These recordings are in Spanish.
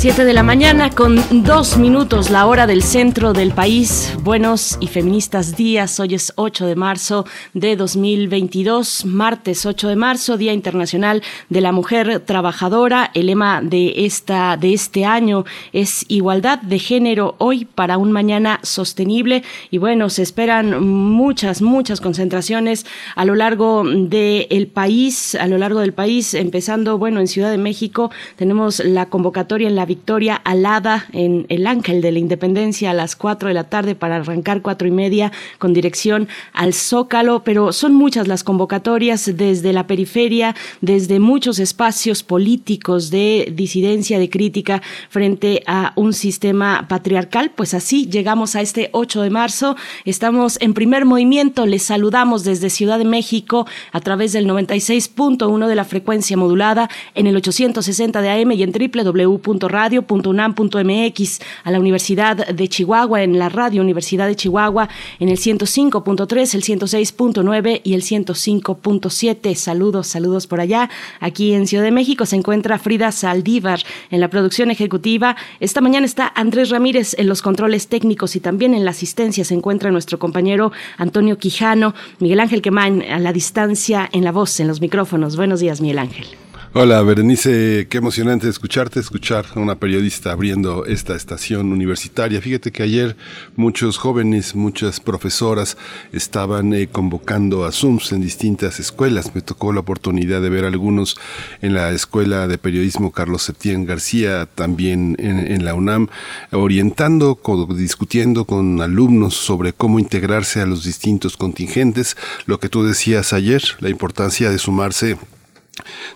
7 de la mañana con dos minutos, la hora del centro del país. Buenos y feministas días. Hoy es 8 de marzo de 2022, martes 8 de marzo, Día Internacional de la Mujer Trabajadora. El lema de, esta, de este año es igualdad de género hoy para un mañana sostenible. Y bueno, se esperan muchas, muchas concentraciones a lo largo del país, a lo largo del país, empezando, bueno, en Ciudad de México tenemos la convocatoria en la Victoria Alada en el Ángel de la Independencia a las 4 de la tarde para arrancar cuatro y media con dirección al Zócalo, pero son muchas las convocatorias desde la periferia, desde muchos espacios políticos de disidencia, de crítica frente a un sistema patriarcal. Pues así llegamos a este 8 de marzo. Estamos en primer movimiento. Les saludamos desde Ciudad de México a través del 96.1 de la frecuencia modulada en el 860 de AM y en www radio.unam.mx, a la Universidad de Chihuahua, en la radio Universidad de Chihuahua, en el 105.3, el 106.9 y el 105.7. Saludos, saludos por allá. Aquí en Ciudad de México se encuentra Frida Saldívar en la producción ejecutiva. Esta mañana está Andrés Ramírez en los controles técnicos y también en la asistencia se encuentra nuestro compañero Antonio Quijano, Miguel Ángel Quemán a la distancia en la voz, en los micrófonos. Buenos días, Miguel Ángel. Hola, Berenice, qué emocionante escucharte, escuchar a una periodista abriendo esta estación universitaria. Fíjate que ayer muchos jóvenes, muchas profesoras estaban eh, convocando a Zooms en distintas escuelas. Me tocó la oportunidad de ver algunos en la Escuela de Periodismo Carlos Septién García, también en, la UNAM, orientando, discutiendo con alumnos sobre cómo integrarse a los distintos contingentes. Lo que tú decías ayer, la importancia de sumarse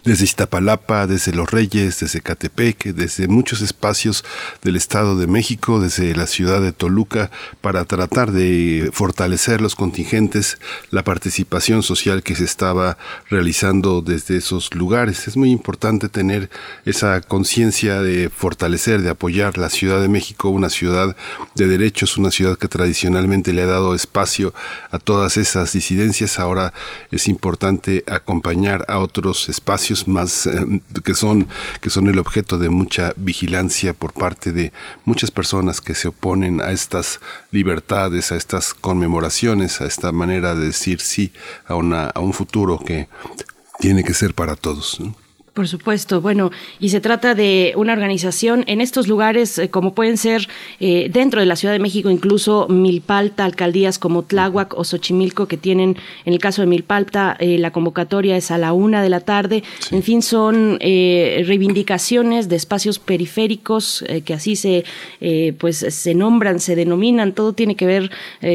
desde Iztapalapa, desde Los Reyes, desde Catepec, desde muchos espacios del Estado de México, desde la ciudad de Toluca, para tratar de fortalecer los contingentes, la participación social que se estaba realizando desde esos lugares. Es muy importante tener esa conciencia de fortalecer, de apoyar la Ciudad de México, una ciudad de derechos, una ciudad que tradicionalmente le ha dado espacio a todas esas disidencias. Ahora es importante acompañar a otros espacios más eh, que son que son el objeto de mucha vigilancia por parte de muchas personas que se oponen a estas libertades, a estas conmemoraciones, a esta manera de decir sí a una a un futuro que tiene que ser para todos. Por supuesto, bueno, y se trata de una organización en estos lugares eh, como pueden ser eh, dentro de la Ciudad de México, incluso Milpalta, alcaldías como Tláhuac o Xochimilco, que tienen, en el caso de Milpalta, eh, la convocatoria es a la una de la tarde. En fin, son reivindicaciones de espacios periféricos que así se, pues, se nombran, se denominan, todo tiene que ver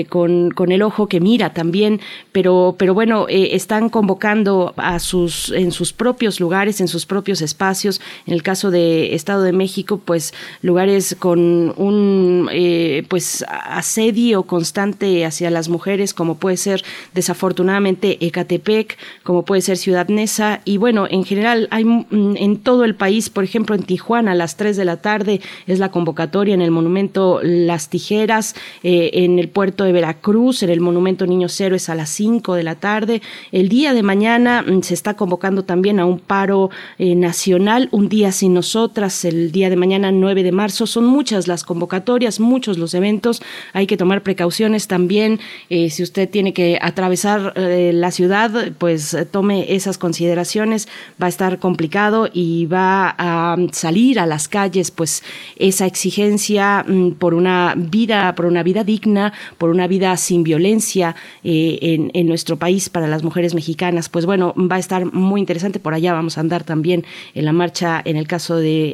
con, con, el ojo que mira también, pero, pero bueno, están convocando a sus, en sus propios lugares, en sus propios espacios. En el caso de Estado de México, pues lugares con un eh, pues asedio constante hacia las mujeres, como puede ser desafortunadamente Ecatepec, como puede ser Ciudad Neza, y bueno, en general hay en todo el país, por ejemplo en Tijuana a las 3 de la tarde es la convocatoria en el monumento Las Tijeras, eh, en el puerto de Veracruz, en el monumento Niños Héroes a las 5 de la tarde. El día de mañana mm, se está convocando también a un paro eh, nacional, Un día sin nosotras, el día de mañana 9 de marzo. Son muchas las convocatorias, muchos los eventos. Hay que tomar precauciones también. Eh, si usted tiene que atravesar eh, la ciudad, pues tome esas consideraciones. Va a estar complicado y va a salir a las calles, pues esa exigencia mm, por una vida, por una vida digna, por una vida sin violencia en, en nuestro país para las mujeres mexicanas. Pues bueno, va a estar muy interesante. Por allá vamos a andar también en la marcha en el caso de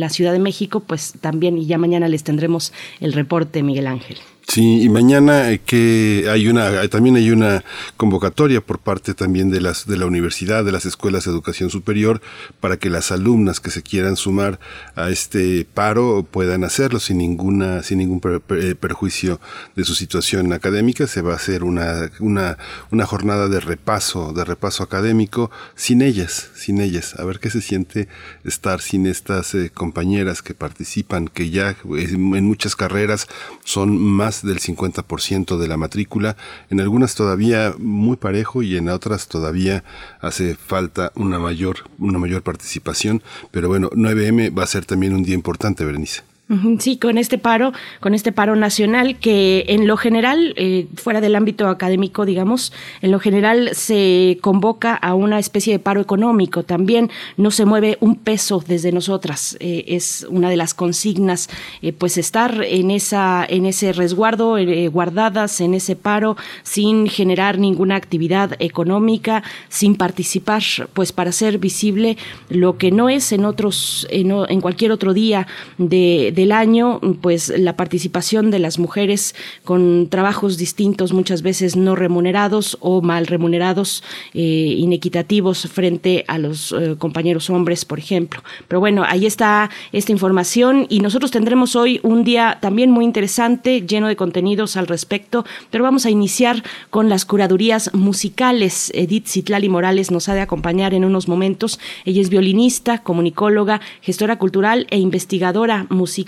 la Ciudad de México, pues también y ya mañana les tendremos el reporte, Miguel Ángel. Sí, y mañana eh, que hay una, eh, también hay una convocatoria por parte también de las de la universidad, de las escuelas de educación superior, para que las alumnas que se quieran sumar a este paro puedan hacerlo sin ninguna, sin ningún eh, perjuicio de su situación académica. Se va a hacer una, una, una jornada de repaso, de repaso académico sin ellas, sin ellas. A ver qué se siente estar sin estas compañeras que participan, que ya en muchas carreras son más del 50% de la matrícula, en algunas todavía muy parejo y en otras todavía hace falta una mayor, una mayor participación, pero bueno, 9M va a ser también un día importante, Berenice. Sí, con este paro, con este paro nacional que en lo general, eh, fuera del ámbito académico, digamos, en lo general se convoca a una especie de paro económico. También no se mueve un peso desde nosotras. Eh, es una de las consignas, eh, pues estar en esa, en ese resguardo, guardadas en ese paro, sin generar ninguna actividad económica, sin participar, pues para ser visible lo que no es en otros, en, en cualquier otro día de del año, pues la participación de las mujeres con trabajos distintos, muchas veces no remunerados o mal remunerados, eh, inequitativos frente a los eh, compañeros hombres, por ejemplo. Pero bueno, ahí está esta información y nosotros tendremos hoy un día también muy interesante, lleno de contenidos al respecto, pero vamos a iniciar con las curadurías musicales. Edith Citlali Morales nos ha de acompañar en unos momentos. Ella es violinista, comunicóloga, gestora cultural e investigadora musical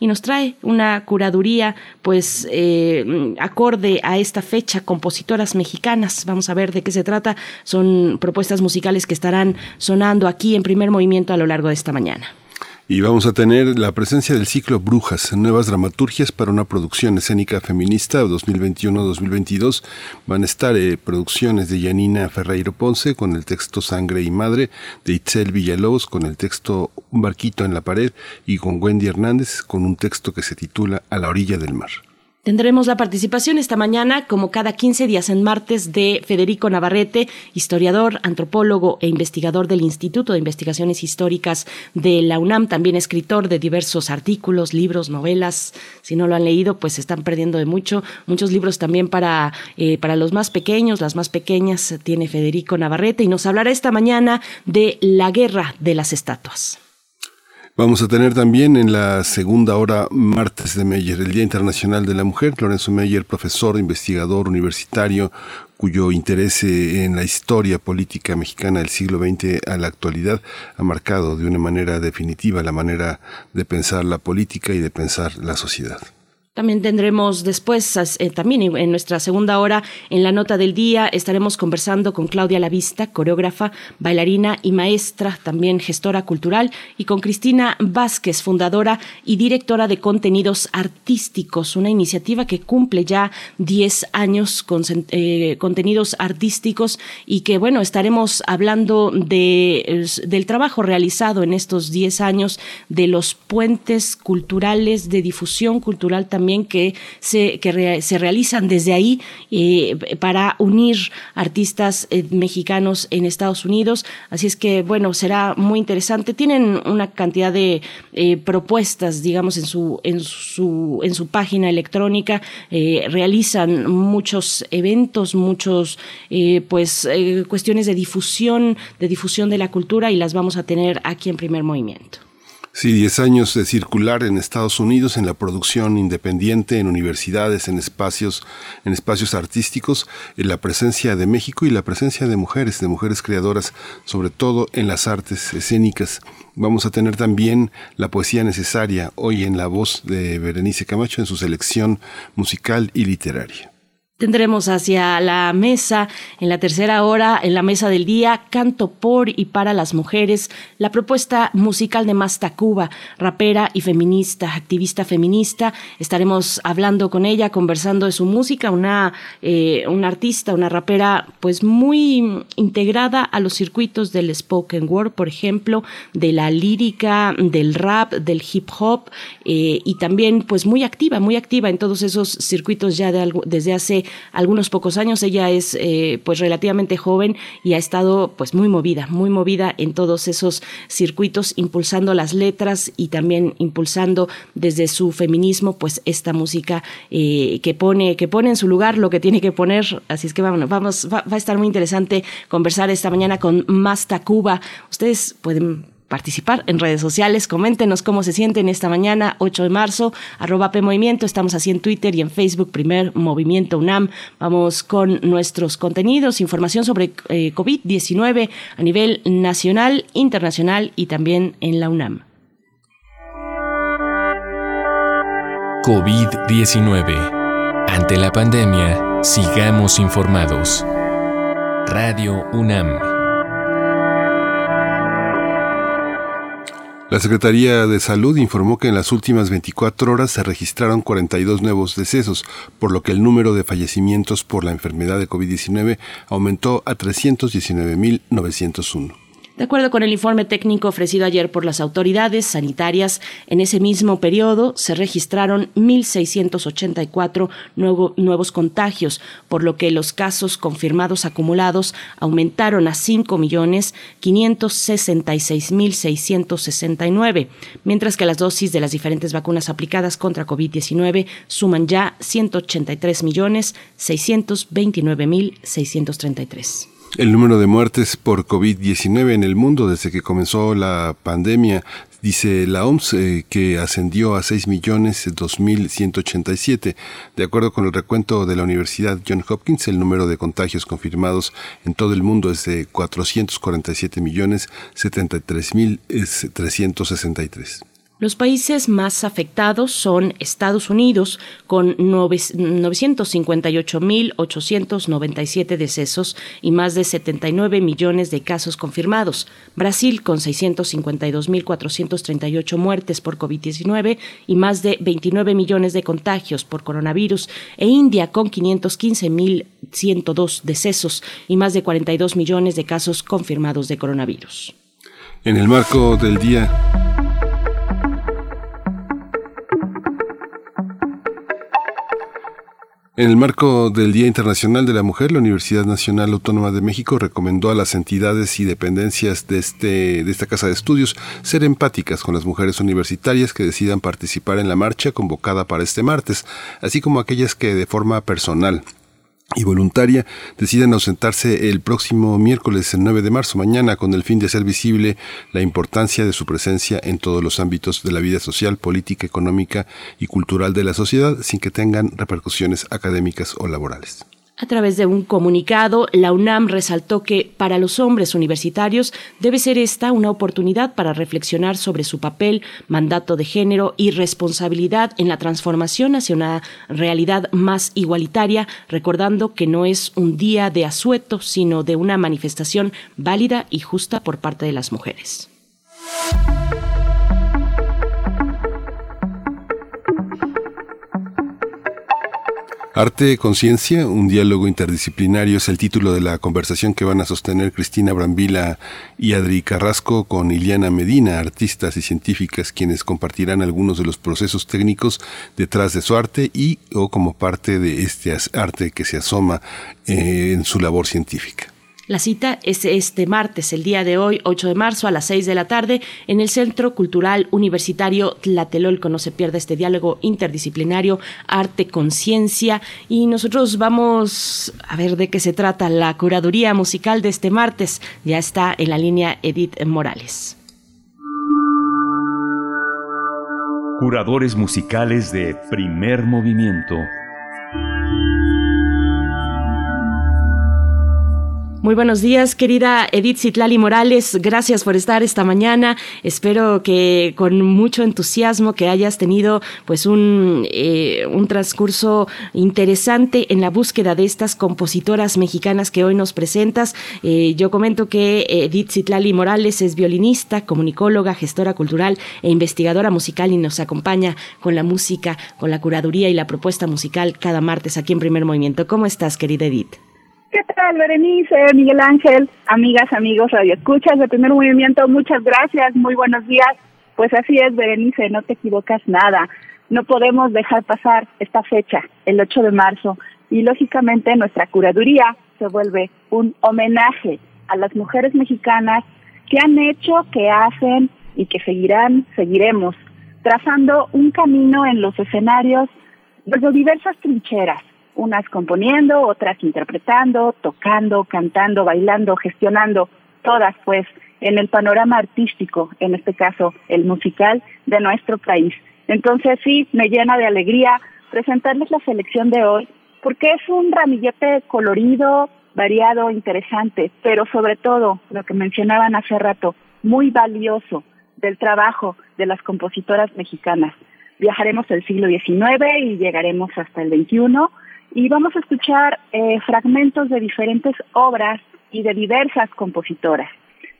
y nos trae una curaduría pues eh, acorde a esta fecha, compositoras mexicanas. Vamos a ver de qué se trata. Son propuestas musicales que estarán sonando aquí en primer movimiento a lo largo de esta mañana. Y vamos a tener la presencia del ciclo Brujas, nuevas dramaturgias para una producción escénica feminista 2021-2022. Van a estar eh, producciones de Yanina Ferreiro Ponce con el texto Sangre y Madre, de Itzel Villalobos con el texto Un barquito en la pared y con Wendy Hernández con un texto que se titula A la orilla del mar. Tendremos la participación esta mañana, como cada 15 días en martes, de Federico Navarrete, historiador, antropólogo e investigador del Instituto de Investigaciones Históricas de la UNAM, también escritor de diversos artículos, libros, novelas. Si no lo han leído, pues se están perdiendo de mucho. Muchos libros también para, eh, para los más pequeños, las más pequeñas, tiene Federico Navarrete y nos hablará esta mañana de la guerra de las estatuas. Vamos a tener también en la segunda hora martes de Meyer, el Día Internacional de la Mujer. Lorenzo Meyer, profesor, investigador universitario, cuyo interés en la historia política mexicana del siglo XX a la actualidad ha marcado de una manera definitiva la manera de pensar la política y de pensar la sociedad. También tendremos después, eh, también en nuestra segunda hora, en la nota del día, estaremos conversando con Claudia Lavista, coreógrafa, bailarina y maestra, también gestora cultural, y con Cristina Vázquez, fundadora y directora de contenidos artísticos, una iniciativa que cumple ya 10 años con eh, contenidos artísticos y que, bueno, estaremos hablando de, del trabajo realizado en estos 10 años de los puentes culturales, de difusión cultural también que se, que se realizan desde ahí eh, para unir artistas eh, mexicanos en Estados Unidos. Así es que, bueno, será muy interesante. Tienen una cantidad de eh, propuestas, digamos, en su, en su, en su página electrónica. realizan muchos eventos, muchos, pues, cuestiones de difusión, de difusión de la cultura y las vamos a tener aquí en primer movimiento. Sí, 10 años de circular en Estados Unidos en la producción independiente, en universidades, en espacios, en espacios artísticos, en la presencia de México y la presencia de mujeres, de mujeres creadoras, sobre todo en las artes escénicas. Vamos a tener también la poesía necesaria hoy en la voz de Berenice Camacho en su selección musical y literaria. Tendremos hacia la mesa, en la tercera hora, en la mesa del día, Canto por y para las mujeres, la propuesta musical de Masta Cuba, rapera y feminista, activista feminista. Estaremos hablando con ella, conversando de su música, una, eh, una artista, una rapera, pues muy integrada a los circuitos del spoken word, por ejemplo, de la lírica, del rap, del hip hop, eh, y también, pues muy activa, muy activa en todos esos circuitos ya de algo, desde hace algunos pocos años. Ella es eh, pues relativamente joven y ha estado pues muy movida, muy movida en todos esos circuitos, impulsando las letras y también impulsando desde su feminismo pues esta música eh, que pone que pone en su lugar lo que tiene que poner. Así es que vamos, vamos va, va a estar muy interesante conversar esta mañana con Masta Cuba. Ustedes pueden participar en redes sociales. Coméntenos cómo se sienten esta mañana, 8 de marzo, arroba P Movimiento. Estamos así en Twitter y en Facebook, primer Movimiento UNAM. Vamos con nuestros contenidos, información sobre eh, COVID-19 a nivel nacional, internacional y también en la UNAM. COVID-19. Ante la pandemia, sigamos informados. Radio UNAM. La Secretaría de Salud informó que en las últimas 24 horas se registraron 42 nuevos decesos, por lo que el número de fallecimientos por la enfermedad de COVID-19 aumentó a 319.901. De acuerdo con el informe técnico ofrecido ayer por las autoridades sanitarias, en ese mismo periodo se registraron 1.684 nuevos contagios, por lo que los casos confirmados acumulados aumentaron a 5.566.669, mientras que las dosis de las diferentes vacunas aplicadas contra COVID-19 suman ya 183.629.633. El número de muertes por COVID-19 en el mundo desde que comenzó la pandemia, dice la OMS, eh, que ascendió a 6.2187. De acuerdo con el recuento de la Universidad John Hopkins, el número de contagios confirmados en todo el mundo es de 447.073.363. Los países más afectados son Estados Unidos, con 958.897 decesos y más de 79 millones de casos confirmados. Brasil, con 652.438 muertes por COVID-19 y más de 29 millones de contagios por coronavirus. E India, con 515.102 decesos y más de 42 millones de casos confirmados de coronavirus. En el marco del día En el marco del Día Internacional de la Mujer, la Universidad Nacional Autónoma de México recomendó a las entidades y dependencias de, este, de esta casa de estudios ser empáticas con las mujeres universitarias que decidan participar en la marcha convocada para este martes, así como aquellas que de forma personal y voluntaria deciden ausentarse el próximo miércoles el 9 de marzo mañana con el fin de hacer visible la importancia de su presencia en todos los ámbitos de la vida social, política, económica y cultural de la sociedad sin que tengan repercusiones académicas o laborales. A través de un comunicado, la UNAM resaltó que para los hombres universitarios debe ser esta una oportunidad para reflexionar sobre su papel, mandato de género y responsabilidad en la transformación hacia una realidad más igualitaria, recordando que no es un día de asueto, sino de una manifestación válida y justa por parte de las mujeres. Arte Conciencia, un diálogo interdisciplinario es el título de la conversación que van a sostener Cristina Brambila y Adri Carrasco con Iliana Medina, artistas y científicas quienes compartirán algunos de los procesos técnicos detrás de su arte y o como parte de este arte que se asoma eh, en su labor científica. La cita es este martes, el día de hoy, 8 de marzo, a las 6 de la tarde, en el Centro Cultural Universitario Tlatelolco. No se pierda este diálogo interdisciplinario, arte, conciencia. Y nosotros vamos a ver de qué se trata la curaduría musical de este martes. Ya está en la línea Edith Morales. Curadores musicales de primer movimiento. Muy buenos días, querida Edith Citlali Morales. Gracias por estar esta mañana. Espero que con mucho entusiasmo que hayas tenido pues un, eh, un transcurso interesante en la búsqueda de estas compositoras mexicanas que hoy nos presentas. Eh, yo comento que Edith Citlali Morales es violinista, comunicóloga, gestora cultural e investigadora musical y nos acompaña con la música, con la curaduría y la propuesta musical cada martes aquí en Primer Movimiento. ¿Cómo estás, querida Edith? ¿Qué tal, Berenice, Miguel Ángel, amigas, amigos, radioescuchas de Primer Movimiento? Muchas gracias, muy buenos días. Pues así es, Berenice, no te equivocas nada. No podemos dejar pasar esta fecha, el 8 de marzo, y lógicamente nuestra curaduría se vuelve un homenaje a las mujeres mexicanas que han hecho, que hacen y que seguirán, seguiremos, trazando un camino en los escenarios desde diversas trincheras, unas componiendo, otras interpretando, tocando, cantando, bailando, gestionando, todas pues en el panorama artístico, en este caso el musical de nuestro país. Entonces sí, me llena de alegría presentarles la selección de hoy porque es un ramillete colorido, variado, interesante, pero sobre todo, lo que mencionaban hace rato, muy valioso del trabajo de las compositoras mexicanas. Viajaremos el siglo XIX y llegaremos hasta el XXI y vamos a escuchar eh, fragmentos de diferentes obras y de diversas compositoras.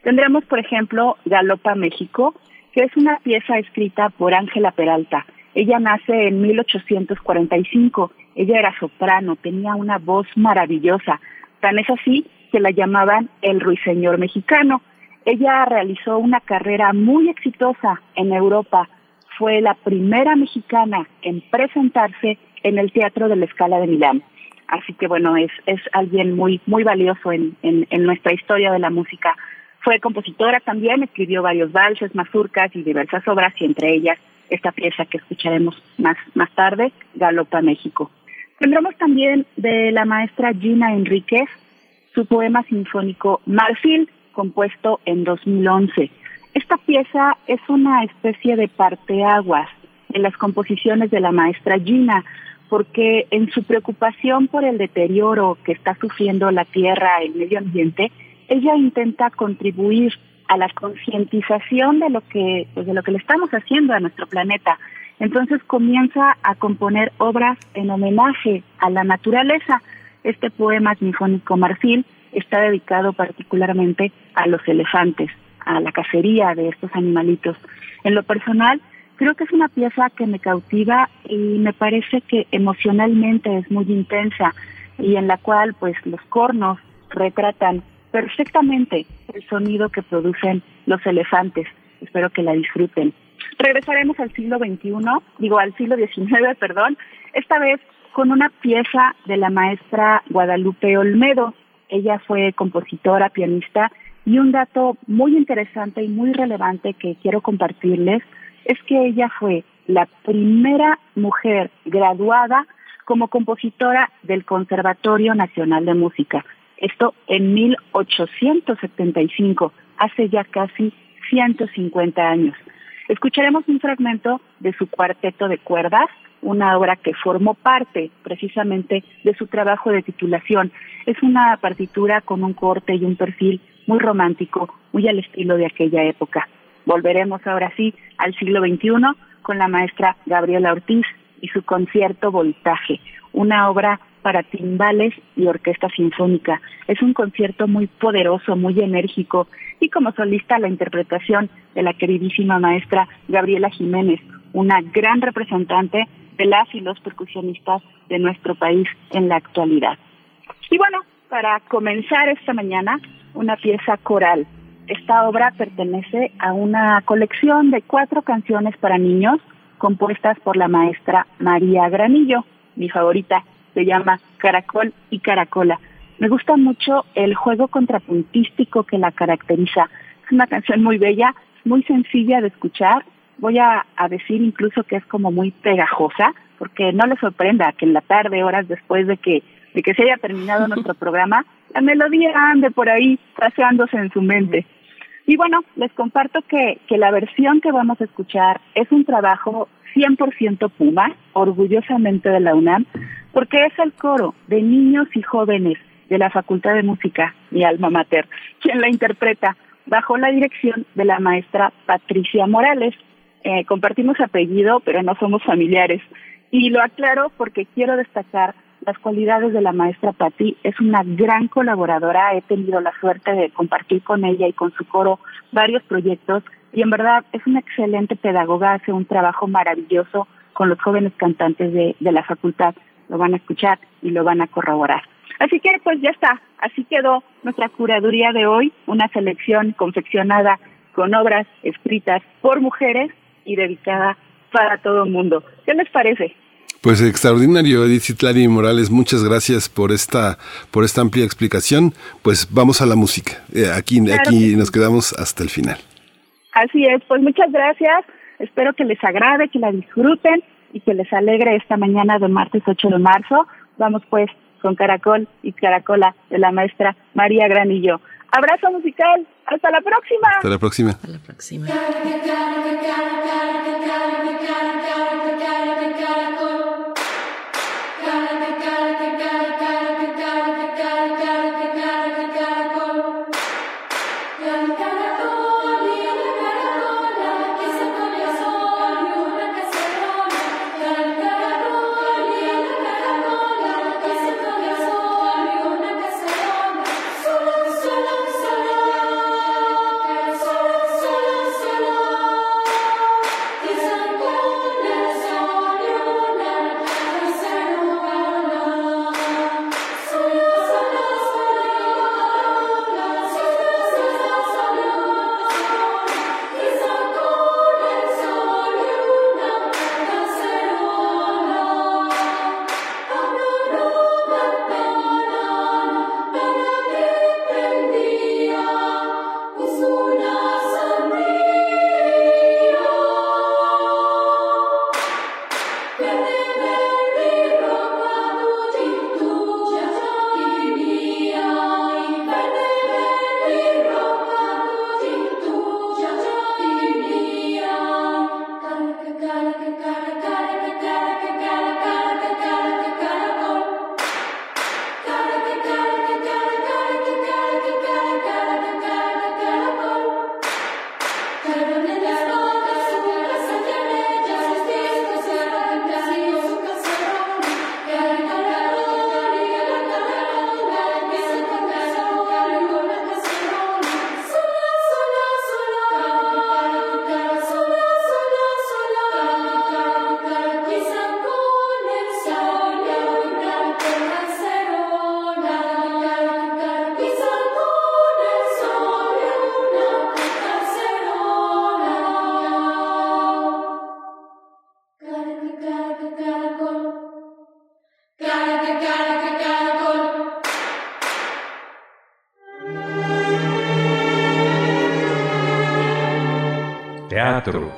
Tendremos, por ejemplo, Galopa México, que es una pieza escrita por Ángela Peralta. Ella nace en 1845. Ella era soprano, tenía una voz maravillosa. Tan es así que la llamaban el ruiseñor mexicano. Ella realizó una carrera muy exitosa en Europa. Fue la primera mexicana en presentarse en el Teatro de la Escala de Milán. Así que bueno, es, es alguien muy, muy valioso en, en, en nuestra historia de la música. Fue compositora también, escribió varios valses, mazurcas y diversas obras, y entre ellas esta pieza que escucharemos más, más tarde, Galopa México. Tendremos también de la maestra Gina Enríquez su poema sinfónico Marfil, compuesto en 2011. Esta pieza es una especie de parteaguas en las composiciones de la maestra Gina, porque en su preocupación por el deterioro que está sufriendo la tierra, el medio ambiente, ella intenta contribuir a la concientización de lo que pues, de lo que le estamos haciendo a nuestro planeta. Entonces comienza a componer obras en homenaje a la naturaleza. Este poema sinfónico Marfil está dedicado particularmente a los elefantes, a la cacería de estos animalitos. En lo personal, creo que es una pieza que me cautiva y me parece que emocionalmente es muy intensa y en la cual pues los cornos retratan perfectamente el sonido que producen los elefantes. Espero que la disfruten. Regresaremos al siglo XXI, digo al siglo XIX, perdón, esta vez con una pieza de la maestra Guadalupe Olmedo. Ella fue compositora, pianista y un dato muy interesante y muy relevante que quiero compartirles es que ella fue la primera mujer graduada como compositora del Conservatorio Nacional de Música. Esto en 1875, hace ya casi 150 años. Escucharemos un fragmento de su cuarteto de cuerdas, una obra que formó parte precisamente de su trabajo de titulación. Es una partitura con un corte y un perfil muy romántico, muy al estilo de aquella época. Volveremos ahora sí al siglo XXI con la maestra Gabriela Ortiz y su concierto Voltaje, una obra para timbales y orquesta sinfónica. Es un concierto muy poderoso, muy enérgico y como solista la interpretación de la queridísima maestra Gabriela Jiménez, una gran representante de las y los percusionistas de nuestro país en la actualidad. Y bueno, para comenzar esta mañana, una pieza coral esta obra pertenece a una colección de cuatro canciones para niños compuestas por la maestra María Granillo. Mi favorita se llama Caracol y Caracola. Me gusta mucho el juego contrapuntístico que la caracteriza. Es una canción muy bella, muy sencilla de escuchar. Voy a, decir incluso que es como muy pegajosa, porque no le sorprenda que en la tarde, horas después de que, de que se haya terminado nuestro programa, la melodía ande por ahí paseándose en su mente. Y bueno, les comparto que, que la versión que vamos a escuchar es un trabajo 100% Puma, orgullosamente de la UNAM, porque es el coro de niños y jóvenes de la Facultad de Música, mi alma mater, quien la interpreta bajo la dirección de la maestra Patricia Morales. Eh, compartimos apellido, pero no somos familiares. Y lo aclaro porque quiero destacar las cualidades de la maestra Patti. Es una gran colaboradora. He tenido la suerte de compartir con ella y con su coro varios proyectos y en verdad es una excelente pedagoga. Hace un trabajo maravilloso con los jóvenes cantantes de, la facultad. Lo van a escuchar y lo van a corroborar. Así que pues ya está. Así quedó nuestra curaduría de hoy, una selección confeccionada con obras escritas por mujeres y dedicada para todo el mundo. ¿Qué les parece? Pues extraordinario, Edith Citlari Morales, muchas gracias por esta, por esta amplia explicación. Pues vamos a la música. Eh, aquí, aquí nos quedamos hasta el final. Así es, pues muchas gracias. Espero que les agrade, que la disfruten y que les alegre esta mañana de martes 8 de marzo. Vamos pues con Caracol y Caracola de la maestra María Granillo. Abrazo musical. Hasta la próxima. Hasta la próxima. Hasta la próxima.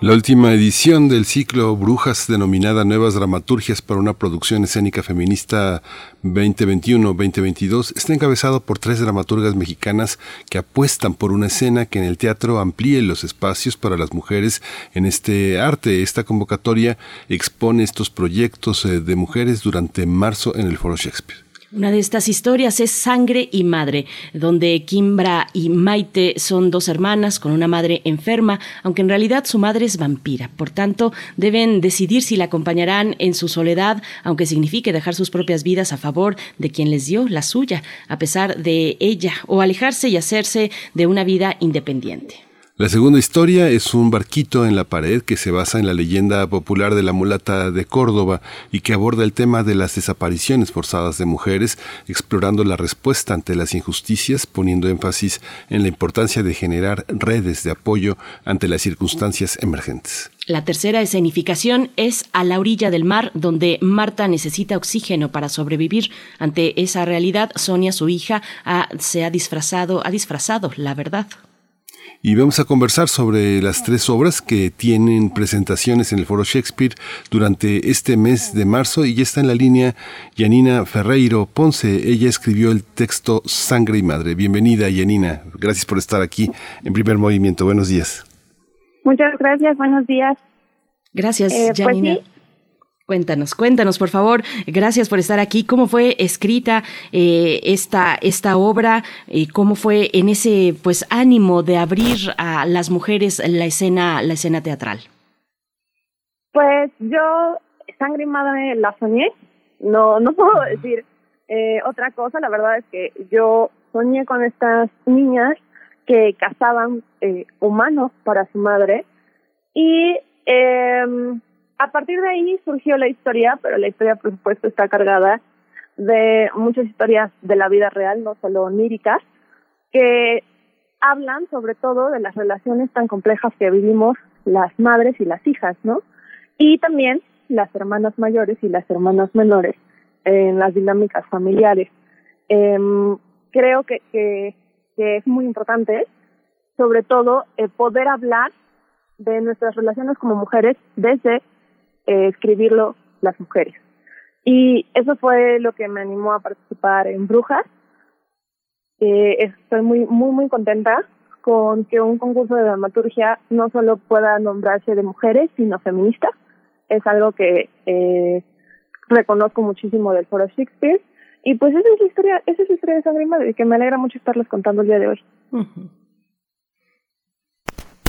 La última edición del ciclo Brujas denominada Nuevas Dramaturgias para una producción escénica feminista 2021-2022 está encabezado por tres dramaturgas mexicanas que apuestan por una escena que en el teatro amplíe los espacios para las mujeres en este arte. Esta convocatoria expone estos proyectos eh, de mujeres durante marzo en el Foro Shakespeare. Una de estas historias es Sangre y Madre, donde Kimbra y Maite son dos hermanas con una madre enferma, aunque en realidad su madre es vampira. Por tanto, deben decidir si la acompañarán en su soledad, aunque signifique dejar sus propias vidas a favor de quien les dio la suya, a pesar de ella, o alejarse y hacerse de una vida independiente. La segunda historia es un barquito en la pared que se basa en la leyenda popular de la mulata de Córdoba y que aborda el tema de las desapariciones forzadas de mujeres, explorando la respuesta ante las injusticias, poniendo énfasis en la importancia de generar redes de apoyo ante las circunstancias emergentes. La tercera escenificación es A la orilla del mar, donde Marta necesita oxígeno para sobrevivir. Ante esa realidad, Sonia, su hija, se ha disfrazado, ha disfrazado la verdad y vamos a conversar sobre las tres obras que tienen presentaciones en el Foro Shakespeare durante este mes de marzo y ya está en la línea Yanina Ferreiro Ponce. Ella escribió el texto Sangre y Madre. Bienvenida Yanina, gracias por estar aquí en primer movimiento. Buenos días. Muchas gracias, buenos días. Gracias, eh, Yanina. Pues Cuéntanos, cuéntanos, por favor. Gracias por estar aquí. ¿Cómo fue escrita eh, esta, esta obra? y ¿Cómo fue en ese pues ánimo de abrir a las mujeres la escena, la escena teatral? Pues yo, Sangre y Madre, la soñé. No, no puedo decir eh, otra cosa. La verdad es que yo soñé con estas niñas que cazaban eh, humanos para su madre y eh, a partir de ahí surgió la historia, pero la historia, por supuesto, está cargada de muchas historias de la vida real, no solo oníricas, que hablan sobre todo de las relaciones tan complejas que vivimos las madres y las hijas, ¿no? Y también las hermanas mayores y las hermanas menores en las dinámicas familiares. Em, creo que, que, es muy importante, sobre todo, eh, poder hablar de nuestras relaciones como mujeres desde eh, escribirlo las mujeres. Y eso fue lo que me animó a participar en Brujas. Eh, estoy muy, muy, muy contenta con que un concurso de dramaturgia no solo pueda nombrarse de mujeres, sino feminista. Es algo que eh, reconozco muchísimo del Foro Shakespeare. Y pues esa es la historia, esa es la historia de Sangre y que me alegra mucho estarles contando el día de hoy.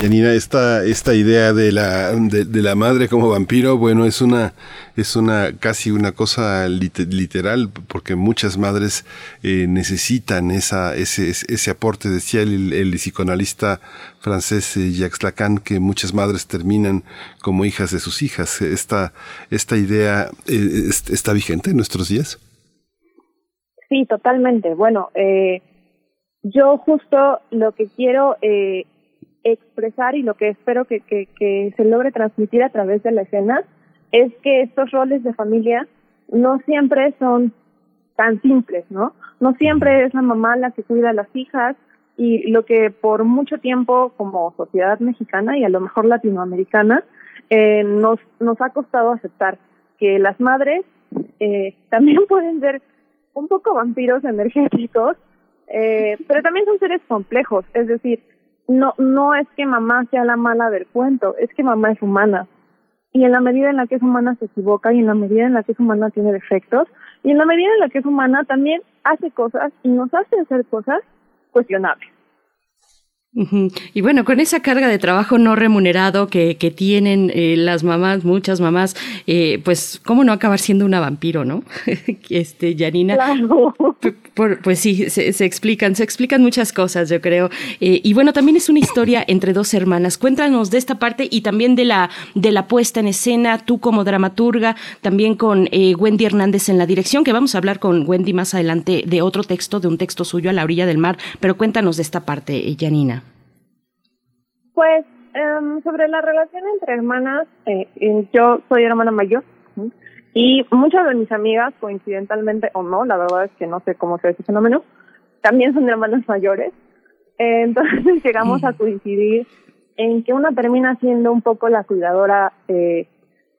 Janina, esta, esta idea de la, de, la madre como vampiro, bueno, es una, es una, casi una cosa literal, porque muchas madres eh, necesitan esa, ese, ese aporte, decía el, el psicoanalista francés eh, Jacques Lacan, que muchas madres terminan como hijas de sus hijas. Esta, esta idea eh, está vigente en nuestros días. Sí, totalmente. Bueno, yo justo lo que quiero expresar y lo que espero que, que, que se logre transmitir a través de la escena es que estos roles de familia no siempre son tan simples, ¿no? No siempre es la mamá la que cuida a las hijas y lo que por mucho tiempo como sociedad mexicana y a lo mejor latinoamericana eh, nos, nos ha costado aceptar que las madres eh, también pueden ser un poco vampiros energéticos, eh, pero también son seres complejos, es decir, no, no es que mamá sea la mala del cuento, es que mamá es humana. Y en la medida en la que es humana se equivoca y en la medida en la que es humana tiene defectos y en la medida en la que es humana también hace cosas y nos hace hacer cosas cuestionables. Y bueno, con esa carga de trabajo no remunerado que, que tienen eh, las mamás, muchas mamás, eh, pues, ¿cómo no acabar siendo una vampiro, no? este, Janina. pues sí, se, explican, se explican muchas cosas, yo creo. Eh, y bueno, también es una historia entre dos hermanas. Cuéntanos de esta parte y también de la, de la puesta en escena, tú como dramaturga, también con Wendy Hernández en la dirección, que vamos a hablar con Wendy más adelante de otro texto, de un texto suyo a la orilla del mar. Pero cuéntanos de esta parte, Janina. Pues em, sobre la relación entre hermanas, eh, yo soy hermana mayor y muchas de mis amigas, coincidentalmente o no, la verdad es que no sé cómo se ese fenómeno, también son hermanas mayores. entonces llegamos a coincidir en que una termina siendo un poco la cuidadora eh,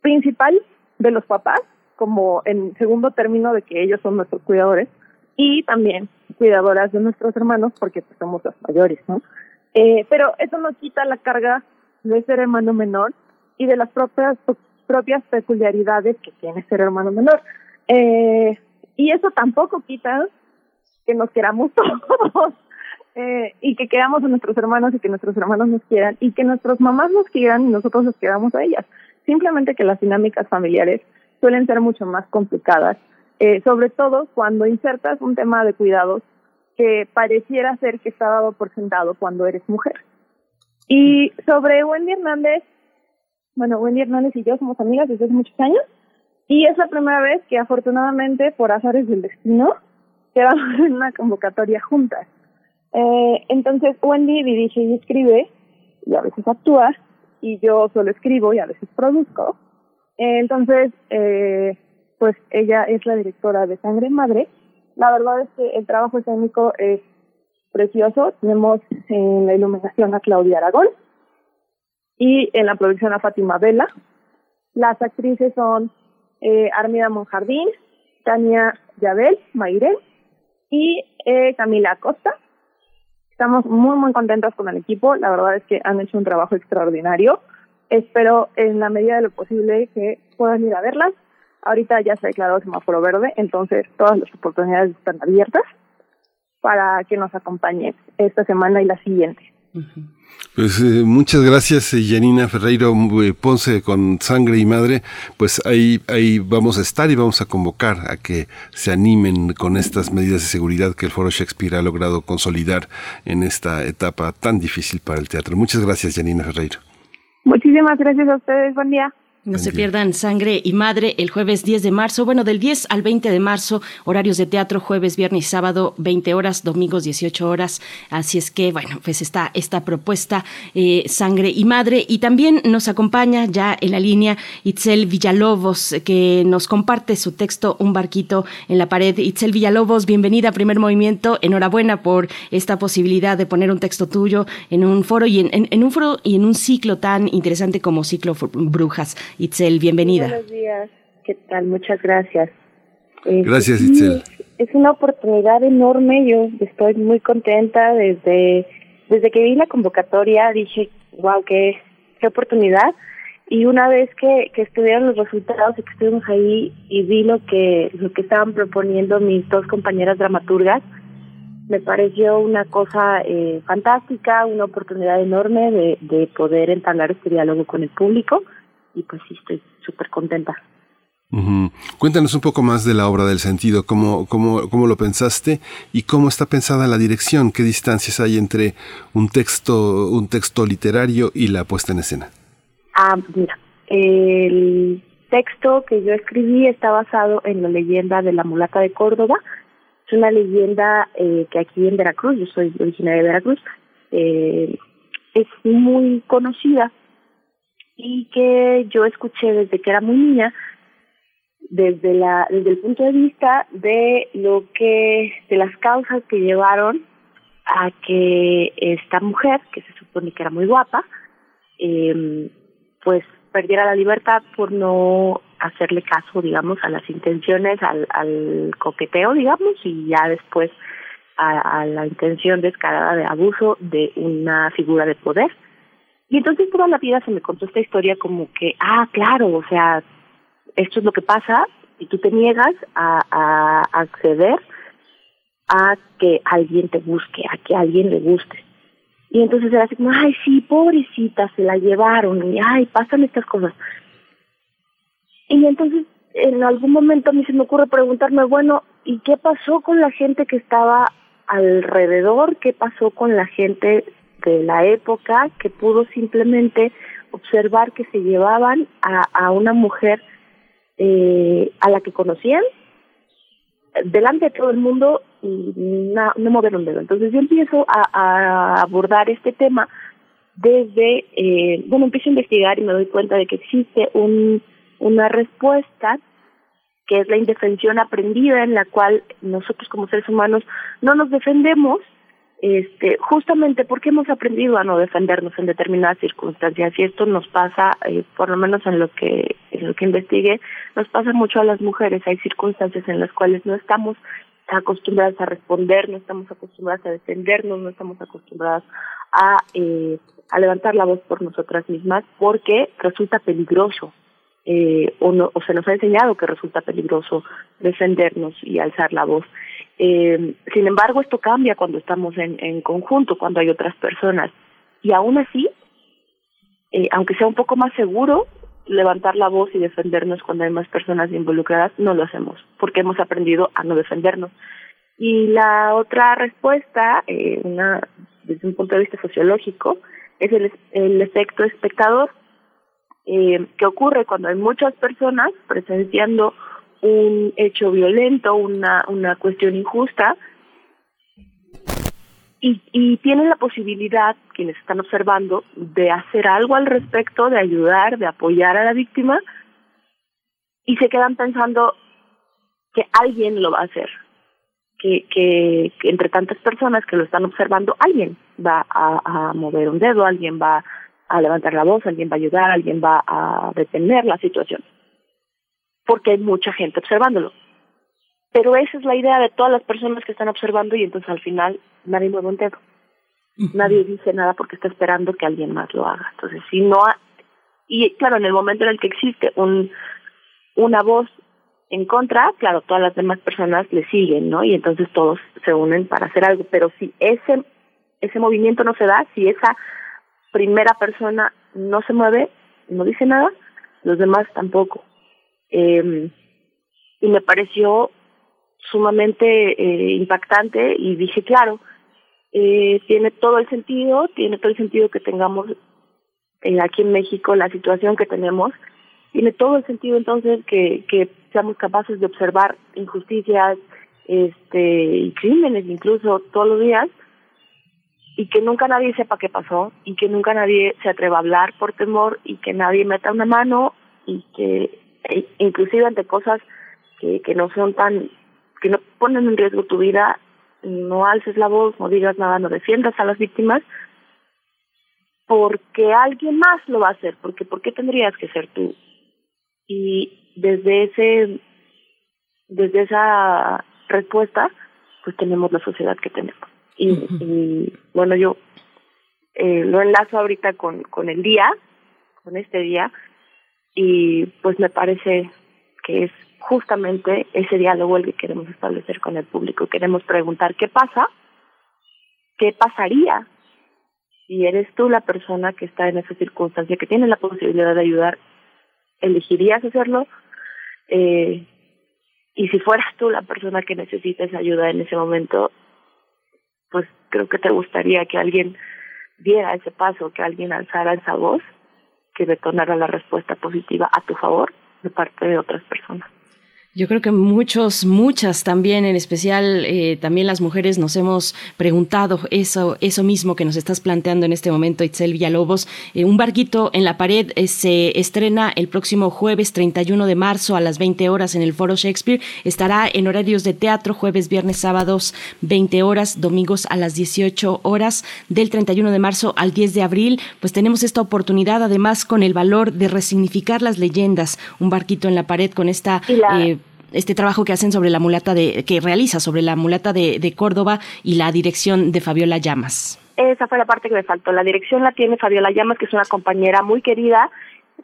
principal de los papás, como en segundo término de que ellos son nuestros cuidadores, y también cuidadoras de nuestros hermanos porque pues, somos las mayores, ¿no? Eh, pero eso no quita la carga de ser hermano menor y de las propias propias peculiaridades que tiene ser hermano menor. Eh, y eso tampoco quita que nos queramos todos eh, y que queramos a nuestros hermanos y que nuestros hermanos nos quieran y que nuestras mamás nos quieran y nosotros nos quedamos a ellas. Simplemente que las dinámicas familiares suelen ser mucho más complicadas, eh, sobre todo cuando insertas un tema de cuidados que pareciera ser que está dado por sentado cuando eres mujer. Y sobre Wendy Hernández, bueno, Wendy Hernández y yo somos amigas desde hace muchos años y es la primera vez que afortunadamente por azares del destino quedamos en una convocatoria juntas. Eh, entonces Wendy dirige y escribe y a veces actúa y yo solo escribo y a veces produzco. entonces, eh, pues ella es la directora de Sangre Madre la verdad es que el trabajo escénico es precioso. Tenemos en la iluminación a Claudia Aragón y en la producción a Fátima Vela. Las actrices son eh, Armida Monjardín, Tania Yabel, Mairén y eh, Camila Acosta. Estamos muy, muy contentas con el equipo. La verdad es que han hecho un trabajo extraordinario. Espero en la medida de lo posible que puedan ir a verlas. Ahorita ya se ha declarado semáforo verde, entonces todas las oportunidades están abiertas para que nos acompañe esta semana y la siguiente. Pues eh, muchas gracias, eh, Janina Ferreiro eh, Ponce con Sangre y Madre. Pues ahí, ahí vamos a estar y vamos a convocar a que se animen con estas medidas de seguridad que el Foro Shakespeare ha logrado consolidar en esta etapa tan difícil para el teatro. Muchas gracias, Janina Ferreiro. Muchísimas gracias a ustedes. Buen día. No se pierdan Sangre y Madre el jueves 10 de marzo, bueno, del 10 al 20 de marzo, horarios de teatro, jueves, viernes y sábado, 20 horas, domingos 18 horas. Así es que, bueno, pues está esta propuesta eh, Sangre y Madre. Y también nos acompaña ya en la línea Itzel Villalobos, que nos comparte su texto Un barquito en la pared. Itzel Villalobos, bienvenida a Primer Movimiento. Enhorabuena por esta posibilidad de poner un texto tuyo en un foro y en, en un foro y en un ciclo tan interesante como Ciclo Brujas. Itzel, bienvenida. Buenos días, ¿qué tal? Muchas gracias. Eh, gracias, Itzel. Es una oportunidad enorme, yo estoy muy contenta desde, desde que vi la convocatoria, dije, wow, qué, qué oportunidad. Y una vez que, que estuvieron los resultados y que estuvimos ahí y vi lo que, lo que estaban proponiendo mis dos compañeras dramaturgas, me pareció una cosa eh, fantástica, una oportunidad enorme de, de poder entablar este diálogo con el público y pues sí, estoy súper contenta. Cuéntanos un poco más de la obra del sentido, cómo, cómo, cómo lo pensaste y cómo está pensada la dirección, qué distancias hay entre un texto, un texto literario y la puesta en escena. Ah, mira, el texto que yo escribí está basado en la leyenda de la mulata de Córdoba. Es una leyenda eh, que aquí en Veracruz, yo soy originaria de Veracruz, eh, es muy conocida y que yo escuché desde que era muy niña, desde la desde el punto de vista de lo que de las causas que llevaron a que esta mujer, que se supone que era muy guapa, eh, pues perdiera la libertad por no hacerle caso, digamos, a las intenciones, al, coqueteo, digamos, y ya después a la intención descarada de abuso de una figura de poder y entonces toda la vida se me contó esta historia como que, ah, claro, o sea, esto es lo que pasa y tú te niegas a, acceder a que alguien te busque, a que alguien le guste. Y entonces era así como, ay, sí, pobrecita, se la llevaron, y ay, pasan estas cosas. Y entonces en algún momento a mí se me ocurre preguntarme, bueno, ¿y qué pasó con la gente que estaba alrededor? ¿Qué pasó con la gente de la época que pudo simplemente observar que se llevaban a, a una mujer eh, a la que conocían delante de todo el mundo y no, no mover un dedo. Entonces yo empiezo a, abordar este tema desde, eh, bueno, empiezo a investigar y me doy cuenta de que existe un, una respuesta que es la indefensión aprendida en la cual nosotros como seres humanos no nos defendemos este, justamente porque hemos aprendido a no defendernos en determinadas circunstancias y esto nos pasa, eh, por lo menos en lo que en lo que investigué, nos pasa mucho a las mujeres. Hay circunstancias en las cuales no estamos acostumbradas a responder, no estamos acostumbradas a defendernos, no estamos acostumbradas a eh, a levantar la voz por nosotras mismas porque resulta peligroso eh, o, no, o se nos ha enseñado que resulta peligroso defendernos y alzar la voz. Eh, sin embargo, esto cambia cuando estamos en, en conjunto, cuando hay otras personas. Y aún así, eh, aunque sea un poco más seguro levantar la voz y defendernos cuando hay más personas involucradas, no lo hacemos, porque hemos aprendido a no defendernos. Y la otra respuesta, eh, una, desde un punto de vista sociológico, es el, el efecto espectador, eh, que ocurre cuando hay muchas personas presenciando un hecho violento, una, una cuestión injusta, y, y tienen la posibilidad, quienes están observando, de hacer algo al respecto, de ayudar, de apoyar a la víctima, y se quedan pensando que alguien lo va a hacer, que, que, que entre tantas personas que lo están observando, alguien va a, a mover un dedo, alguien va a levantar la voz, alguien va a ayudar, alguien va a detener la situación porque hay mucha gente observándolo. Pero esa es la idea de todas las personas que están observando y entonces al final nadie mueve un dedo. Nadie dice nada porque está esperando que alguien más lo haga. Entonces, si no... y claro, en el momento en el que existe un una voz en contra, claro, todas las demás personas le siguen, ¿no? Y entonces todos se unen para hacer algo. Pero si ese, ese movimiento no se da, si esa primera persona no se mueve, no dice nada, los demás tampoco. Eh, y me pareció sumamente eh, impactante y dije, claro, eh, tiene todo el sentido, tiene todo el sentido que tengamos eh, aquí en México la situación que tenemos tiene todo el sentido entonces que, que seamos capaces de observar injusticias este y crímenes incluso todos los días y que nunca nadie sepa qué pasó y que nunca nadie se atreva a hablar por temor y que nadie meta una mano y que e, inclusive ante cosas que, que no son tan que no ponen en riesgo tu vida no alces la voz no digas nada no defiendas a las víctimas porque alguien más lo va a hacer porque por qué tendrías que ser tú y desde ese desde esa respuesta pues tenemos la sociedad que tenemos y, bueno, yo eh, lo enlazo ahorita con, con el día, con este día, y pues me parece que es justamente ese diálogo el que queremos establecer con el público. Queremos preguntar qué pasa, qué pasaría si eres tú la persona que está en esa circunstancia, que tiene la posibilidad de ayudar, ¿elegirías hacerlo? Eh, y si fueras tú la persona que necesitas ayuda en ese momento, pues creo que te gustaría que alguien diera ese paso, que alguien alzara esa voz, que detonara la respuesta positiva a tu favor de parte de otras personas. Yo creo que muchos, muchas también, en especial eh, también las mujeres, nos hemos preguntado eso, eso mismo que nos estás planteando en este momento, Itzel Villalobos. Eh, un barquito en la pared eh, se estrena el próximo jueves 31 de marzo a las 20 horas en el Foro Shakespeare. Estará en horarios de teatro, jueves, viernes, sábados, 20 horas, domingos a las 18 horas, del 31 de marzo al 10 de abril. Pues tenemos esta oportunidad, además, con el valor de resignificar las leyendas. Un barquito en la pared con esta este trabajo que hacen sobre la mulata de, que realiza sobre la mulata de, de Córdoba y la dirección de Fabiola Llamas. Esa fue la parte que me faltó. La dirección la tiene Fabiola Llamas, que es una compañera muy querida,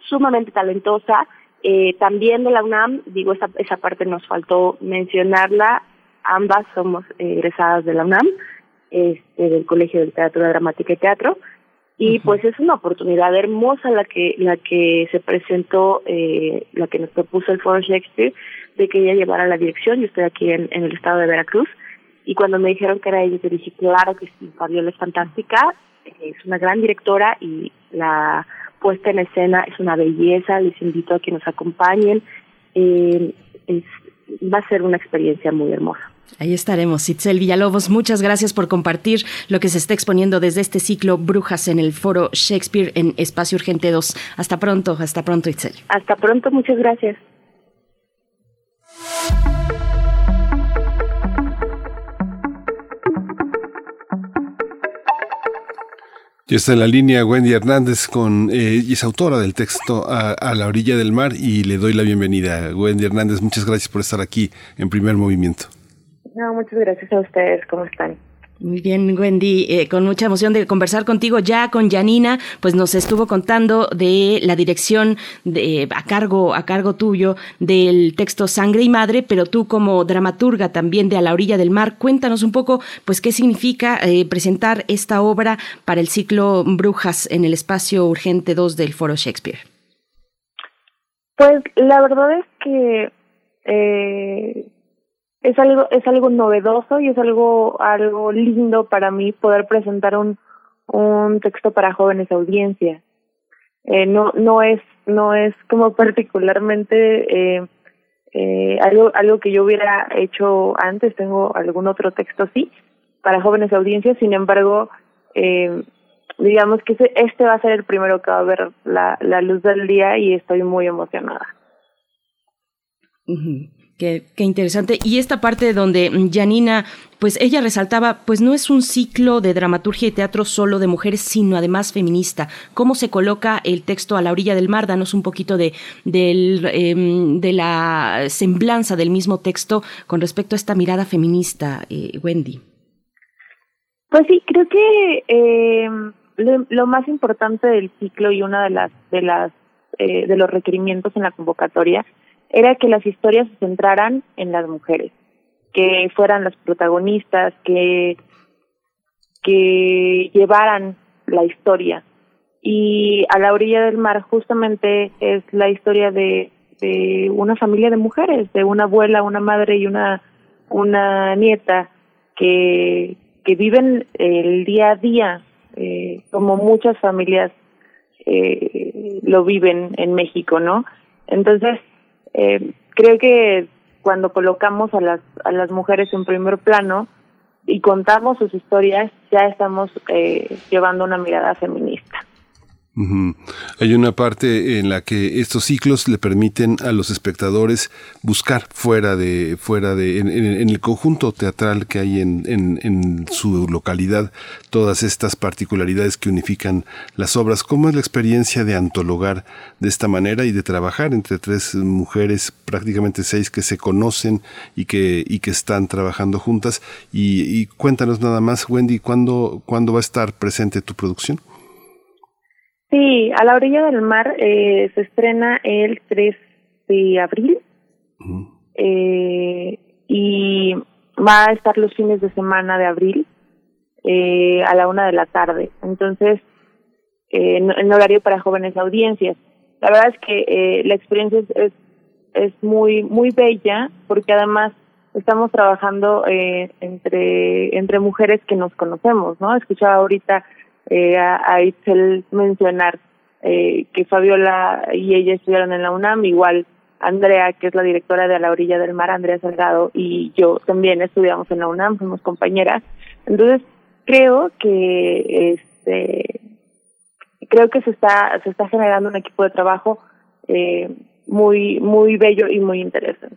sumamente talentosa, eh, también de la UNAM, digo, esa, esa parte nos faltó mencionarla, ambas somos egresadas de la UNAM, este, del Colegio de Literatura Dramática y Teatro, y pues es una oportunidad hermosa la que la que se presentó, eh, la que nos propuso el Foro Shakespeare, de que ella llevara la dirección. Yo estoy aquí en, el estado de Veracruz y cuando me dijeron que era ella, yo dije, claro que sí, Fabiola es fantástica, es una gran directora y la puesta en escena es una belleza. Les invito a que nos acompañen. Eh, es, va a ser una experiencia muy hermosa. Ahí estaremos. Itzel Villalobos, muchas gracias por compartir lo que se está exponiendo desde este ciclo Brujas en el Foro Shakespeare en Espacio Urgente 2. Hasta pronto, hasta pronto, Itzel. Hasta pronto, muchas gracias. Ya está en la línea Wendy Hernández con eh, y es autora del texto a, a, la orilla del mar y le doy la bienvenida. Wendy Hernández, muchas gracias por estar aquí en primer movimiento. No, muchas gracias a ustedes. ¿Cómo están? Muy bien, Wendy, eh, con mucha emoción de conversar contigo ya con Janina, pues nos estuvo contando de la dirección de, a cargo a cargo tuyo del texto Sangre y Madre, pero tú como dramaturga también de A la orilla del mar, cuéntanos un poco pues qué significa eh, presentar esta obra para el ciclo Brujas en el espacio urgente 2 del Foro Shakespeare. Pues la verdad es que eh, es algo es algo novedoso y es algo algo lindo para mí poder presentar un un texto para jóvenes audiencias eh, no no es no es como particularmente eh, eh, algo algo que yo hubiera hecho antes tengo algún otro texto sí para jóvenes audiencias sin embargo eh, digamos que este va a ser el primero que va a ver la, la luz del día y estoy muy emocionada Qué, qué, interesante. Y esta parte donde Janina, pues ella resaltaba, pues no es un ciclo de dramaturgia y teatro solo de mujeres, sino además feminista. ¿Cómo se coloca el texto a la orilla del mar? Danos un poquito de, del, eh, de la semblanza del mismo texto con respecto a esta mirada feminista, eh, Wendy. Pues sí, creo que eh, lo, lo, más importante del ciclo y una de las de las eh, de los requerimientos en la convocatoria era que las historias se centraran en las mujeres, que fueran las protagonistas, que, que llevaran la historia. Y a la orilla del mar justamente es la historia de, de una familia de mujeres, de una abuela, una madre y una, una nieta que, que viven el día a día, eh, como muchas familias eh, lo viven en México, ¿no? Entonces, eh, creo que cuando colocamos a las, a las mujeres en primer plano y contamos sus historias, ya estamos eh, llevando una mirada feminista. Hay una parte en la que estos ciclos le permiten a los espectadores buscar fuera de, fuera de, en, el conjunto teatral que hay en, en, su localidad, todas estas particularidades que unifican las obras. ¿Cómo es la experiencia de antologar de esta manera y de trabajar entre tres mujeres, prácticamente seis que se conocen y que, y que están trabajando juntas? Y, y cuéntanos nada más, Wendy, ¿cuándo, ¿cuándo va a estar presente tu producción? Sí, a la orilla del mar eh, se estrena el 3 de abril eh, y va a estar los fines de semana de abril eh, a la una de la tarde. Entonces, eh, en, horario para jóvenes audiencias. La verdad es que eh, la experiencia es, es, muy muy bella porque además estamos trabajando eh, entre entre mujeres que nos conocemos, ¿no? Escuchaba ahorita eh, a, Itzel mencionar eh, que Fabiola y ella estudiaron en la UNAM, igual Andrea, que es la directora de A la Orilla del Mar, Andrea Salgado, y yo también estudiamos en la UNAM, fuimos compañeras. Entonces, creo que este creo que se está se está generando un equipo de trabajo eh, muy muy bello y muy interesante.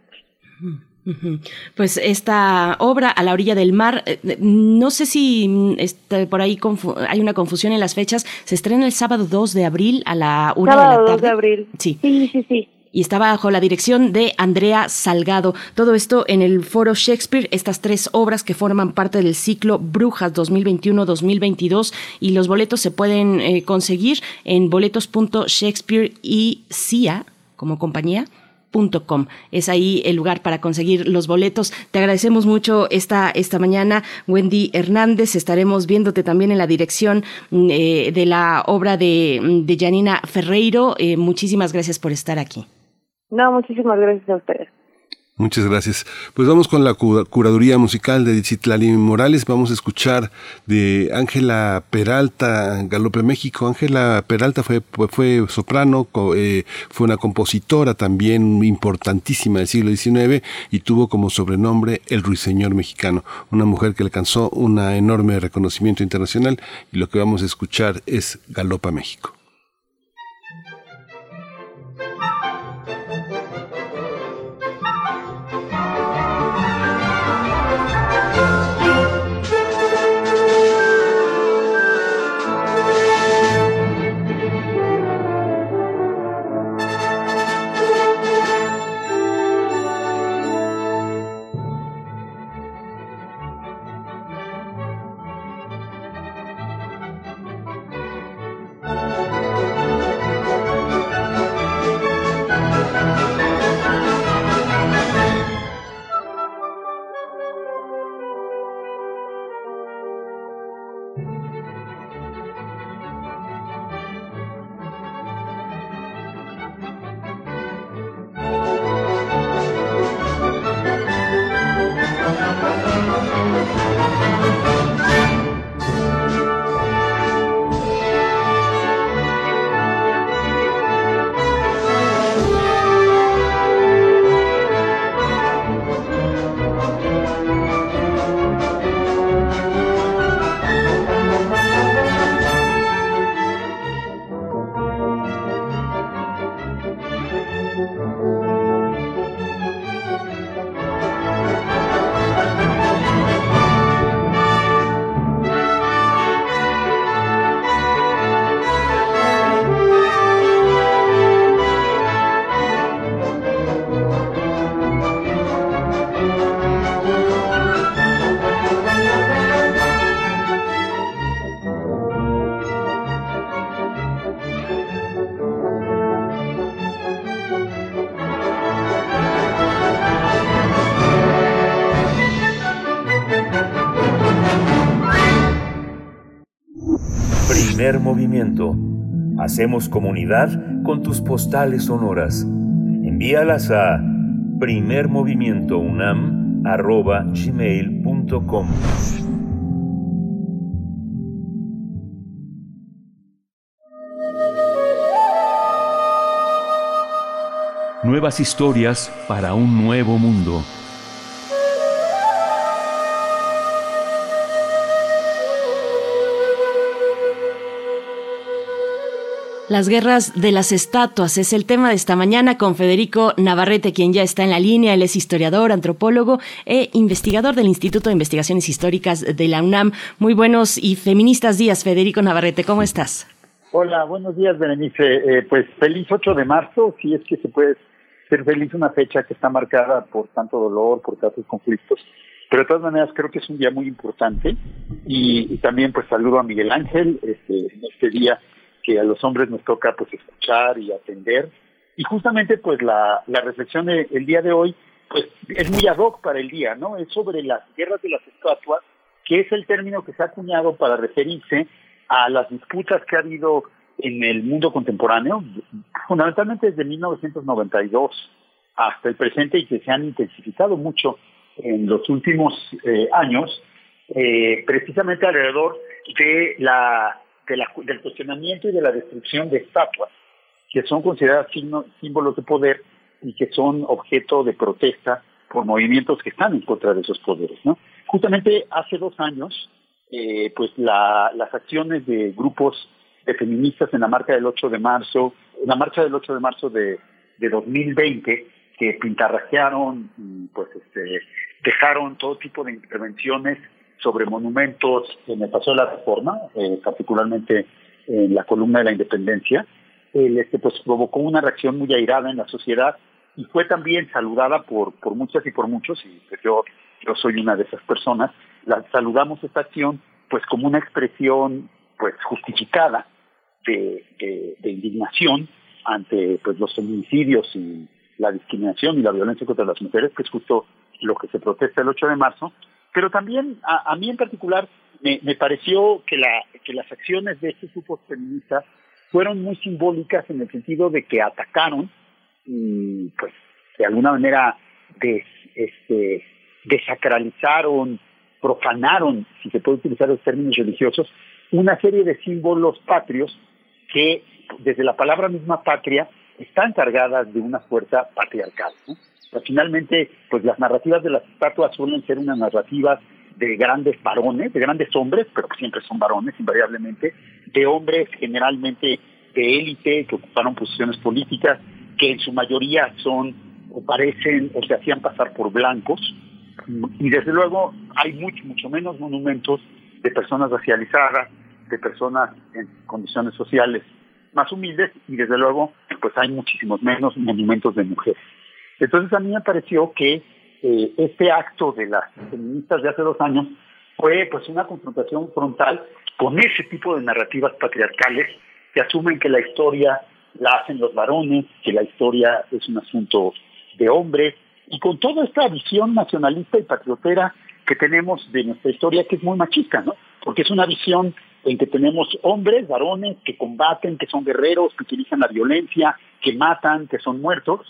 Pues esta obra a la orilla del mar, eh, eh, no sé si mm, está por ahí hay una confusión en las fechas, se estrena el sábado 2 de abril a la 1 de la tarde. 2 de abril. Sí. Sí, sí, sí. Y está bajo la dirección de Andrea Salgado. Todo esto en el Foro Shakespeare, estas tres obras que forman parte del ciclo Brujas 2021-2022 y los boletos se pueden eh, conseguir en boletos.shakespeare y CIA como compañía Es ahí el lugar para conseguir los boletos. Te agradecemos mucho esta, esta mañana, Wendy Hernández. Estaremos viéndote también en la dirección mm, eh, de la obra de, mm, de Janina Ferreiro. Eh, muchísimas gracias por estar aquí. No, muchísimas gracias a ustedes. Muchas gracias. Pues vamos con la curaduría musical de Citlali Morales. Vamos a escuchar de Ángela Peralta, Galope México. Ángela Peralta fue, fue soprano, eh, fue una compositora también importantísima del siglo XIX y tuvo como sobrenombre El Ruiseñor Mexicano. Una mujer que alcanzó un enorme reconocimiento internacional y lo que vamos a escuchar es Galopa México. Hacemos comunidad con tus postales sonoras. Envíalas a primermovimientounam.gmail.com Nuevas historias para un nuevo mundo. Las guerras de las estatuas es el tema de esta mañana con Federico Navarrete, quien ya está en la línea. Él es historiador, antropólogo e investigador del Instituto de Investigaciones Históricas de la UNAM. Muy buenos y feministas días, Federico Navarrete. ¿Cómo estás? Hola, buenos días, Berenice. Eh, pues feliz 8 de marzo, si es que se puede ser feliz una fecha que está marcada por tanto dolor, por tantos conflictos. Pero de todas maneras creo que es un día muy importante y, también pues saludo a Miguel Ángel este, en este día que a los hombres nos toca pues escuchar y atender. Y justamente pues la, la reflexión del día de hoy pues es muy ad hoc para el día, ¿no? Es sobre las guerras de las estatuas, que es el término que se ha acuñado para referirse a las disputas que ha habido en el mundo contemporáneo, fundamentalmente desde 1992 hasta el presente y que se han intensificado mucho en los últimos eh, años, eh, precisamente alrededor de la del cuestionamiento y de la destrucción de estatuas, que son consideradas símbolos de poder y que son objeto de protesta por movimientos que están en contra de esos poderes. ¿no? Justamente hace dos años, eh, pues las acciones de grupos de feministas en la marcha del 8 de marzo, en la marcha del 8 de marzo de, de 2020, que pintarrajearon pues este, dejaron todo tipo de intervenciones sobre monumentos en el Paso de la Reforma, eh, particularmente en la columna de la Independencia, este, pues provocó una reacción muy airada en la sociedad y fue también saludada por, por muchas y por muchos, y pues yo, yo soy una de esas personas, la, saludamos esta acción pues como una expresión pues justificada de, de, indignación ante pues los feminicidios y la discriminación y la violencia contra las mujeres, que es justo lo que se protesta el 8 de marzo, pero también a, mí en particular me, pareció que, la, que las acciones de estos grupos feministas fueron muy simbólicas en el sentido de que atacaron y pues de alguna manera des, este, desacralizaron, profanaron, si se puede utilizar los términos religiosos, una serie de símbolos patrios que desde la palabra misma patria están cargadas de una fuerza patriarcal. ¿no? Finalmente, pues las narrativas de las estatuas suelen ser unas narrativas de grandes varones, de grandes hombres, pero siempre son varones invariablemente, de hombres generalmente de élite que ocuparon posiciones políticas, que en su mayoría son o parecen o se hacían pasar por blancos. Y desde luego hay mucho, mucho menos monumentos de personas racializadas, de personas en condiciones sociales más humildes y desde luego pues hay muchísimos menos monumentos de mujeres. Entonces a mí me pareció que eh, este acto de las feministas de hace dos años fue pues una confrontación frontal con ese tipo de narrativas patriarcales que asumen que la historia la hacen los varones, que la historia es un asunto de hombres, y con toda esta visión nacionalista y patriotera que tenemos de nuestra historia, que es muy machista, ¿no? Porque es una visión en que tenemos hombres, varones, que combaten, que son guerreros, que utilizan la violencia, que matan, que son muertos,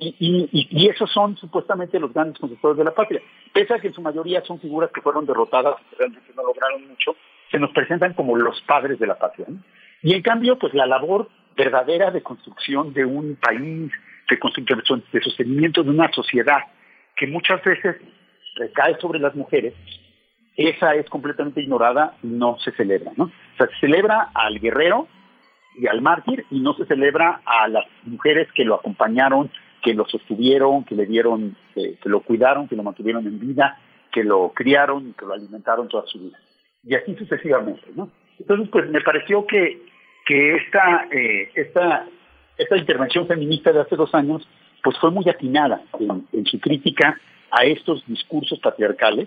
y, y, esos son supuestamente los grandes constructores de la patria. Pese a que en su mayoría son figuras que fueron derrotadas, realmente no lograron mucho, se nos presentan como los padres de la patria. Y en cambio, pues la labor verdadera de construcción de un país, de, de sostenimiento de una sociedad que muchas veces recae sobre las mujeres, esa es completamente ignorada y no se celebra. ¿no? O sea, se celebra al guerrero y al mártir y no se celebra a las mujeres que lo acompañaron que lo sostuvieron, que le dieron, que lo cuidaron, que lo mantuvieron en vida, que lo criaron y que lo alimentaron toda su vida. Y así sucesivamente, ¿no? Entonces, pues me pareció que, que esta, eh, esta, esta intervención feminista de hace dos años, pues fue muy atinada en, su crítica a estos discursos patriarcales.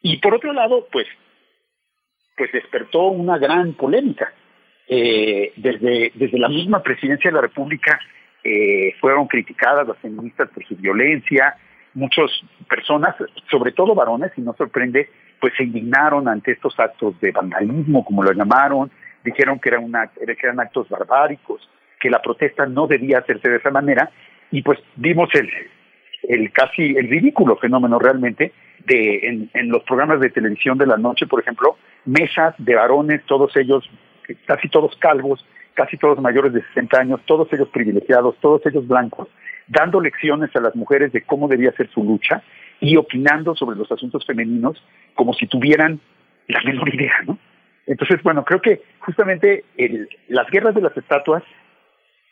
Y por otro lado, pues, pues despertó una gran polémica. Eh, desde, desde la misma presidencia de la República eh, fueron criticadas las feministas por su violencia, muchas personas, sobre todo varones, y no sorprende, pues se indignaron ante estos actos de vandalismo, como lo llamaron, dijeron que, era una, eran actos barbáricos, que la protesta no debía hacerse de esa manera, y pues vimos el, el casi el ridículo fenómeno realmente de en los programas de televisión de la noche, por ejemplo, mesas de varones, todos ellos casi todos calvos, casi todos mayores de 60 años, todos ellos privilegiados, todos ellos blancos, dando lecciones a las mujeres de cómo debía ser su lucha y opinando sobre los asuntos femeninos como si tuvieran la menor idea, ¿no? Entonces, bueno, creo que justamente el, las guerras de las estatuas,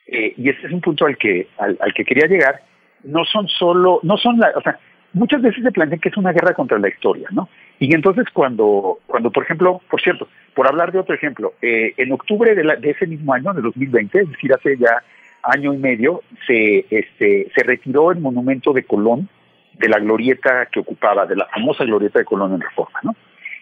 eh, y ese es un punto al que, al, al, que quería llegar, no son solo, no son la, o sea, muchas veces se plantean que es una guerra contra la historia, ¿no? Y entonces cuando, cuando por ejemplo, por cierto, por hablar de otro ejemplo, eh, en octubre de, la, de ese mismo año, de 2020, es decir, hace ya año y medio, se, este, se retiró el monumento de Colón de la glorieta que ocupaba, de la famosa glorieta de Colón en Reforma, ¿no?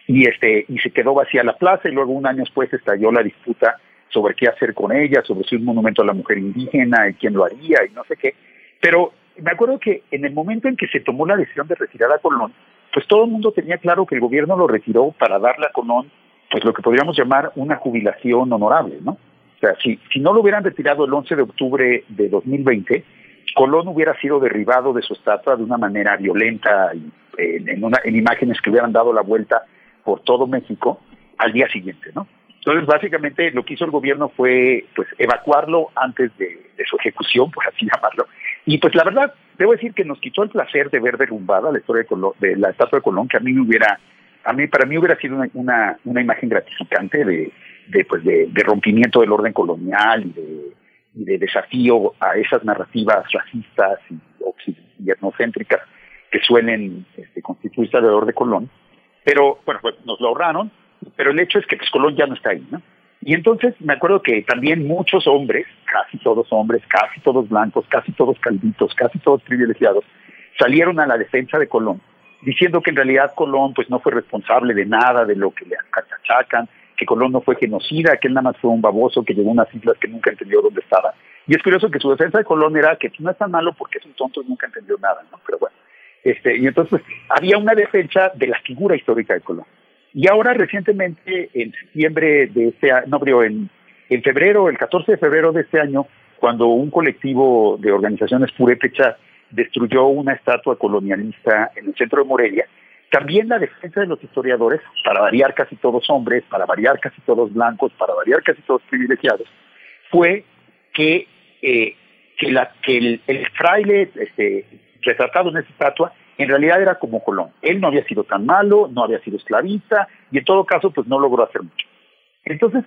Y, este, y se quedó vacía la plaza y luego un año después estalló la disputa sobre qué hacer con ella, sobre si un monumento a la mujer indígena y quién lo haría y no sé qué. Pero me acuerdo que en el momento en que se tomó la decisión de retirar a Colón, pues todo el mundo tenía claro que el gobierno lo retiró para darle a Colón, pues lo que podríamos llamar una jubilación honorable, ¿no? O sea, si, si no lo hubieran retirado el 11 de octubre de 2020, Colón hubiera sido derribado de su estatua de una manera violenta y en, una, en imágenes que hubieran dado la vuelta por todo México al día siguiente, ¿no? Entonces, básicamente, lo que hizo el gobierno fue pues evacuarlo antes de su ejecución, por así llamarlo, y pues la verdad, debo decir que nos quitó el placer de ver derrumbada la historia de, de la estatua de Colón, que a mí me hubiera, a mí, para mí hubiera sido una, una, imagen gratificante de, de, pues de, rompimiento del orden colonial y de, desafío a esas narrativas racistas y, y etnocéntricas que suelen este, constituirse alrededor de Colón. Pero, bueno, pues nos lo ahorraron, pero el hecho es que pues, Colón ya no está ahí, ¿no? Y entonces me acuerdo que también muchos hombres, casi todos hombres, casi todos blancos, casi todos calditos, casi todos privilegiados, salieron a la defensa de Colón, diciendo que en realidad Colón pues no fue responsable de nada de lo que le achacan, que Colón no fue genocida, que él nada más fue un baboso que llegó a unas islas que nunca entendió dónde estaba. Y es curioso que su defensa de Colón era que no es tan malo porque es un tonto y nunca entendió nada, ¿no? Pero bueno, este, y entonces pues, había una defensa de la figura histórica de Colón. Y ahora recientemente, en septiembre de este año, no, en, en febrero, el 14 de febrero de este año, cuando un colectivo de organizaciones purépechas destruyó una estatua colonialista en el centro de Morelia, también la defensa de los historiadores, para variar casi todos hombres, para variar casi todos blancos, para variar casi todos privilegiados, fue que, eh, que, la, que el, el fraile este, retratado en esa estatua en realidad era como Colón. Él no había sido tan malo, no había sido esclavista y en todo caso pues no logró hacer mucho. Entonces,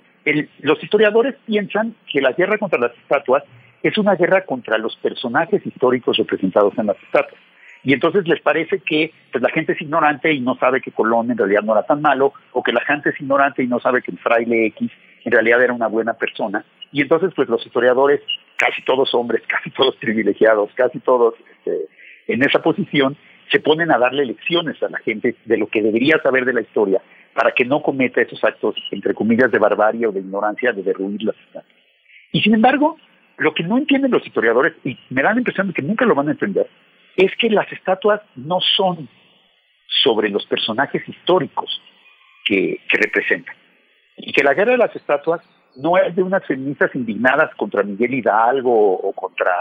los historiadores piensan que la guerra contra las estatuas es una guerra contra los personajes históricos representados en las estatuas. Y entonces les parece que pues, la gente es ignorante y no sabe que Colón en realidad no era tan malo, o que la gente es ignorante y no sabe que el fraile X en realidad era una buena persona. Y entonces, pues los historiadores, casi todos hombres, casi todos privilegiados, casi todos este, en esa posición, se ponen a darle lecciones a la gente de lo que debería saber de la historia para que no cometa esos actos, entre comillas, de barbarie o de ignorancia de derruir las estatuas. Y sin embargo, lo que no entienden los historiadores, y me da la impresión de que nunca lo van a entender, es que las estatuas no son sobre los personajes históricos que, que representan. Y que la guerra de las estatuas no es de unas feministas indignadas contra Miguel Hidalgo o contra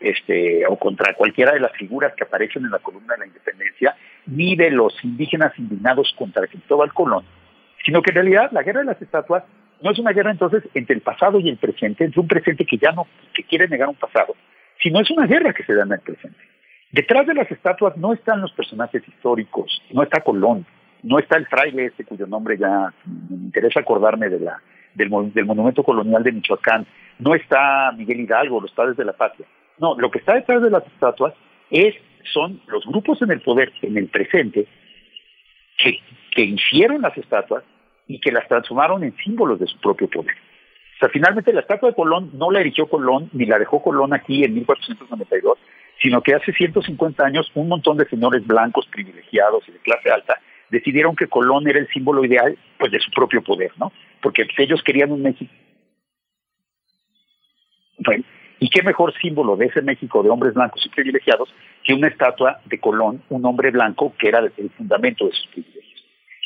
este, o contra cualquiera de las figuras que aparecen en la columna de la independencia, ni de los indígenas indignados contra Cristóbal Colón, sino que en realidad la guerra de las estatuas no es una guerra entonces entre el pasado y el presente, entre un presente que ya no, que quiere negar un pasado, sino es una guerra que se da en el presente. Detrás de las estatuas no están los personajes históricos, no está Colón, no está el fraile este cuyo nombre ya me interesa acordarme de la, del, del monumento colonial de Michoacán, no está Miguel Hidalgo, los padres de la patria. No, lo que está detrás de las estatuas es, son los grupos en el poder, en el presente, que, que hicieron las estatuas y que las transformaron en símbolos de su propio poder. O sea, finalmente la estatua de Colón no la erigió Colón ni la dejó Colón aquí en 1492, sino que hace 150 años un montón de señores blancos privilegiados y de clase alta decidieron que Colón era el símbolo ideal pues de su propio poder, ¿no? Porque ellos querían un México bueno, y qué mejor símbolo de ese México de hombres blancos y privilegiados que una estatua de Colón, un hombre blanco que era el fundamento de sus privilegios.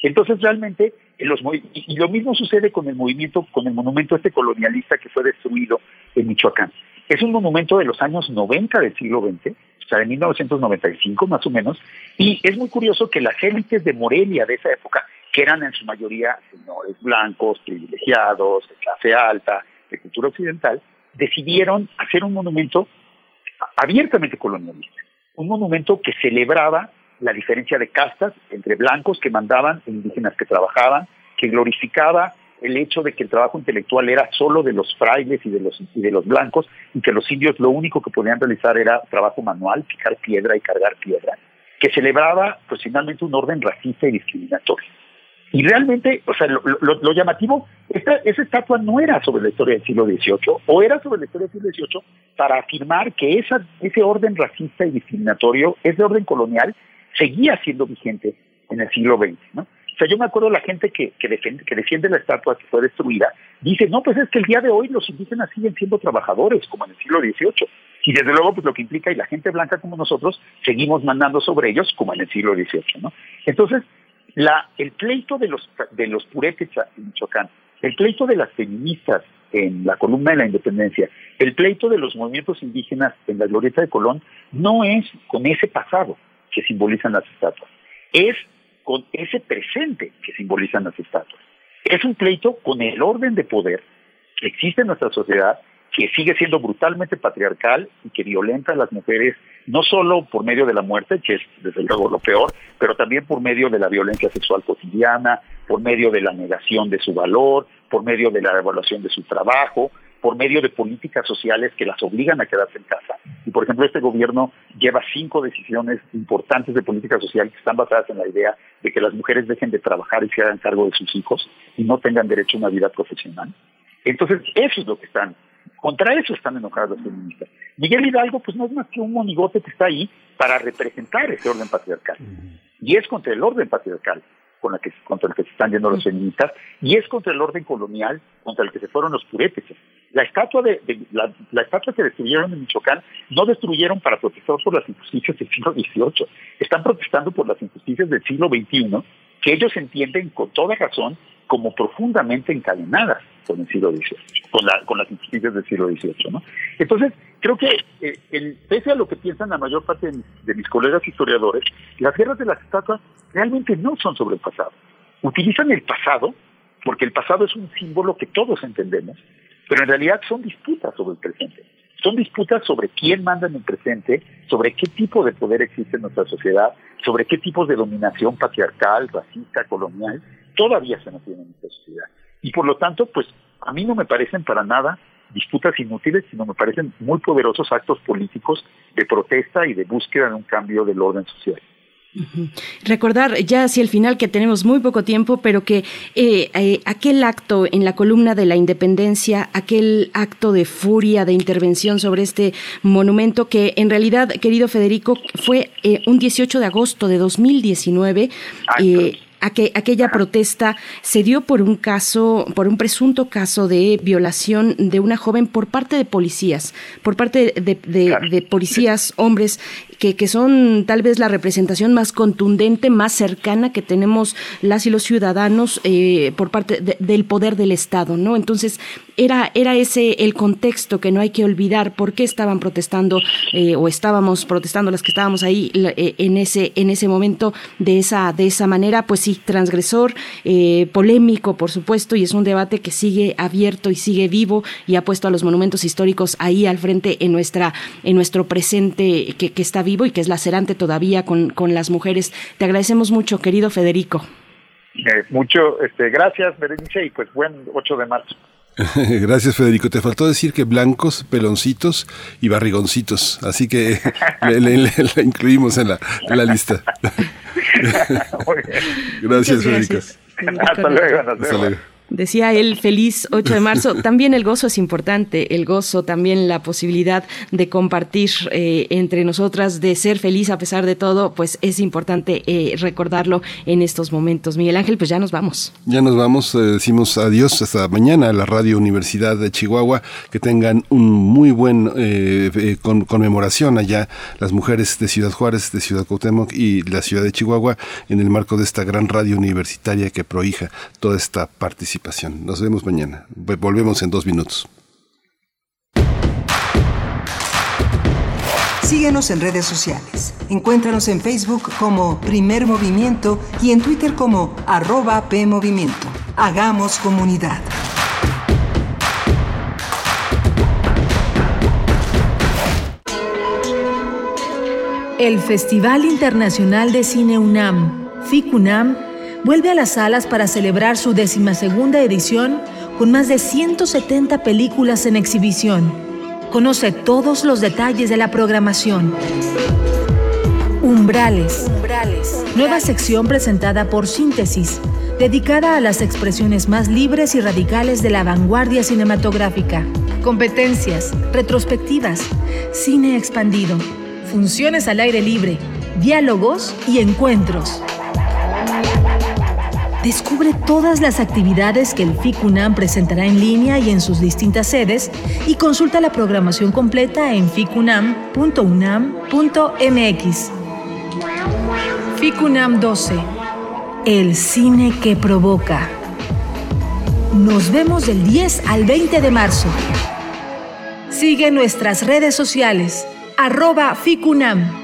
Entonces realmente, los, y lo mismo sucede con el movimiento, con el monumento este colonialista que fue destruido en Michoacán. Es un monumento de los años 90 del siglo XX, o sea, de 1995 más o menos, y es muy curioso que las élites de Morelia de esa época, que eran en su mayoría señores blancos, privilegiados, de clase alta, de cultura occidental, decidieron hacer un monumento abiertamente colonialista, un monumento que celebraba la diferencia de castas entre blancos que mandaban e indígenas que trabajaban, que glorificaba el hecho de que el trabajo intelectual era solo de los frailes y de los, y de los blancos y que los indios lo único que podían realizar era trabajo manual, picar piedra y cargar piedra, que celebraba pues finalmente un orden racista y discriminatorio. Y realmente, o sea, lo, llamativo, esta, esa estatua no era sobre la historia del siglo XVIII, o era sobre la historia del siglo XVIII para afirmar que esa, ese orden racista y discriminatorio, ese orden colonial, seguía siendo vigente en el siglo XX, ¿no? O sea, yo me acuerdo la gente que, que, defiende, que defiende la estatua que fue destruida, dice, no, pues es que el día de hoy los indígenas siguen siendo trabajadores, como en el siglo XVIII. Y desde luego, pues lo que implica, y la gente blanca como nosotros, seguimos mandando sobre ellos, como en el siglo XVIII, ¿no? Entonces, la, el pleito de los, de los en Michoacán, el pleito de las feministas en la columna de la independencia, el pleito de los movimientos indígenas en la glorieta de Colón, no es con ese pasado que simbolizan las estatuas, es con ese presente que simbolizan las estatuas. Es un pleito con el orden de poder que existe en nuestra sociedad, que sigue siendo brutalmente patriarcal y que violenta a las mujeres no solo por medio de la muerte, que es desde luego lo peor, pero también por medio de la violencia sexual cotidiana, por medio de la negación de su valor, por medio de la evaluación de su trabajo, por medio de políticas sociales que las obligan a quedarse en casa. Y por ejemplo, este gobierno lleva cinco decisiones importantes de política social que están basadas en la idea de que las mujeres dejen de trabajar y se hagan cargo de sus hijos y no tengan derecho a una vida profesional. Entonces, eso es lo que están contra eso están enojados los feministas. Miguel Hidalgo, pues no es más que un monigote que está ahí para representar ese orden patriarcal. Y es contra el orden patriarcal con la que, contra el que se están yendo los feministas, y es contra el orden colonial contra el que se fueron los purépeches. La estatua de, la, estatua que destruyeron en Michoacán no destruyeron para protestar por las injusticias del siglo XVIII, están protestando por las injusticias del siglo XXI, que ellos entienden con toda razón como profundamente encadenadas con el siglo XVIII, con, la, con las injusticias del siglo XVIII. ¿no? Entonces, creo que eh, pese a lo que piensan la mayor parte de mis, colegas historiadores, las guerras de las estatuas realmente no son sobre el pasado. Utilizan el pasado, porque el pasado es un símbolo que todos entendemos, pero en realidad son disputas sobre el presente. Son disputas sobre quién manda en el presente, sobre qué tipo de poder existe en nuestra sociedad, sobre qué tipos de dominación patriarcal, racista, colonial, todavía se mantiene en nuestra sociedad. Y por lo tanto, pues a mí no me parecen para nada disputas inútiles, sino me parecen muy poderosos actos políticos de protesta y de búsqueda de un cambio del orden social. Recordar ya hacia el final que tenemos muy poco tiempo, pero que eh, eh, aquel acto en la columna de la independencia, aquel acto de furia, de intervención sobre este monumento que en realidad, querido Federico, fue eh, un 18 de agosto de 2019 aquella protesta se dio por un caso, por un presunto caso de violación de una joven por parte de policías, por parte de, policías hombres que, que, son tal vez la representación más contundente, más cercana que tenemos las y los ciudadanos eh, por parte del poder del Estado, ¿no? Entonces, era, era ese el contexto que no hay que olvidar, por qué estaban protestando eh, o estábamos protestando las que estábamos ahí eh, en ese, en ese momento de esa, de esa manera, pues sí, transgresor, eh, polémico, por supuesto, y es un debate que sigue abierto y sigue vivo y ha puesto a los monumentos históricos ahí al frente en nuestra, en nuestro presente que, que está vivo y que es lacerante todavía con, con las mujeres. Te agradecemos mucho, querido Federico. mucho, este, gracias, Berenice, y pues buen 8 de marzo. Gracias, Federico. Te faltó decir que blancos, peloncitos y barrigoncitos. Así que le, incluimos en la, la lista. gracias, Federico. Hasta luego. Hasta luego. Decía él, feliz 8 de marzo. También el gozo es importante, el gozo, también la posibilidad de compartir eh, entre nosotras, de ser feliz a pesar de todo, pues es importante eh, recordarlo en estos momentos. Miguel Ángel, pues ya nos vamos. Ya nos vamos, eh, decimos adiós hasta mañana a la Radio Universidad de Chihuahua. Que tengan un muy buen conmemoración allá las mujeres de Ciudad Juárez, de Ciudad Cuauhtémoc y la ciudad de Chihuahua en el marco de esta gran radio universitaria que prohija toda esta participación nos vemos mañana. Volvemos en dos minutos. Síguenos en redes sociales. Encuéntranos en Facebook como Primer Movimiento y en Twitter como arroba PMovimiento. Hagamos comunidad. El Festival Internacional de Cine UNAM, FICUNAM, vuelve a las salas para celebrar su decimasegunda edición con más de 170 películas en exhibición. Conoce todos los detalles de la programación. Umbrales. Nueva sección presentada por Síntesis, dedicada a las expresiones más libres y radicales de la vanguardia cinematográfica. Competencias, retrospectivas, cine expandido, funciones al aire libre, diálogos y encuentros. Descubre todas las actividades que el FICUNAM presentará en línea y en sus distintas sedes y consulta la programación completa en ficunam.unam.mx. FICUNAM 12. El cine que provoca. Nos vemos del 10 al 20 de marzo. Sigue nuestras redes sociales, arroba FICUNAM.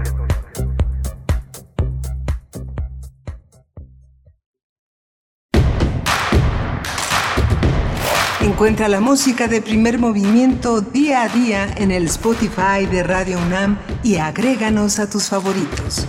Encuentra la música de primer movimiento día a día en el Spotify de Radio UNAM y agréganos a tus favoritos.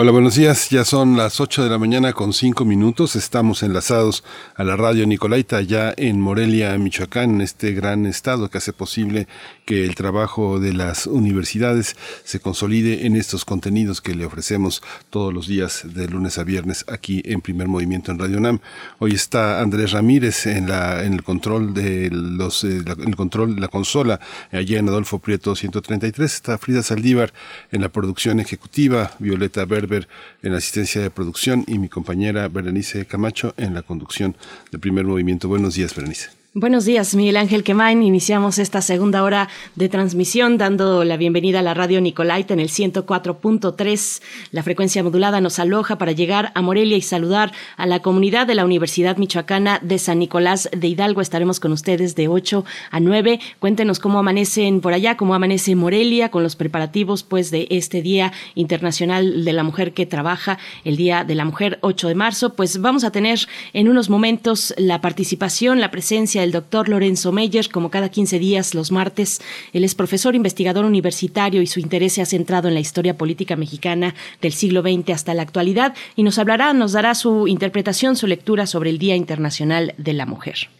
Hola, buenos días. Ya son las 8 de la mañana con 5 minutos. Estamos enlazados a la radio Nicolaita, ya en Morelia, Michoacán, en este gran estado que hace posible que el trabajo de las universidades se consolide en estos contenidos que le ofrecemos todos los días de lunes a viernes aquí en Primer Movimiento en Radio UNAM. Hoy está Andrés Ramírez en la en el control de los eh, la, el control de la consola allá en Adolfo Prieto 133. Está Frida Saldívar en la producción ejecutiva, Violeta Verde en la asistencia de producción y mi compañera Berenice Camacho en la conducción de primer movimiento. Buenos días, Berenice. Buenos días, Miguel Ángel Quemain. Iniciamos esta segunda hora de transmisión dando la bienvenida a la radio Nicolaita en el 104.3. La frecuencia modulada nos aloja para llegar a Morelia y saludar a la comunidad de la Universidad Michoacana de San Nicolás de Hidalgo. Estaremos con ustedes de 8 a 9. Cuéntenos cómo amanecen por allá, cómo amanece Morelia con los preparativos pues de este Día Internacional de la Mujer que trabaja, el Día de la Mujer 8 de marzo. Pues vamos a tener en unos momentos la participación, la presencia el doctor Lorenzo Meyer, como cada 15 días los martes. Él es profesor investigador universitario y su interés se ha centrado en la historia política mexicana del siglo XX hasta la actualidad y nos hablará, nos dará su interpretación, su lectura sobre el Día Internacional de la Mujer.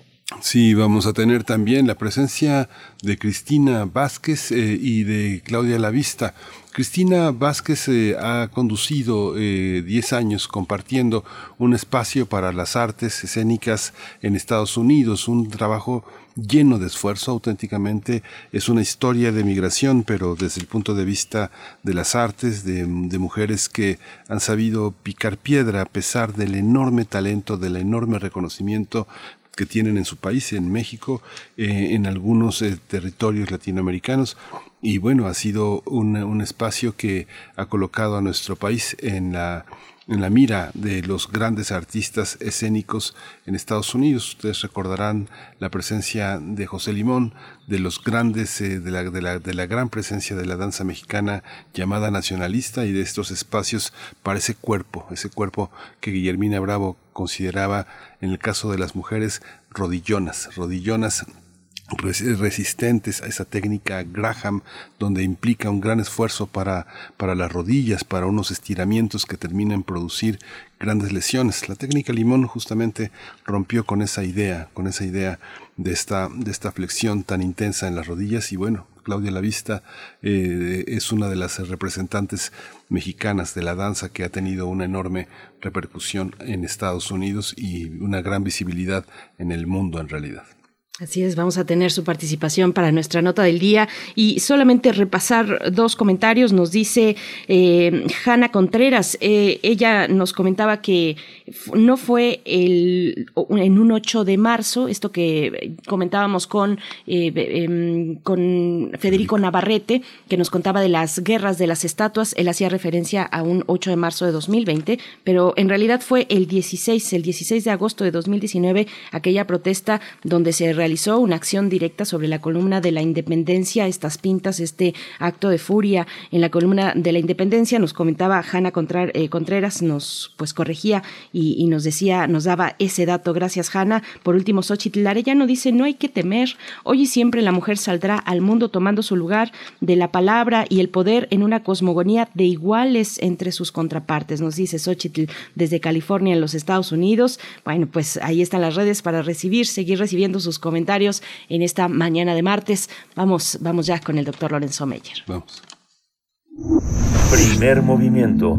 Sí, vamos a tener también la presencia de Cristina Vázquez eh, y de Claudia Lavista. Cristina Vázquez eh, ha conducido 10 eh, años compartiendo un espacio para las artes escénicas en Estados Unidos, un trabajo lleno de esfuerzo, auténticamente es una historia de migración, pero desde el punto de vista de las artes, de, mujeres que han sabido picar piedra a pesar del enorme talento, del enorme reconocimiento que tienen en su país, en México, eh, en algunos territorios latinoamericanos. Y bueno, ha sido un, un espacio que ha colocado a nuestro país en la en la mira de los grandes artistas escénicos en Estados Unidos. Ustedes recordarán la presencia de José Limón, de los grandes, eh, de, la, de, la, de, la, gran presencia de la danza mexicana llamada nacionalista y de estos espacios para ese cuerpo, ese cuerpo que Guillermina Bravo consideraba en el caso de las mujeres rodillonas, rodillonas resistentes a esa técnica Graham, donde implica un gran esfuerzo para, para las rodillas, para unos estiramientos que terminan producir grandes lesiones. La técnica Limón justamente rompió con esa idea, con esa idea de esta, de esta flexión tan intensa en las rodillas y bueno, Claudia Lavista eh, es una de las representantes mexicanas de la danza que ha tenido una enorme repercusión en Estados Unidos y una gran visibilidad en el mundo en realidad. Así es, vamos a tener su participación para nuestra nota del día y solamente repasar dos comentarios. Nos dice eh, Hanna Contreras, eh, ella nos comentaba que no fue el, en un 8 de marzo, esto que comentábamos con, eh, em, con Federico Navarrete, que nos contaba de las guerras de las estatuas, él hacía referencia a un 8 de marzo de 2020, pero en realidad fue el 16, el 16 de agosto de 2019, aquella protesta donde se realizó una acción directa sobre la columna de la independencia, estas pintas, este acto de furia en la columna de la independencia. Nos comentaba Hanna eh, Contreras, nos pues corregía y, nos decía, nos daba ese dato. Gracias, Hanna. Por último, Xochitl Arellano dice, no hay que temer. Hoy y siempre la mujer saldrá al mundo tomando su lugar de la palabra y el poder en una cosmogonía de iguales entre sus contrapartes. Nos dice Xochitl desde California, en los Estados Unidos. Bueno, pues ahí están las redes para recibir, seguir recibiendo sus comentarios comentarios en esta mañana de martes. Vamos, vamos ya con el doctor Lorenzo Meyer. Vamos. Primer movimiento.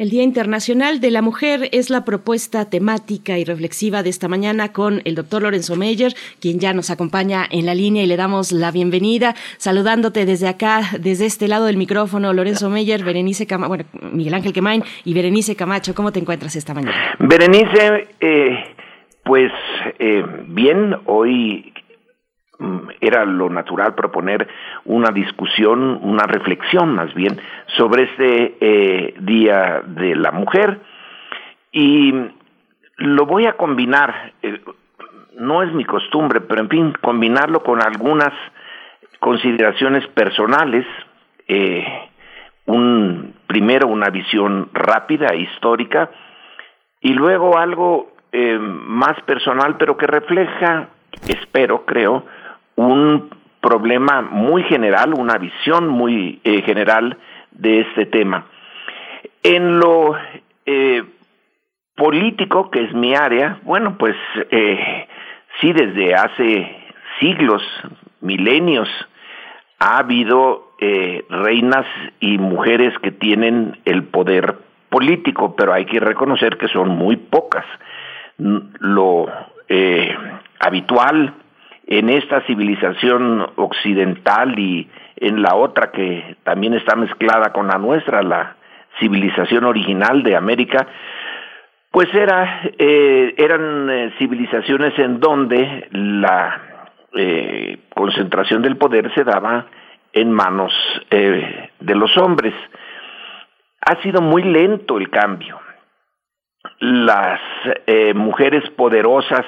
El Día Internacional de la Mujer es la propuesta temática y reflexiva de esta mañana con el doctor Lorenzo Meyer, quien ya nos acompaña en la línea y le damos la bienvenida, saludándote desde acá, desde este lado del micrófono, Lorenzo Meyer, Berenice Camacho, bueno, Miguel Ángel Quemain y Berenice Camacho, ¿cómo te encuentras esta mañana? Berenice, eh, pues eh, bien, hoy era lo natural proponer una discusión, una reflexión más bien sobre este eh, Día de la Mujer. Y lo voy a combinar, eh, no es mi costumbre, pero en fin, combinarlo con algunas consideraciones personales, eh, un, primero una visión rápida, histórica, y luego algo más personal, pero que refleja, espero, creo, un problema muy general, una visión muy eh, general de este tema. En lo eh, político, que es mi área, bueno, pues eh, sí, desde hace siglos, milenios, ha habido reinas y mujeres que tienen el poder político, pero hay que reconocer que son muy pocas. Lo habitual en esta civilización occidental y en la otra que también está mezclada con la nuestra, la civilización original de América, pues era, eh, eran eh, civilizaciones en donde la eh, concentración del poder se daba en manos de los hombres. Ha sido muy lento el cambio. Las mujeres poderosas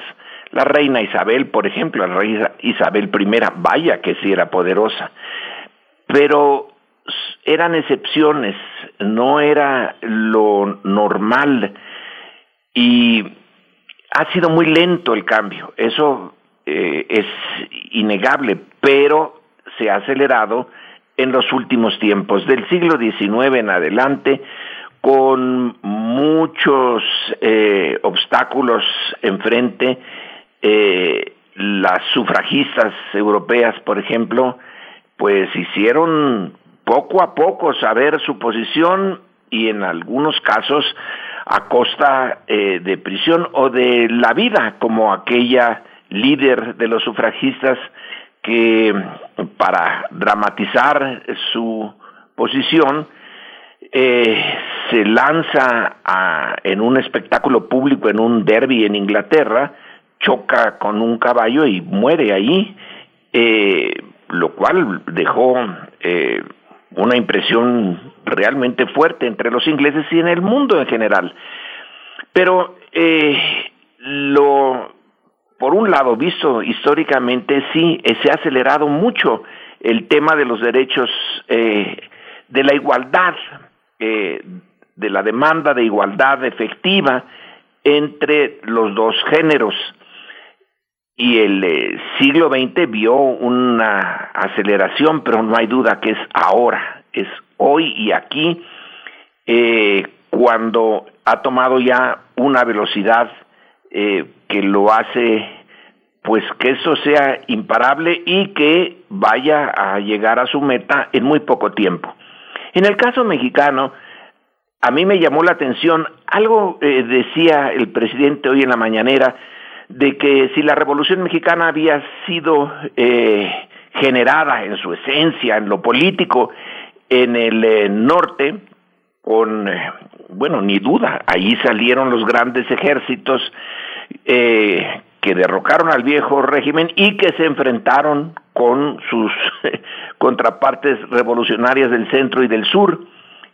la reina Isabel, por ejemplo, la reina Isabel I, vaya que sí era poderosa, pero eran excepciones, no era lo normal. Y ha sido muy lento el cambio, eso eh, es innegable, pero se ha acelerado en los últimos tiempos, del siglo XIX en adelante, con muchos eh, obstáculos enfrente. Eh, las sufragistas europeas, por ejemplo, pues hicieron poco a poco saber su posición y en algunos casos a costa eh, de prisión o de la vida, como aquella líder de los sufragistas que para dramatizar su posición eh, se lanza a, en un espectáculo público, en un derby en Inglaterra, choca con un caballo y muere ahí, eh, lo cual dejó eh, una impresión realmente fuerte entre los ingleses y en el mundo en general. Pero eh, lo, por un lado, visto históricamente, sí, se ha acelerado mucho el tema de los derechos, de la igualdad, de la demanda de igualdad efectiva entre los dos géneros. Y el siglo XX vio una aceleración, pero no hay duda que es ahora, es hoy y aquí, eh, cuando ha tomado ya una velocidad eh, que lo hace, pues que eso sea imparable y que vaya a llegar a su meta en muy poco tiempo. En el caso mexicano, a mí me llamó la atención, algo eh, decía el presidente hoy en la mañanera, de que si la revolución mexicana había sido generada en su esencia, en lo político, en el eh, norte, con, eh, bueno, ni duda, ahí salieron los grandes ejércitos eh, que derrocaron al viejo régimen y que se enfrentaron con sus contrapartes revolucionarias del centro y del sur,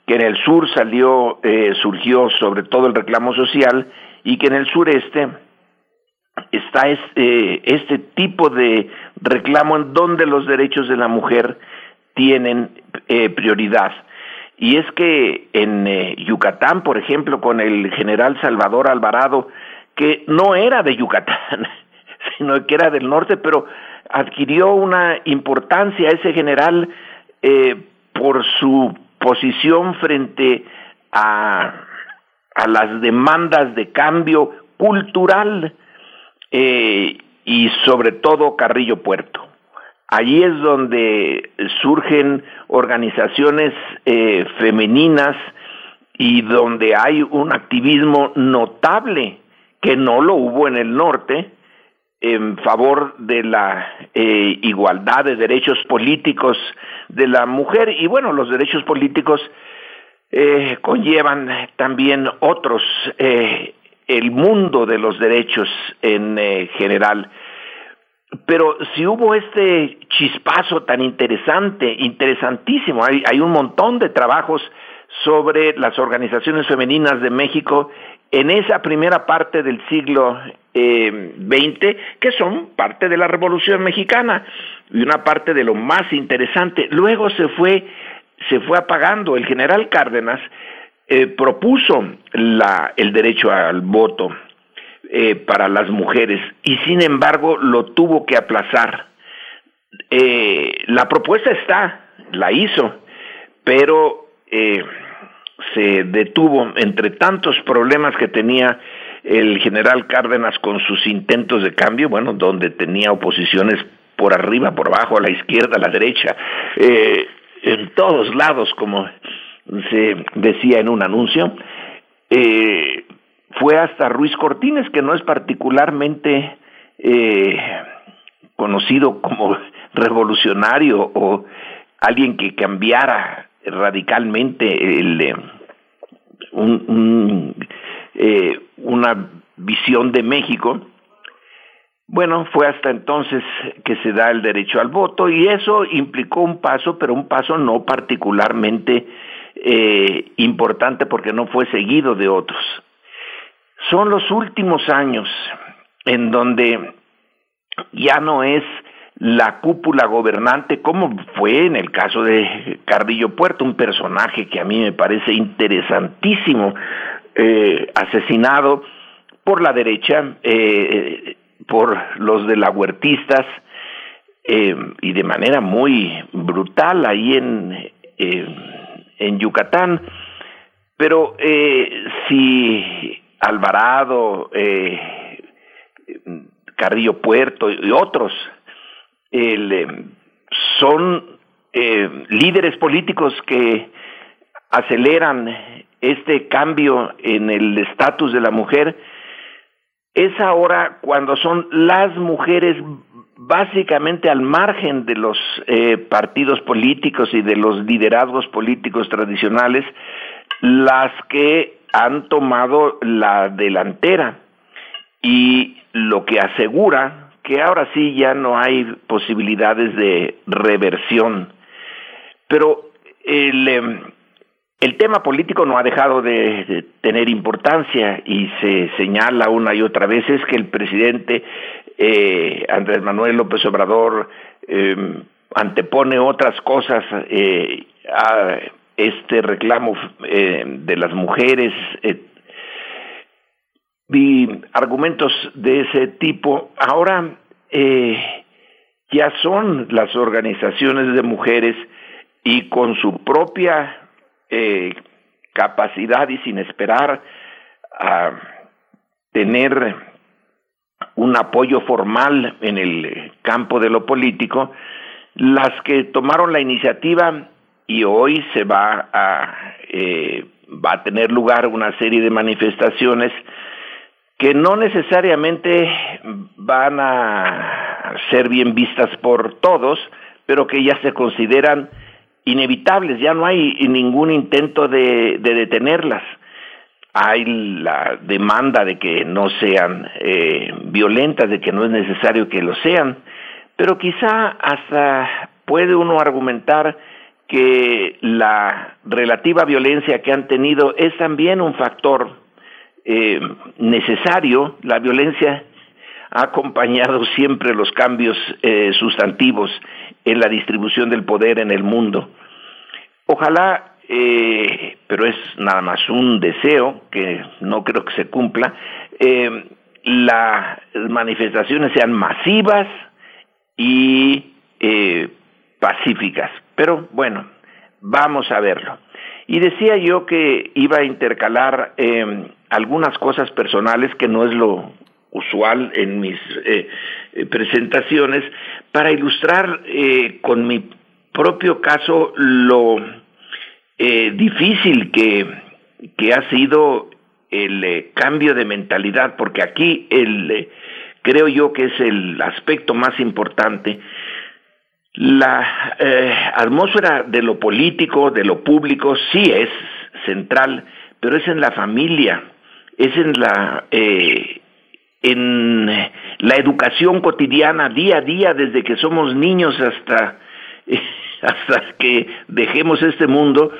que en el sur salió, surgió sobre todo el reclamo social y que en el sureste está este, este tipo de reclamo en donde los derechos de la mujer tienen eh, prioridad. Y es que en eh, Yucatán, por ejemplo, con el general Salvador Alvarado, que no era de Yucatán, sino que era del norte, pero adquirió una importancia ese general eh, por su posición frente a, a las demandas de cambio cultural y sobre todo Carrillo Puerto. Allí es donde surgen organizaciones eh, femeninas y donde hay un activismo notable que no lo hubo en el norte en favor de la eh, igualdad de derechos políticos de la mujer y bueno los derechos políticos eh, conllevan también otros el mundo de los derechos en general pero si hubo este chispazo tan interesante, interesantísimo, hay, un montón de trabajos sobre las organizaciones femeninas de México en esa primera parte del siglo eh, XX, que son parte de la Revolución Mexicana y una parte de lo más interesante. Luego se fue, se fue apagando. El general Cárdenas eh, propuso la, el derecho al voto eh, para las mujeres y sin embargo lo tuvo que aplazar. Eh, la propuesta está, la hizo, pero eh, se detuvo entre tantos problemas que tenía el general Cárdenas con sus intentos de cambio, bueno, donde tenía oposiciones por arriba, por abajo, a la izquierda, a la derecha, en todos lados, como se decía en un anuncio, eh, fue hasta Ruiz Cortines, que no es particularmente eh, conocido como revolucionario o alguien que cambiara radicalmente eh, eh, una visión de México. Bueno, fue hasta entonces que se da el derecho al voto y eso implicó un paso, pero un paso no particularmente importante porque no fue seguido de otros. Son los últimos años en donde ya no es la cúpula gobernante, como fue en el caso de Cardillo Puerto, un personaje que a mí me parece interesantísimo, eh, asesinado por la derecha, eh, por los de la huertistas, eh, y de manera muy brutal ahí en, en Yucatán. Pero eh, si Alvarado, eh, Carrillo Puerto y otros son líderes políticos que aceleran este cambio en el estatus de la mujer, es ahora cuando son las mujeres básicamente al margen de los eh, partidos políticos y de los liderazgos políticos tradicionales las que han tomado la delantera y lo que asegura que ahora sí ya no hay posibilidades de reversión. Pero el, em, el tema político no ha dejado de, tener importancia y se señala una y otra vez es que el presidente eh, Andrés Manuel López Obrador em, antepone otras cosas eh, a este reclamo eh, de las mujeres y argumentos de ese tipo. Ahora ya son las organizaciones de mujeres y con su propia capacidad y sin esperar a tener un apoyo formal en el campo de lo político, las que tomaron la iniciativa y hoy se va a eh, va a tener lugar una serie de manifestaciones que no necesariamente van a ser bien vistas por todos, pero que ya se consideran inevitables, ya no hay ningún intento de detenerlas hay la demanda de que no sean eh, violentas, de que no es necesario que lo sean, pero quizá hasta puede uno argumentar que la relativa violencia que han tenido es también un factor eh, necesario. La violencia ha acompañado siempre los cambios eh, sustantivos en la distribución del poder en el mundo. Ojalá eh, pero es nada más un deseo que no creo que se cumpla, eh, las manifestaciones sean masivas y eh, pacíficas. Pero bueno, vamos a verlo. Y decía yo que iba a intercalar eh, algunas cosas personales que no es lo usual en mis presentaciones para ilustrar con mi propio caso lo eh, difícil que, que, ha sido el eh, cambio de mentalidad, porque aquí el, eh, creo yo que es el aspecto más importante. La atmósfera de lo político, de lo público, sí es central, pero es en la familia, es en la en la educación cotidiana día a día desde que somos niños hasta hasta que dejemos este mundo,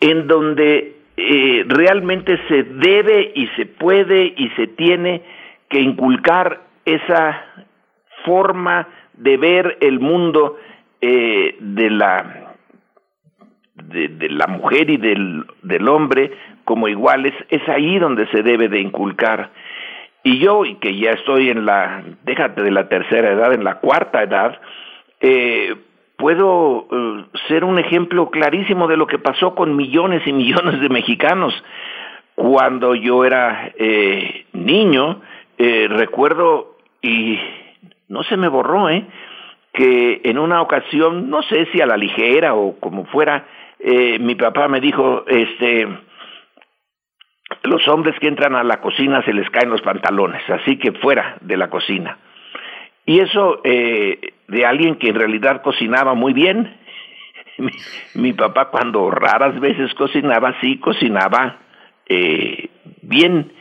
en donde eh, realmente se debe y se puede y se tiene que inculcar esa forma de ver el mundo eh, de la de, la mujer y del, del hombre como iguales es ahí donde se debe de inculcar. Y yo y que ya estoy en la déjate de la tercera edad en la cuarta edad eh, puedo eh, ser un ejemplo clarísimo de lo que pasó con millones y millones de mexicanos. Cuando yo era eh, niño, eh, recuerdo, y no se me borró, ¿eh? que en una ocasión, no sé si a la ligera o como fuera, mi papá me dijo, este, los hombres que entran a la cocina se les caen los pantalones, así que fuera de la cocina. Y eso eh, de alguien que en realidad cocinaba muy bien. Mi, papá cuando raras veces cocinaba, sí cocinaba eh, bien.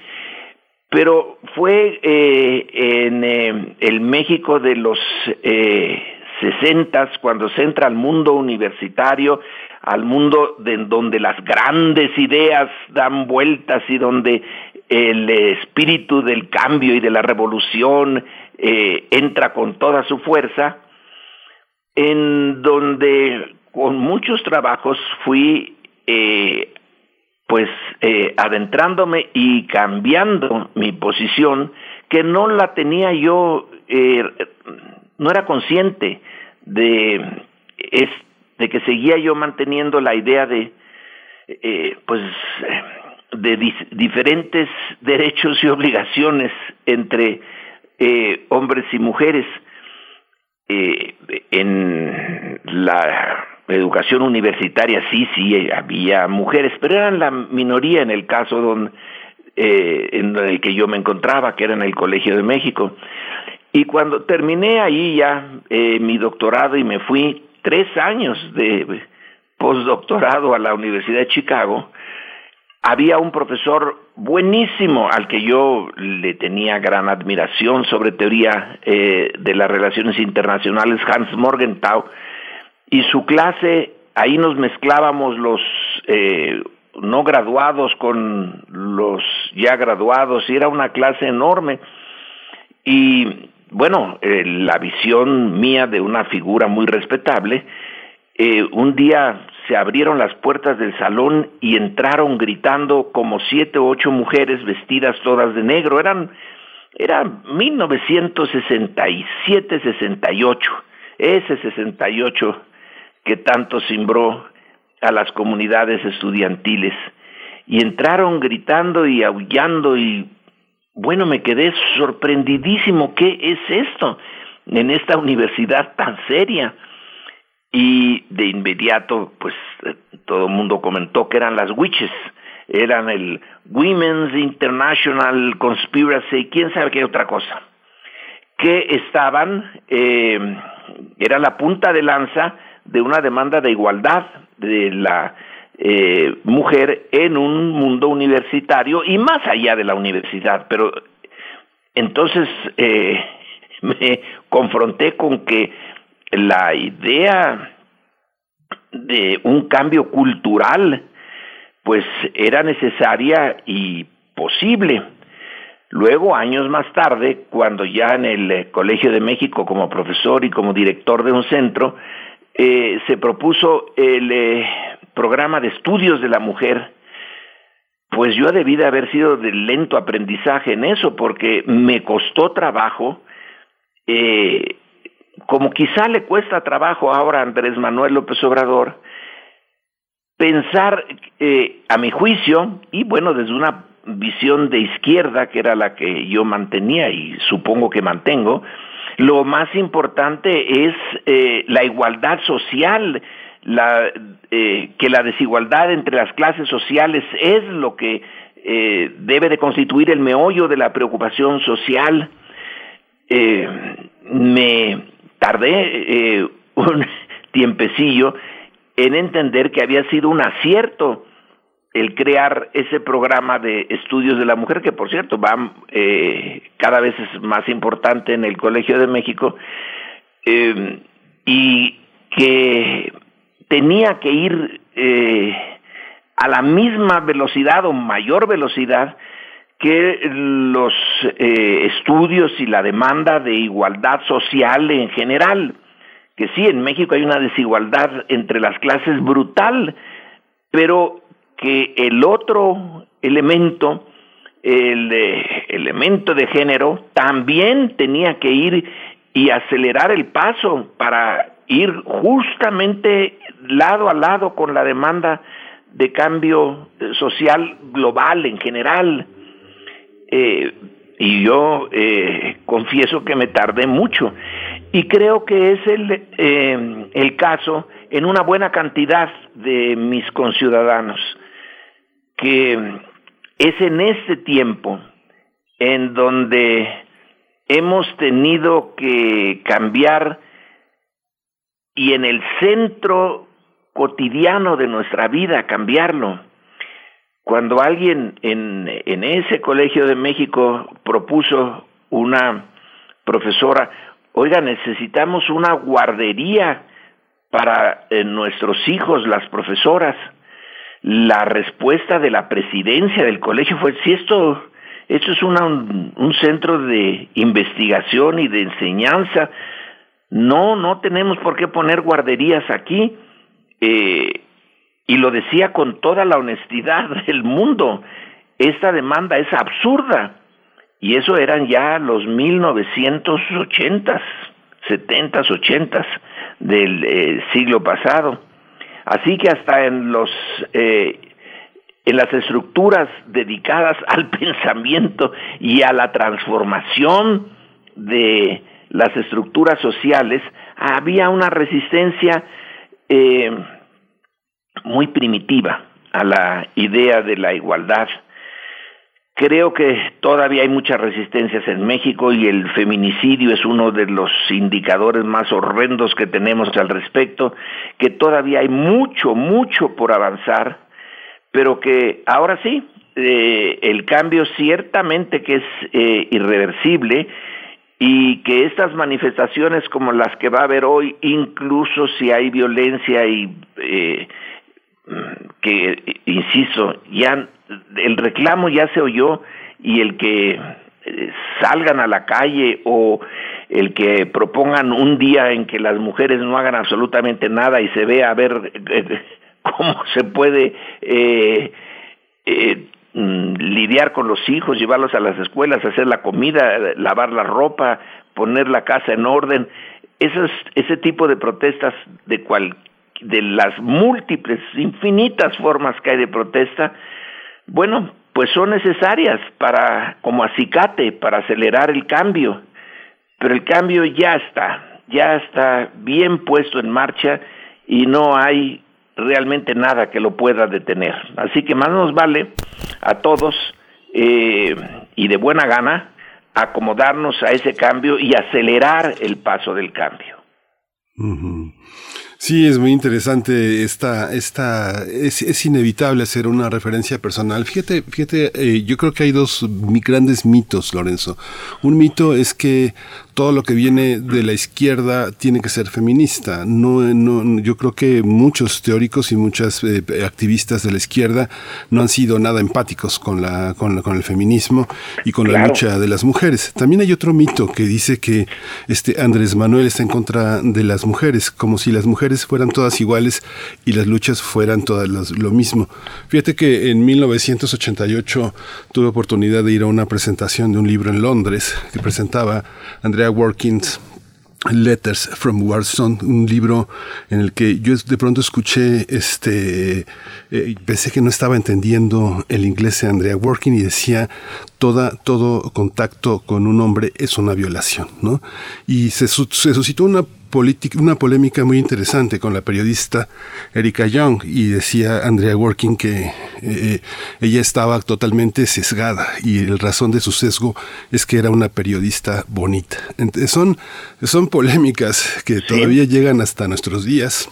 Pero fue eh, en eh, el México de los eh, sesentas cuando se entra al mundo universitario, al mundo de donde las grandes ideas dan vueltas y donde el espíritu del cambio y de la revolución eh, entra con toda su fuerza, en donde con muchos trabajos fui eh, pues eh, adentrándome y cambiando mi posición, que no la tenía yo, no era consciente de, es, de que seguía yo manteniendo la idea de, pues, de diferentes derechos y obligaciones entre eh, hombres y mujeres. Eh, en la educación universitaria sí, sí, había mujeres, pero eran la minoría en el caso donde, eh, en el que yo me encontraba, que era en el Colegio de México. Y cuando terminé ahí ya eh, mi doctorado y me fui tres años de postdoctorado a la Universidad de Chicago, había un profesor buenísimo al que yo le tenía gran admiración sobre teoría eh, de las relaciones internacionales, Hans Morgenthau, y su clase, ahí nos mezclábamos los eh, no graduados con los ya graduados, y era una clase enorme. Y bueno, eh, la visión mía de una figura muy respetable, un día se abrieron las puertas del salón y entraron gritando como siete o ocho mujeres vestidas todas de negro. Eran, era 1967-68, ese 68 que tanto cimbró a las comunidades estudiantiles. Y entraron gritando y aullando y bueno, me quedé sorprendidísimo. ¿Qué es esto en esta universidad tan seria? Y de inmediato pues eh, todo el mundo comentó que eran las witches, eran el Women's International Conspiracy, quién sabe qué otra cosa, que estaban, eh, era la punta de lanza de una demanda de igualdad de la eh, mujer en un mundo universitario y más allá de la universidad, pero entonces eh, me confronté con que la idea de un cambio cultural pues era necesaria y posible. Luego, años más tarde, cuando ya en el eh, Colegio de México como profesor y como director de un centro, eh, se propuso el eh, programa de estudios de la mujer, pues yo debí de haber sido de lento aprendizaje en eso, porque me costó trabajo eh, como quizá le cuesta trabajo ahora a Andrés Manuel López Obrador, pensar, eh, a mi juicio, y bueno, desde una visión de izquierda, que era la que yo mantenía y supongo que mantengo, lo más importante es eh, la igualdad social, la, eh, que la desigualdad entre las clases sociales es lo que debe de constituir el meollo de la preocupación social. me tardé eh, un tiempecillo en entender que había sido un acierto el crear ese programa de estudios de la mujer, que por cierto va eh, cada vez es más importante en el Colegio de México, eh, y que tenía que ir a la misma velocidad o mayor velocidad que los eh, estudios y la demanda de igualdad social en general, que sí, en México hay una desigualdad entre las clases brutal, pero que el otro elemento, el elemento de género, también tenía que ir y acelerar el paso para ir justamente lado a lado con la demanda de cambio social global en general. Eh, y yo eh, confieso que me tardé mucho. Y creo que es el, eh, el caso en una buena cantidad de mis conciudadanos, que es en este tiempo en donde hemos tenido que cambiar y en el centro cotidiano de nuestra vida cambiarlo cuando alguien en, en ese colegio de México propuso una profesora, oiga, necesitamos una guardería para eh, nuestros hijos, las profesoras. La respuesta de la presidencia del colegio fue, si esto, esto es una, un, centro de investigación y de enseñanza, no, no tenemos por qué poner guarderías aquí. Eh, y lo decía con toda la honestidad del mundo, esta demanda es absurda. Y eso eran ya los 1980s, 70s, 80s del eh, siglo pasado. Así que hasta en los eh, en las estructuras dedicadas al pensamiento y a la transformación de las estructuras sociales, había una resistencia eh, muy primitiva a la idea de la igualdad. Creo que todavía hay muchas resistencias en México y el feminicidio es uno de los indicadores más horrendos que tenemos al respecto, que todavía hay mucho, mucho por avanzar, pero que ahora sí, eh, el cambio ciertamente que es eh, irreversible y que estas manifestaciones como las que va a haber hoy, incluso si hay violencia y eh, que, insisto, ya el reclamo ya se oyó y el que eh, salgan a la calle o el que propongan un día en que las mujeres no hagan absolutamente nada y se vea a ver eh, cómo se puede eh, eh, mm, lidiar con los hijos, llevarlos a las escuelas, hacer la comida, lavar la ropa, poner la casa en orden. Esos, ese tipo de protestas de cual, de las múltiples, infinitas formas que hay de protesta, bueno, pues son necesarias para, como acicate, para acelerar el cambio. Pero el cambio ya está, ya está bien puesto en marcha y no hay realmente nada que lo pueda detener. Así que más nos vale a todos eh, y de buena gana acomodarnos a ese cambio y acelerar el paso del cambio. Sí, es muy interesante esta, esta, es, es inevitable hacer una referencia personal. Fíjate, fíjate, eh, yo creo que hay dos grandes mitos, Lorenzo. Un mito es que todo lo que viene de la izquierda tiene que ser feminista. No, no, yo creo que muchos teóricos y muchas eh, activistas de la izquierda no han sido nada empáticos con, la, con, con el feminismo y con la lucha de las mujeres. También hay otro mito que dice que este Andrés Manuel está en contra de las mujeres, como si las mujeres fueran todas iguales y las luchas fueran todas lo mismo. Fíjate que en 1988 tuve oportunidad de ir a una presentación de un libro en Londres que presentaba Andrea Workings Letters from Warzone, un libro en el que yo de pronto escuché, este, eh, pensé que no estaba entendiendo el inglés de Andrea Working y decía, toda, todo contacto con un hombre es una violación, ¿no? Y se suscitó una una polémica muy interesante con la periodista Erika Young y decía Andrea Working que eh, ella estaba totalmente sesgada y el razón de su sesgo es que era una periodista bonita. Entonces son, son polémicas que todavía llegan hasta nuestros días.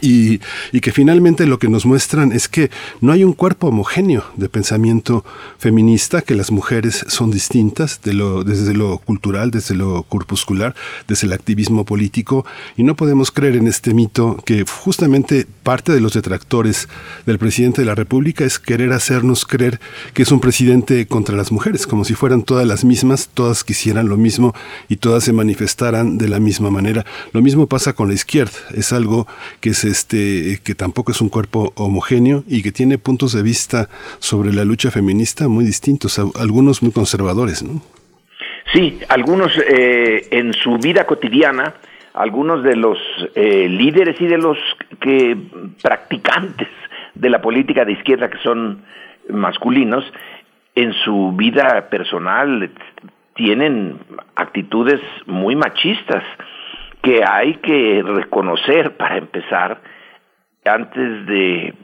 Y, y, que finalmente lo que nos muestran es que no hay un cuerpo homogéneo de pensamiento feminista, que las mujeres son distintas de lo, desde lo cultural, desde lo corpuscular, desde el activismo político, y no podemos creer en este mito que justamente parte de los detractores del presidente de la República es querer hacernos creer que es un presidente contra las mujeres, como si fueran todas las mismas, todas quisieran lo mismo y todas se manifestaran de la misma manera. Lo mismo pasa con la izquierda, es algo que es este, que tampoco es un cuerpo homogéneo y que tiene puntos de vista sobre la lucha feminista muy distintos, algunos muy conservadores. Sí, algunos eh, en su vida cotidiana, algunos de los eh, líderes y de los que practicantes de la política de izquierda que son masculinos, en su vida personal tienen actitudes muy machistas que hay que reconocer para empezar antes de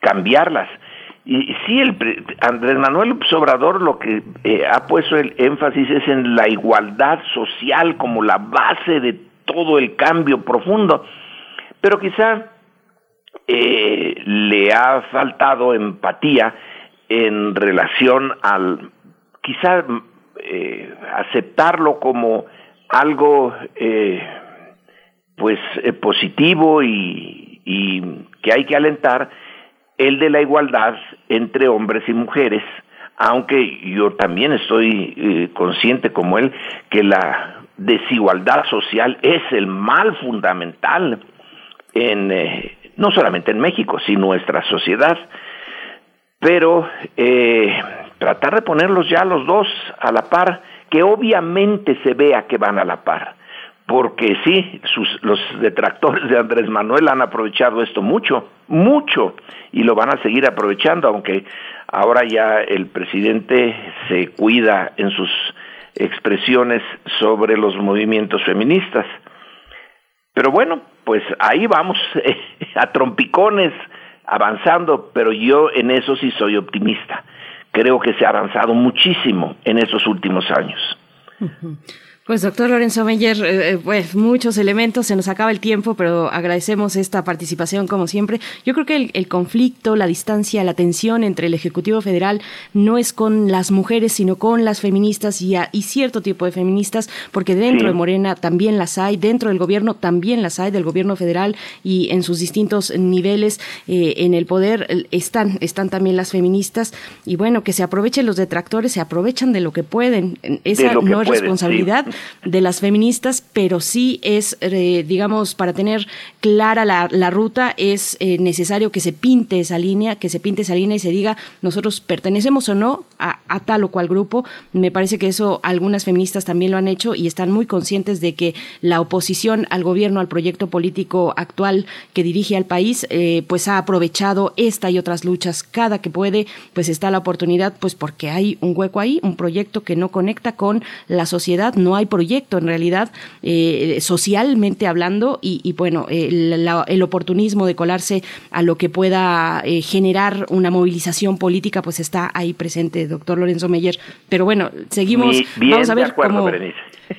cambiarlas. Y sí, el Andrés Manuel Obrador lo que eh, ha puesto el énfasis es en la igualdad social como la base de todo el cambio profundo, pero quizá eh, le ha faltado empatía en relación al quizá eh, aceptarlo como algo eh, pues eh, positivo y, que hay que alentar el de la igualdad entre hombres y mujeres aunque yo también estoy eh, consciente como él que la desigualdad social es el mal fundamental en no solamente en México, sino nuestra sociedad. Pero eh, tratar de ponerlos ya los dos a la par, que obviamente se vea que van a la par porque sí, los detractores de Andrés Manuel han aprovechado esto mucho, mucho, y lo van a seguir aprovechando, aunque ahora ya el presidente se cuida en sus expresiones sobre los movimientos feministas. Pero bueno, pues ahí vamos, a trompicones, avanzando, pero yo en eso sí soy optimista. Creo que se ha avanzado muchísimo en esos últimos años. Pues doctor Lorenzo Meyer, eh, eh, pues muchos elementos, se nos acaba el tiempo, pero agradecemos esta participación como siempre. Yo creo que el, conflicto, la distancia, la tensión entre el Ejecutivo Federal no es con las mujeres, sino con las feministas y, y cierto tipo de feministas, porque dentro de Morena también las hay, dentro del gobierno también las hay, del gobierno federal y en sus distintos niveles eh, en el poder están, están también las feministas. Y bueno, que se aprovechen los detractores, se aprovechan de lo que pueden. Esa no es responsabilidad de las feministas, pero sí es, eh, digamos, para tener clara la, la ruta, es eh, necesario que se pinte esa línea, que se pinte esa línea y se diga, nosotros pertenecemos o no a, tal o cual grupo. Me parece que eso algunas feministas también lo han hecho y están muy conscientes de que la oposición al gobierno, al proyecto político actual que dirige al país, eh, pues ha aprovechado esta y otras luchas. Cada que puede, pues está la oportunidad, pues porque hay un hueco ahí, un proyecto que no conecta con la sociedad, no hay proyecto en realidad, eh, socialmente hablando, y, bueno, el, oportunismo de colarse a lo que pueda eh, generar una movilización política, pues está ahí presente, doctor Lorenzo Meyer. Pero bueno, seguimos, vamos a ver cómo...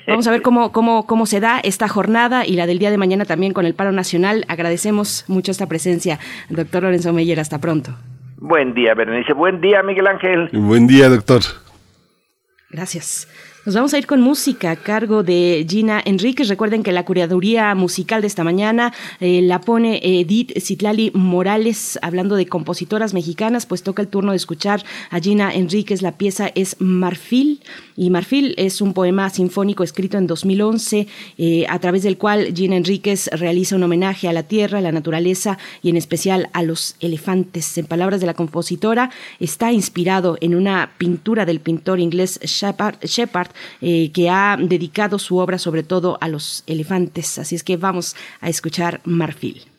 Vamos a ver cómo, cómo, cómo se da esta jornada y la del día de mañana también con el paro nacional. Agradecemos mucho esta presencia, doctor Lorenzo Meyer. Hasta pronto. Buen día, Berenice. Buen día, Miguel Ángel. Buen día, doctor. Gracias. Nos vamos a ir con música a cargo de Gina Enríquez. Recuerden que la curaduría musical de esta mañana eh, la pone Edith Citlali Morales, hablando de compositoras mexicanas, pues toca el turno de escuchar a Gina Enríquez. La pieza es Marfil, y Marfil es un poema sinfónico escrito en 2011, eh, a través del cual Gina Enríquez realiza un homenaje a la tierra, a la naturaleza y en especial a los elefantes. En palabras de la compositora, está inspirado en una pintura del pintor inglés Shepard eh, que ha dedicado su obra sobre todo a los elefantes. Así es que vamos a escuchar Marfil.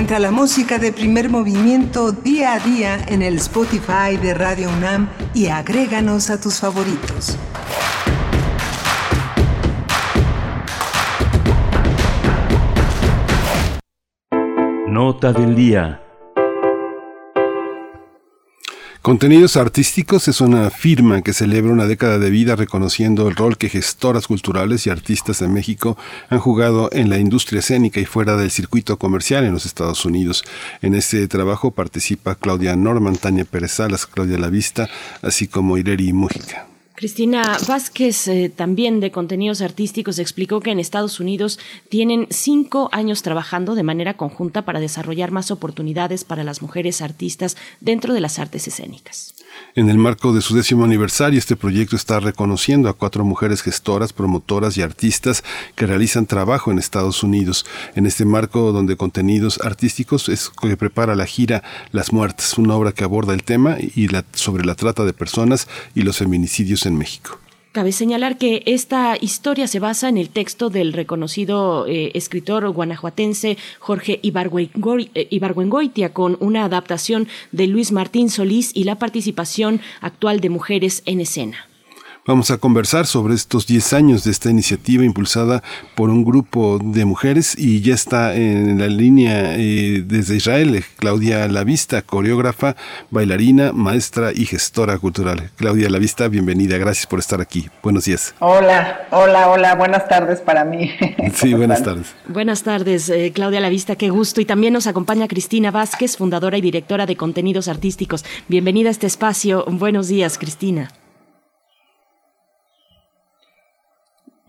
Encuentra la música de primer movimiento día a día en el Spotify de Radio UNAM y agréganos a tus favoritos. Nota del día. Contenidos Artísticos es una firma que celebra una década de vida reconociendo el rol que gestoras culturales y artistas de México han jugado en la industria escénica y fuera del circuito comercial en los Estados Unidos. En este trabajo participa Claudia Norman, Tania Pérez Salas, Claudia Lavista, así como Ireri Mújica. Cristina Vázquez, eh, también de contenidos artísticos, explicó que en Estados Unidos tienen cinco años trabajando de manera conjunta para desarrollar más oportunidades para las mujeres artistas dentro de las artes escénicas. En el marco de su décimo aniversario, este proyecto está reconociendo a cuatro mujeres gestoras, promotoras y artistas que realizan trabajo en Estados Unidos. En este marco donde contenidos artísticos es que prepara la gira Las Muertas, una obra que aborda el tema y sobre la trata de personas y los feminicidios en México. Cabe señalar que esta historia se basa en el texto del reconocido eh, escritor guanajuatense Jorge eh, Ibargüengoitia con una adaptación de Luis Martín Solís y la participación actual de mujeres en escena. Vamos a conversar sobre estos 10 años de esta iniciativa impulsada por un grupo de mujeres y ya está en la línea eh, desde Israel Claudia Lavista, coreógrafa, bailarina, maestra y gestora cultural. Claudia Lavista, bienvenida, gracias por estar aquí. Buenos días. Hola, hola, hola, buenas tardes para mí. Sí, buenas tardes. Buenas tardes, eh, Claudia Lavista, qué gusto. Y también nos acompaña Cristina Vázquez, fundadora y directora de contenidos artísticos. Bienvenida a este espacio. Buenos días, Cristina.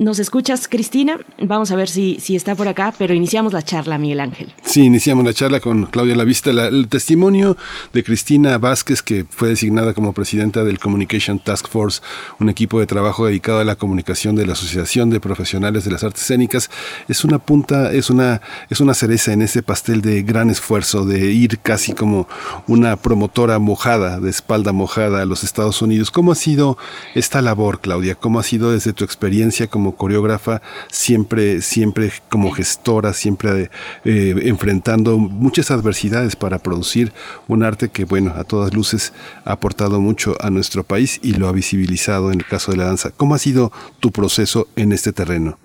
¿Nos escuchas, Cristina? Vamos a ver si, si está por acá, pero iniciamos la charla, Miguel Ángel. Sí, iniciamos la charla con Claudia Lavista. el testimonio de Cristina Vázquez, que fue designada como presidenta del Communication Task Force, un equipo de trabajo dedicado a la comunicación de la Asociación de Profesionales de las Artes Escénicas, es una punta, es una, es una cereza en ese pastel de gran esfuerzo, de ir casi como una promotora mojada, de espalda mojada a los Estados Unidos. ¿Cómo ha sido esta labor, Claudia? ¿Cómo ha sido desde tu experiencia como coreógrafa, siempre, siempre como gestora, siempre eh, enfrentando muchas adversidades para producir un arte que, bueno, a todas luces ha aportado mucho a nuestro país y lo ha visibilizado en el caso de la danza. ¿Cómo ha sido tu proceso en este terreno?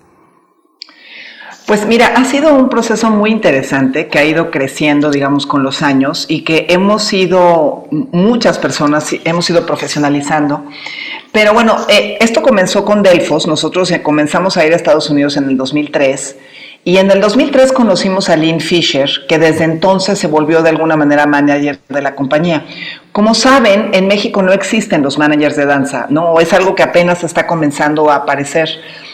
Pues mira, ha sido un proceso muy interesante que ha ido creciendo, digamos, con los años y que hemos ido, muchas personas hemos ido profesionalizando. Pero bueno, eh, esto comenzó con Delfos, nosotros eh, comenzamos a ir a Estados Unidos en el 2003 y en el 2003 conocimos a Lynn Fisher, que desde entonces se volvió de alguna manera manager de la compañía. Como saben, en México no existen los managers de danza, no es algo que apenas está comenzando a aparecer.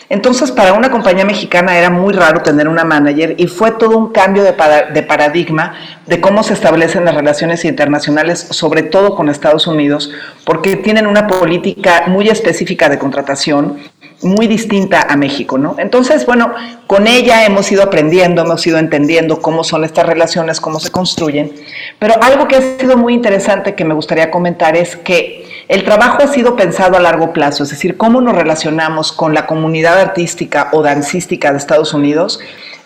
Entonces, para una compañía mexicana era muy raro tener una manager y fue todo un cambio de, paradigma de cómo se establecen las relaciones internacionales, sobre todo con Estados Unidos, porque tienen una política muy específica de contratación muy distinta a México, ¿no? Entonces, bueno, con ella hemos ido aprendiendo, hemos ido entendiendo cómo son estas relaciones, cómo se construyen, pero algo que ha sido muy interesante que me gustaría comentar es que el trabajo ha sido pensado a largo plazo, es decir, cómo nos relacionamos con la comunidad artística o dancística de Estados Unidos,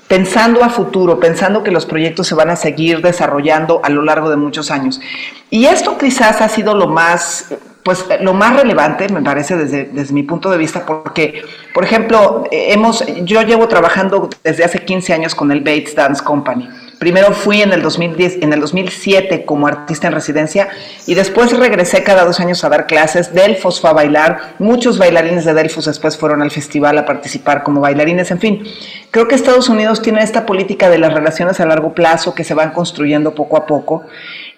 pensando a futuro, pensando que los proyectos se van a seguir desarrollando a lo largo de muchos años. Y esto quizás ha sido lo más pues lo más relevante me parece desde, desde mi punto de vista porque por ejemplo hemos yo llevo trabajando desde hace 15 años con el Bates Dance Company Primero fui en el 2010, en el 2007 como artista en residencia y después regresé cada dos años a dar clases. Delfos fue a bailar, muchos bailarines de Delfos después fueron al festival a participar como bailarines, en fin. Creo que Estados Unidos tiene esta política de las relaciones a largo plazo que se van construyendo poco a poco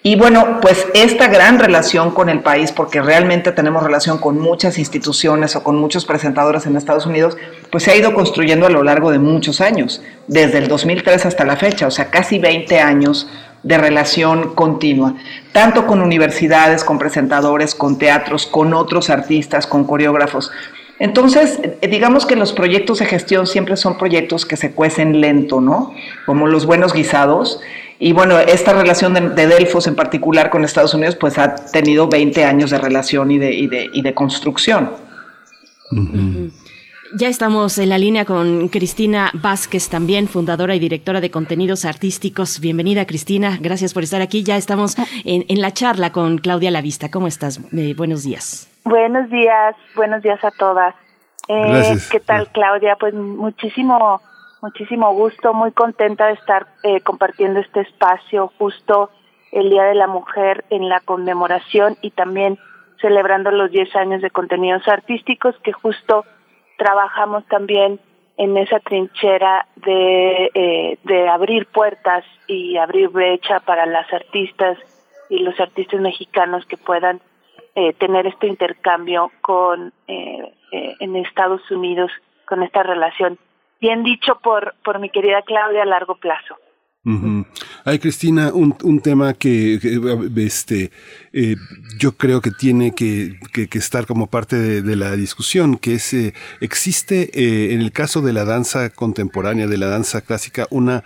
y bueno, pues esta gran relación con el país, porque realmente tenemos relación con muchas instituciones o con muchos presentadores en Estados Unidos, pues se ha ido construyendo a lo largo de muchos años, desde el 2003 hasta la fecha, o sea, casi 20 años de relación continua, tanto con universidades, con presentadores, con teatros, con otros artistas, con coreógrafos. Entonces, digamos que los proyectos de gestión siempre son proyectos que se cuecen lento, ¿no? Como los buenos guisados y bueno, esta relación de, Delfos en particular con Estados Unidos, pues ha tenido 20 años de relación y de, y de, y de construcción. Ya estamos en la línea con Cristina Vázquez, también fundadora y directora de contenidos artísticos. Bienvenida, Cristina. Gracias por estar aquí. Ya estamos en, la charla con Claudia Lavista. ¿Cómo estás? Eh, buenos días. Buenos días, buenos días a todas. Eh, ¿Qué tal, Claudia? Pues muchísimo, muchísimo gusto, muy contenta de estar eh, compartiendo este espacio justo el Día de la Mujer en la conmemoración y también celebrando los 10 años de contenidos artísticos que justo trabajamos también en esa trinchera de, eh, de abrir puertas y abrir brecha para las artistas y los artistas mexicanos que puedan eh, tener este intercambio con eh, en Estados Unidos con esta relación bien dicho por por mi querida Claudia a largo plazo. Ay, Cristina, un, un tema que, este, eh, yo creo que tiene que, que, estar como parte de, la discusión, que es, eh, existe eh, en el caso de la danza contemporánea, de la danza clásica, una,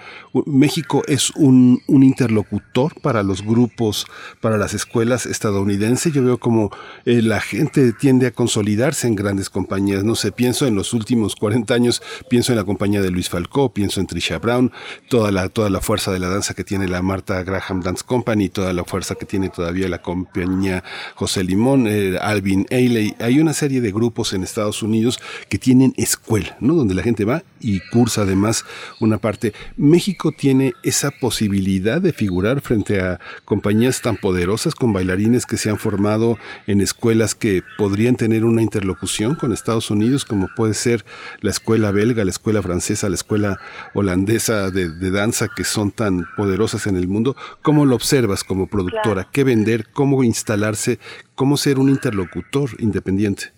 México es un, un interlocutor para los grupos, para las escuelas estadounidenses. Yo veo como la gente tiende a consolidarse en grandes compañías. No sé, pienso en los últimos 40 años, pienso en la compañía de Luis Falcó, pienso en Trisha Brown, toda la, toda la fuerza de la danza que tiene la Marta Graham Dance Company, toda la fuerza que tiene todavía la compañía José Limón, eh, Alvin Ailey. Hay una serie de grupos en Estados Unidos que tienen escuela, ¿no? Donde la gente va y cursa además una parte. México tiene esa posibilidad de figurar frente a compañías tan poderosas con bailarines que se han formado en escuelas que podrían tener una interlocución con Estados Unidos, como puede ser la escuela belga, la escuela francesa, la escuela holandesa de, de danza que son tan poderosas en el mundo, ¿cómo lo observas como productora? ¿Qué vender? ¿Cómo instalarse? ¿Cómo ser un interlocutor independiente?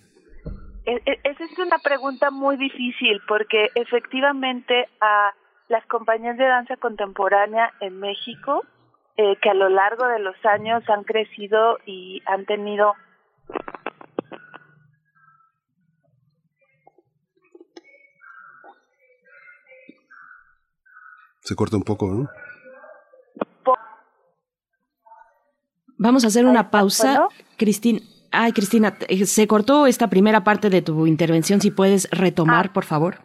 E, e, esa es una pregunta muy difícil porque efectivamente a las compañías de danza contemporánea en México, eh, que a lo largo de los años han crecido y han tenido Se corta un poco, ¿no? Vamos a hacer una pausa. Cristina, ay, Cristina, eh, se cortó esta primera parte de tu intervención. Si puedes retomar, ah. por favor.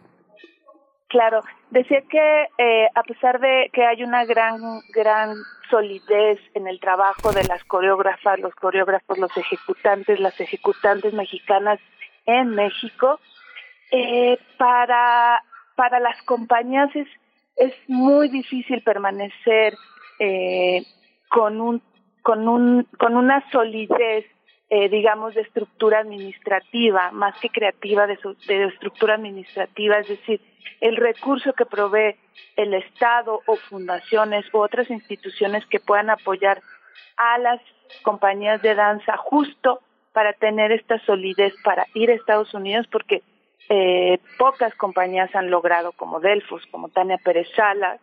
Claro, decía que eh, a pesar de que hay una gran, gran solidez en el trabajo de las coreógrafas, los coreógrafos, los ejecutantes, las ejecutantes mexicanas en México, eh, para, para las compañías es es muy difícil permanecer eh, con un con un con una solidez eh, digamos de estructura administrativa más que creativa de, de estructura administrativa es decir el recurso que provee el Estado o fundaciones u otras instituciones que puedan apoyar a las compañías de danza justo para tener esta solidez para ir a Estados Unidos porque eh, pocas compañías han logrado, como Delfos, como Tania Pérez Salas.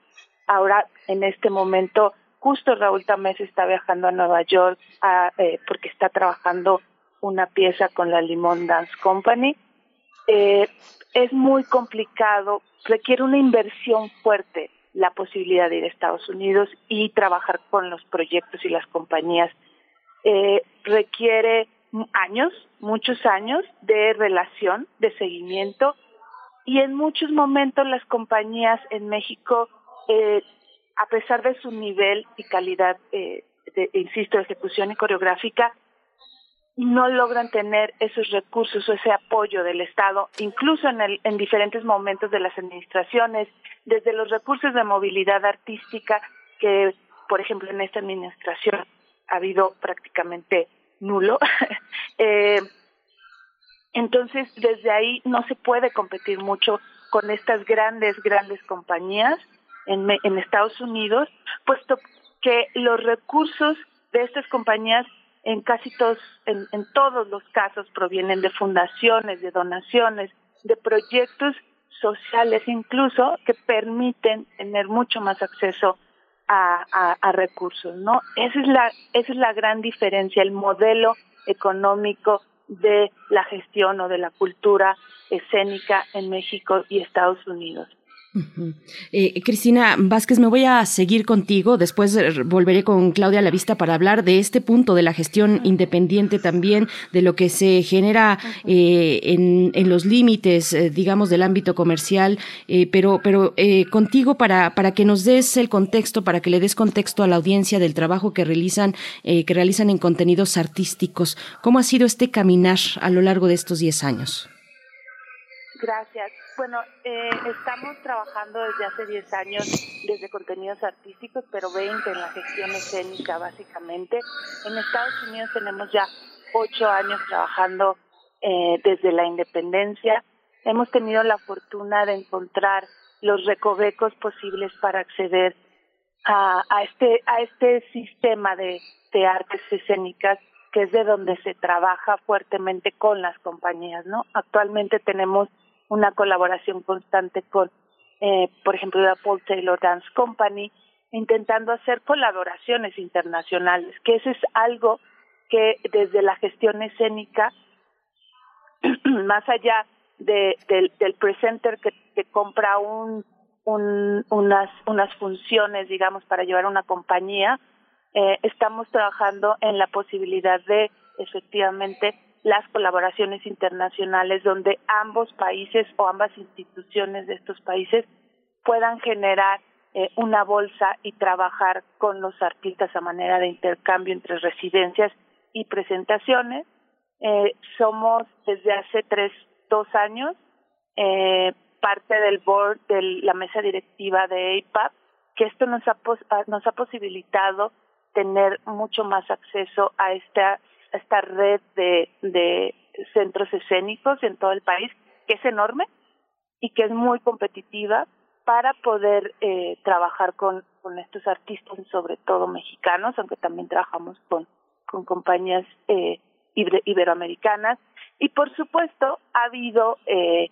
Ahora, en este momento, justo Raúl Tamés está viajando a Nueva York eh, porque está trabajando una pieza con la Limón Dance Company. Eh, es muy complicado, requiere una inversión fuerte la posibilidad de ir a Estados Unidos y trabajar con los proyectos y las compañías. Eh, requiere años, muchos años de relación, de seguimiento, y en muchos momentos las compañías en México, eh, a pesar de su nivel y calidad, eh, de, insisto, de ejecución y coreográfica, no logran tener esos recursos o ese apoyo del Estado, incluso en, el, en diferentes momentos de las administraciones, desde los recursos de movilidad artística, que, por ejemplo, en esta administración ha habido prácticamente nulo. eh, entonces, desde ahí no se puede competir mucho con estas grandes, grandes compañías en, en Estados Unidos, puesto que los recursos de estas compañías en casi todos, en, en todos los casos provienen de fundaciones, de donaciones, de proyectos sociales incluso que permiten tener mucho más acceso a, recursos, ¿no? Esa es la esa es la gran diferencia, el modelo económico de la gestión o de la cultura escénica en México y Estados Unidos. Eh, Cristina Vázquez, me voy a seguir contigo. Después volveré con Claudia La Vista para hablar de este punto de la gestión independiente también, de lo que se genera eh, en, los límites, eh, digamos, del ámbito comercial. pero pero contigo para, para que nos des el contexto, para que le des contexto a la audiencia del trabajo que realizan, que realizan en contenidos artísticos. ¿Cómo ha sido este caminar a lo largo de estos 10 años? Gracias. Bueno, eh, estamos trabajando desde hace 10 años desde contenidos artísticos, pero 20 en la gestión escénica básicamente. En Estados Unidos tenemos ya 8 años trabajando eh, desde la independencia. Hemos tenido la fortuna de encontrar los recovecos posibles para acceder a, este a este sistema de, de artes escénicas que es de donde se trabaja fuertemente con las compañías, ¿no? Actualmente tenemos una colaboración constante con, eh, por ejemplo, la Paul Taylor Dance Company, intentando hacer colaboraciones internacionales, que eso es algo que desde la gestión escénica, más allá de, del, del presenter que, que compra un, un, unas, unas funciones, digamos, para llevar una compañía, eh, estamos trabajando en la posibilidad de efectivamente las colaboraciones internacionales donde ambos países o ambas instituciones de estos países puedan generar eh, una bolsa y trabajar con los artistas a manera de intercambio entre residencias y presentaciones. Eh, somos desde hace tres, dos años eh, parte del board de la mesa directiva de APAP, que esto nos ha, nos ha posibilitado tener mucho más acceso a esta esta red de, de centros escénicos en todo el país, que es enorme y que es muy competitiva para poder eh, trabajar con, con estos artistas, sobre todo mexicanos, aunque también trabajamos con, con compañías eh, iberoamericanas. Y por supuesto, ha habido eh,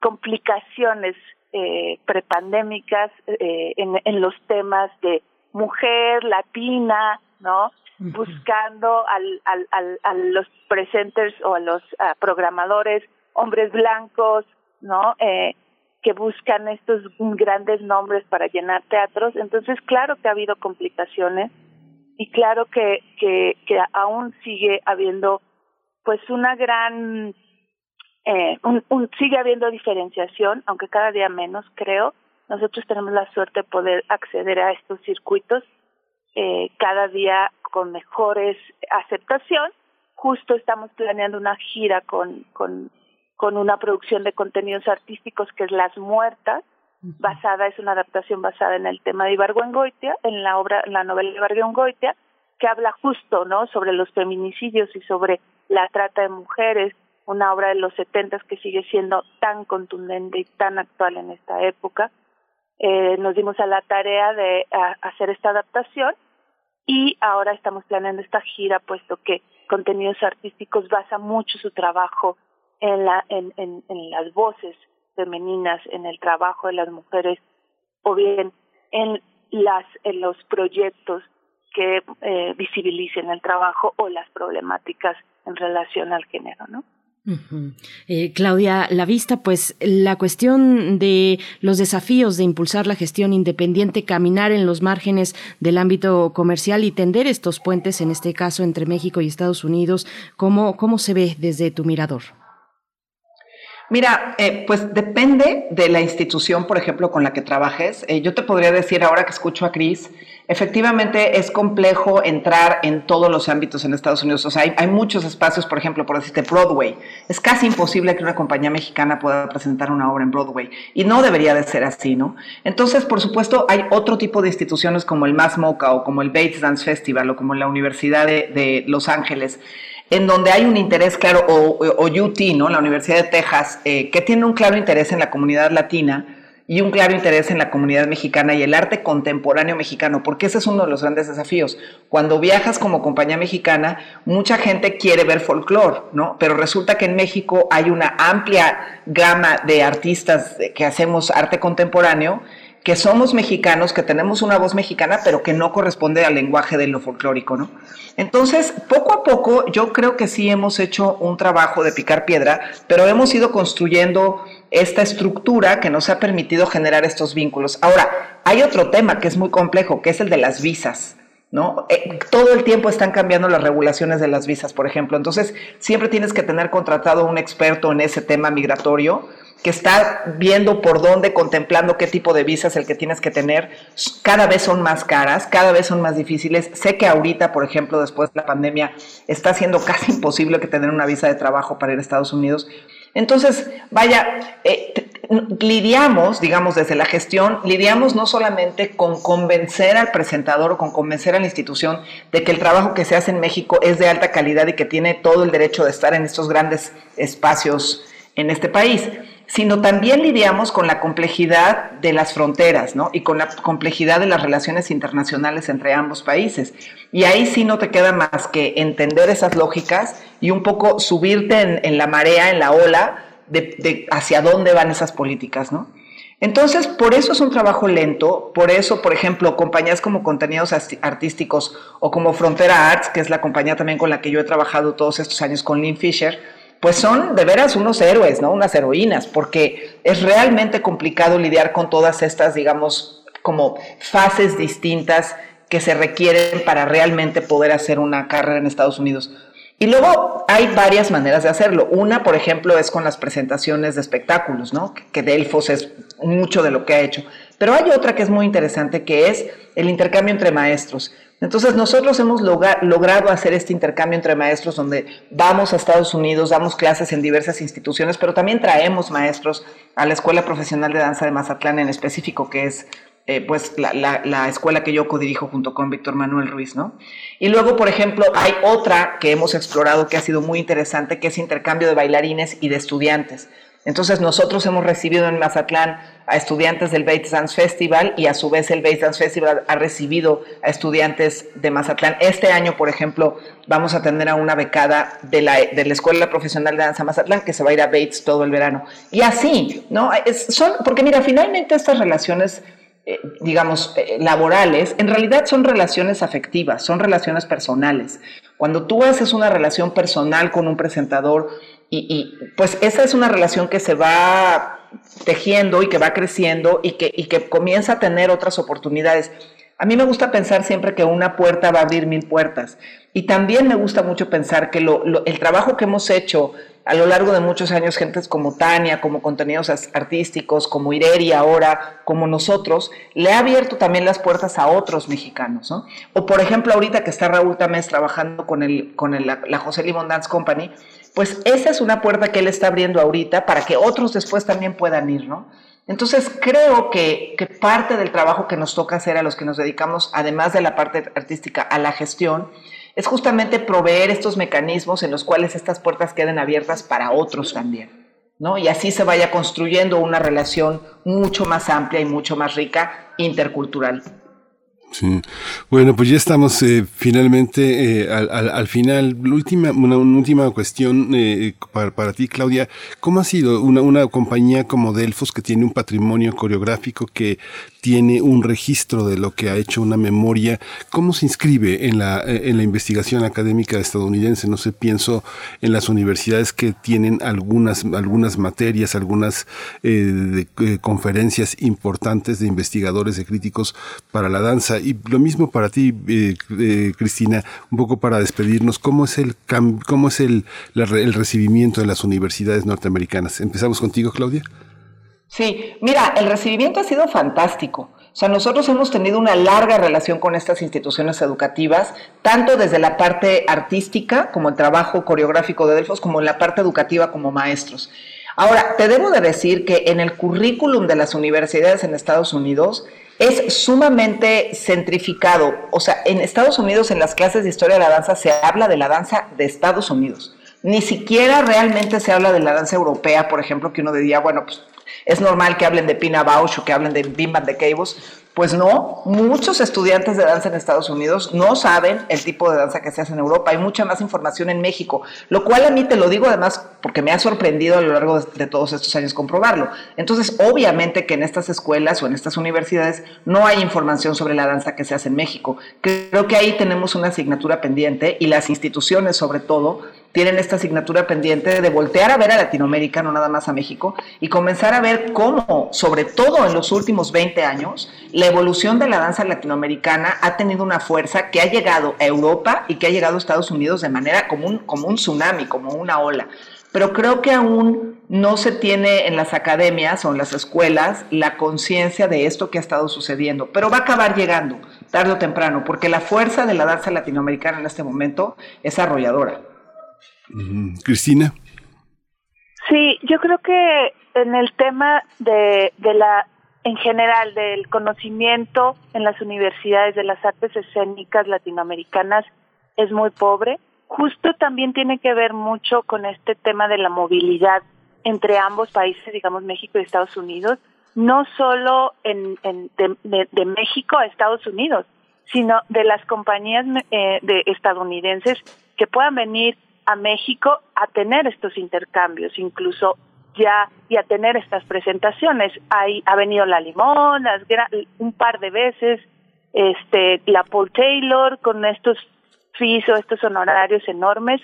complicaciones eh, prepandémicas eh, en, en los temas de mujer, latina, ¿no? Buscando al, al, al, a los presenters o a los programadores, hombres blancos, ¿no? Eh, que buscan estos grandes nombres para llenar teatros. Entonces, claro que ha habido complicaciones y claro que, que, que aún sigue habiendo, pues, una gran, eh, un, un, sigue habiendo diferenciación, aunque cada día menos, creo. Nosotros tenemos la suerte de poder acceder a estos circuitos eh, cada día con mejores aceptación. Justo estamos planeando una gira con, con, con una producción de contenidos artísticos que es Las Muertas, basada, es una adaptación basada en el tema de Ibargüengoitia, en la obra, en la novela de Ibargüengoitia, que habla justo, ¿no?, sobre los feminicidios y sobre la trata de mujeres, una obra de los setentas que sigue siendo tan contundente y tan actual en esta época. Eh, nos dimos a la tarea de hacer esta adaptación y ahora estamos planeando esta gira puesto que contenidos artísticos basa mucho su trabajo en la en, las voces femeninas en el trabajo de las mujeres o bien en las en los proyectos que eh, visibilicen el trabajo o las problemáticas en relación al género, ¿no? Eh, Claudia vista, pues la cuestión de los desafíos de impulsar la gestión independiente, caminar en los márgenes del ámbito comercial y tender estos puentes, en este caso entre México y Estados Unidos, ¿cómo, cómo se ve desde tu mirador? Mira, eh, pues depende de la institución, por ejemplo, con la que trabajes. Eh, yo te podría decir ahora que escucho a Cris, efectivamente es complejo entrar en todos los ámbitos en Estados Unidos. O sea, hay, muchos espacios, por ejemplo, por decirte Broadway. Es casi imposible que una compañía mexicana pueda presentar una obra en Broadway. Y no debería de ser así, ¿no? Entonces, por supuesto, hay otro tipo de instituciones como el Mass Mocha o como el Bates Dance Festival o como la Universidad de Los Ángeles en donde hay un interés claro, o, UT, ¿no? la Universidad de Texas, eh, que tiene un claro interés en la comunidad latina y un claro interés en la comunidad mexicana y el arte contemporáneo mexicano, porque ese es uno de los grandes desafíos. Cuando viajas como compañía mexicana, mucha gente quiere ver folclore, ¿no? Pero resulta que en México hay una amplia gama de artistas que hacemos arte contemporáneo que somos mexicanos, que tenemos una voz mexicana, pero que no corresponde al lenguaje de lo folclórico, ¿no? Entonces, poco a poco, yo creo que sí hemos hecho un trabajo de picar piedra, pero hemos ido construyendo esta estructura que nos ha permitido generar estos vínculos. Ahora, hay otro tema que es muy complejo, que es el de las visas. ¿No? Eh, todo el tiempo están cambiando las regulaciones de las visas, por ejemplo. Entonces, siempre tienes que tener contratado un experto en ese tema migratorio que está viendo por dónde, contemplando qué tipo de visas el que tienes que tener, cada vez son más caras, cada vez son más difíciles. Sé que ahorita, por ejemplo, después de la pandemia, está siendo casi imposible que tener una visa de trabajo para ir a Estados Unidos. Entonces, vaya, eh, lidiamos, digamos, desde la gestión, lidiamos no solamente con convencer al presentador o con convencer a la institución de que el trabajo que se hace en México es de alta calidad y que tiene todo el derecho de estar en estos grandes espacios en este país, sino también lidiamos con la complejidad de las fronteras, ¿no? Y con la complejidad de las relaciones internacionales entre ambos países. Y ahí sí no te queda más que entender esas lógicas y un poco subirte en, la marea, en la ola, de, hacia dónde van esas políticas, ¿no? Entonces, por eso es un trabajo lento, por eso, por ejemplo, compañías como Contenidos Artísticos o como Frontera Arts, que es la compañía también con la que yo he trabajado todos estos años con Lynn Fisher, pues son de veras unos héroes, ¿no? Unas heroínas, porque es realmente complicado lidiar con todas estas, digamos, como fases distintas que se requieren para realmente poder hacer una carrera en Estados Unidos. Y luego hay varias maneras de hacerlo. Una, por ejemplo, es con las presentaciones de espectáculos, ¿no? Que Delfos es mucho de lo que ha hecho. Pero hay otra que es muy interesante, que es el intercambio entre maestros. Entonces nosotros hemos logrado hacer este intercambio entre maestros donde vamos a Estados Unidos, damos clases en diversas instituciones, pero también traemos maestros a la Escuela Profesional de Danza de Mazatlán en específico, que es eh, pues la, escuela que yo codirijo junto con Víctor Manuel Ruiz, ¿no? Y luego, por ejemplo, hay otra que hemos explorado que ha sido muy interesante, que es intercambio de bailarines y de estudiantes. Entonces nosotros hemos recibido en Mazatlán a estudiantes del Bates Dance Festival y a su vez el Bates Dance Festival ha recibido a estudiantes de Mazatlán. Este año, por ejemplo, vamos a tener a una becada de la, de la Escuela Profesional de Danza Mazatlán que se va a ir a Bates todo el verano. Y así, ¿no? son, porque mira, finalmente estas relaciones eh, digamos, eh, laborales, en realidad son relaciones afectivas, son relaciones personales. Cuando tú haces una relación personal con un presentador, y, pues esa es una relación que se va tejiendo y que va creciendo y que, y que comienza a tener otras oportunidades. A mí me gusta pensar siempre que una puerta va a abrir mil puertas. Y también me gusta mucho pensar que el trabajo que hemos hecho a lo largo de muchos años, gentes como Tania, como contenidos artísticos, como Ireri ahora, como nosotros, le ha abierto también las puertas a otros mexicanos. ¿no? O por ejemplo, ahorita que está Raúl Tamés trabajando con, la, la José Limón Dance Company, pues esa es una puerta que él está abriendo ahorita para que otros después también puedan ir, ¿no? Entonces creo que, que, parte del trabajo que nos toca hacer a los que nos dedicamos, además de la parte artística, a la gestión, es justamente proveer estos mecanismos en los cuales estas puertas queden abiertas para otros también, ¿no? Y así se vaya construyendo una relación mucho más amplia y mucho más rica intercultural. Sí. Bueno, pues ya estamos eh, finalmente eh, al, final. última, una, última cuestión eh, para, para, ti, Claudia. ¿Cómo ha sido una, una compañía como Delfos que tiene un patrimonio coreográfico que tiene un registro de lo que ha hecho una memoria. ¿Cómo se inscribe en la, en la investigación académica estadounidense? No sé, pienso en las universidades que tienen algunas, algunas materias, algunas eh, eh, conferencias importantes de investigadores, de críticos para la danza. Y lo mismo para ti, eh, Cristina, un poco para despedirnos, ¿cómo es el cómo es el, el recibimiento de las universidades norteamericanas? Empezamos contigo, Claudia. Sí, mira, el recibimiento ha sido fantástico. O sea, nosotros hemos tenido una larga relación con estas instituciones educativas, tanto desde la parte artística, como el trabajo coreográfico de Delfos, como en la parte educativa como maestros. Ahora, te debo de decir que en el currículum de las universidades en Estados Unidos es sumamente centrificado. O sea, en Estados Unidos, en las clases de historia de la danza, se habla de la danza de Estados Unidos. Ni siquiera realmente se habla de la danza europea, por ejemplo, que uno diría, bueno, pues es normal que hablen de Pina Bausch o que hablen de Bim de Cabos. Pues no, muchos estudiantes de danza en Estados Unidos no saben el tipo de danza que se hace en Europa. Hay mucha más información en México, lo cual a mí te lo digo además porque me ha sorprendido a lo largo de, todos estos años comprobarlo. Entonces, obviamente que en estas escuelas o en estas universidades no hay información sobre la danza que se hace en México. Creo que ahí tenemos una asignatura pendiente y las instituciones sobre todo tienen esta asignatura pendiente de voltear a ver a Latinoamérica, no nada más a México, y comenzar a ver cómo, sobre todo en los últimos 20 años, la evolución de la danza latinoamericana ha tenido una fuerza que ha llegado a Europa y que ha llegado a Estados Unidos de manera como un, como un tsunami, como una ola. Pero creo que aún no se tiene en las academias o en las escuelas la conciencia de esto que ha estado sucediendo, pero va a acabar llegando tarde o temprano, porque la fuerza de la danza latinoamericana en este momento es arrolladora. Cristina. Sí, yo creo que en el tema de, de la, en general, del conocimiento en las universidades de las artes escénicas latinoamericanas es muy pobre. Justo también tiene que ver mucho con este tema de la movilidad entre ambos países, digamos México y Estados Unidos, no solo en, de, de, México a Estados Unidos, sino de las compañías eh, de estadounidenses que puedan venir a México a tener estos intercambios, incluso ya y a tener estas presentaciones. Ahí ha venido la Limón un par de veces, este la Paul Taylor con estos fees o estos honorarios enormes.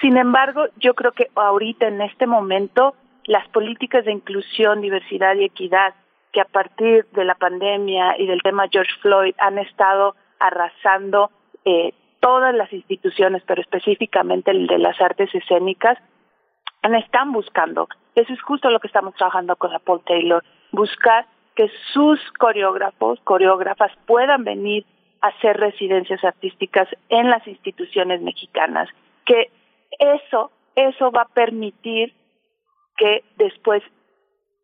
Sin embargo, yo creo que ahorita en este momento las políticas de inclusión, diversidad y equidad que a partir de la pandemia y del tema George Floyd han estado arrasando eh, todas las instituciones, pero específicamente el de las artes escénicas, están buscando. Eso es justo lo que estamos trabajando con la Paul Taylor, buscar que sus coreógrafos, coreógrafas puedan venir a hacer residencias artísticas en las instituciones mexicanas, que eso, eso va a permitir que después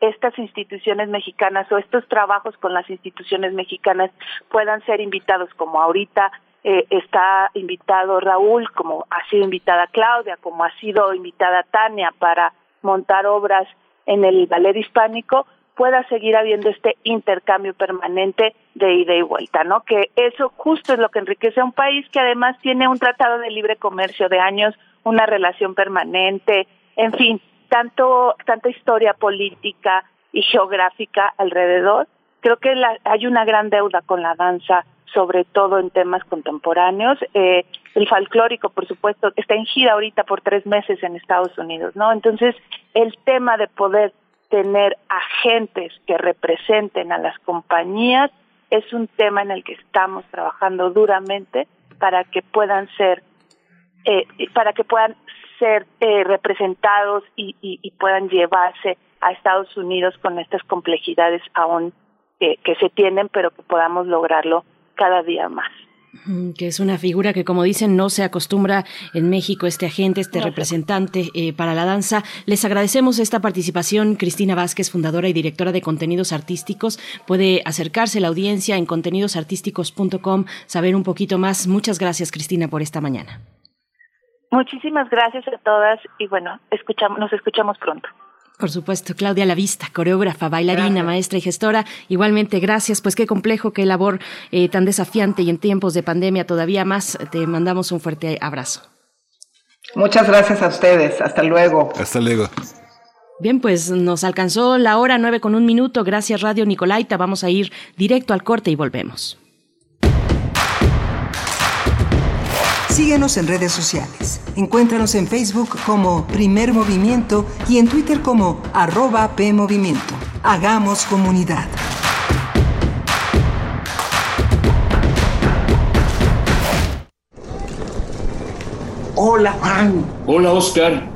estas instituciones mexicanas o estos trabajos con las instituciones mexicanas puedan ser invitados como ahorita eh, está invitado Raúl, como ha sido invitada Claudia, como ha sido invitada Tania para montar obras en el ballet hispánico, pueda seguir habiendo este intercambio permanente de ida y vuelta, ¿no? Que eso justo es lo que enriquece a un país que además tiene un tratado de libre comercio de años, una relación permanente, en fin, tanto tanta historia política y geográfica alrededor. Creo que la, hay una gran deuda con la danza sobre todo en temas contemporáneos. Eh, el folclórico, por supuesto, está en gira ahorita por tres meses en Estados Unidos, ¿no? Entonces, el tema de poder tener agentes que representen a las compañías es un tema en el que estamos trabajando duramente para que puedan ser eh, para que puedan ser eh, representados y, y, puedan llevarse a Estados Unidos con estas complejidades aún que se tienen, pero que podamos lograrlo cada día más que es una figura que, como dicen, no se acostumbra en México, este agente, este representante eh, para la danza. Les agradecemos esta participación. Cristina Vázquez, fundadora y directora de contenidos artísticos, puede acercarse a la audiencia en contenidosartísticos.com, saber un poquito más. Muchas gracias, Cristina, por esta mañana. Muchísimas gracias a todas y bueno, escuchamos, nos escuchamos pronto. Por supuesto, Claudia Lavista, coreógrafa, bailarina, maestra y gestora. Igualmente, gracias. Pues qué complejo, qué labor eh, tan desafiante y en tiempos de pandemia todavía más. Te mandamos un fuerte abrazo. Muchas gracias a ustedes. Hasta luego. Hasta luego. Bien, pues nos alcanzó la hora nueve con un minuto. Gracias, Radio Nicolaita. Vamos a ir directo al corte y volvemos. Síguenos en redes sociales. Encuéntranos en Facebook como Primer Movimiento y en Twitter como arroba PMovimiento. Hagamos comunidad. Hola Juan. Hola Oscar.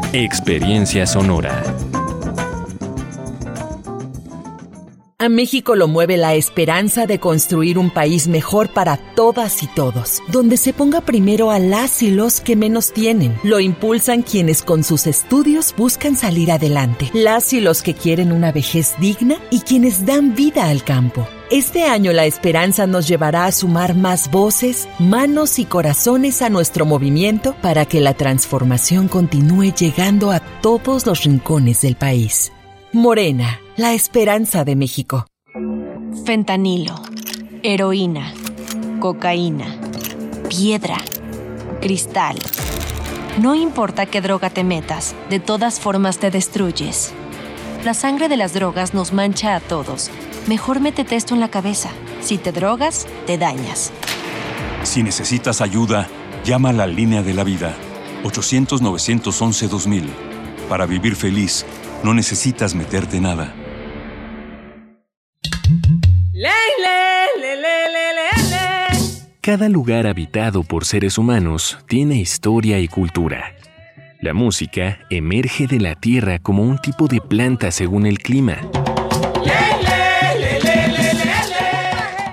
Experiencia sonora. A México lo mueve la esperanza de construir un país mejor para todas y todos, donde se ponga primero a las y los que menos tienen. Lo impulsan quienes con sus estudios buscan salir adelante, las y los que quieren una vejez digna y quienes dan vida al campo. Este año la esperanza nos llevará a sumar más voces, manos y corazones a nuestro movimiento para que la transformación continúe llegando a todos los rincones del país. Morena, la esperanza de México. Fentanilo, heroína, cocaína, piedra, cristal. No importa qué droga te metas, de todas formas te destruyes. La sangre de las drogas nos mancha a todos. Mejor métete esto en la cabeza. Si te drogas, te dañas. Si necesitas ayuda, llama a la línea de la vida. 800-911-2000. Para vivir feliz, no necesitas meterte nada. Cada lugar habitado por seres humanos tiene historia y cultura. La música emerge de la tierra como un tipo de planta según el clima.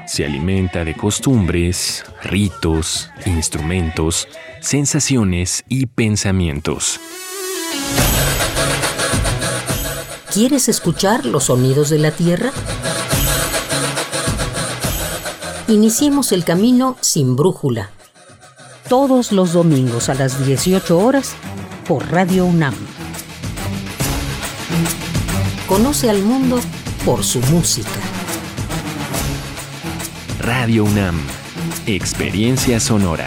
Se alimenta de costumbres, ritos, instrumentos, sensaciones y pensamientos. ¿Quieres escuchar los sonidos de la Tierra? Iniciemos el camino sin brújula. Todos los domingos a las 18 horas por Radio UNAM. Conoce al mundo por su música. Radio UNAM. Experiencia sonora.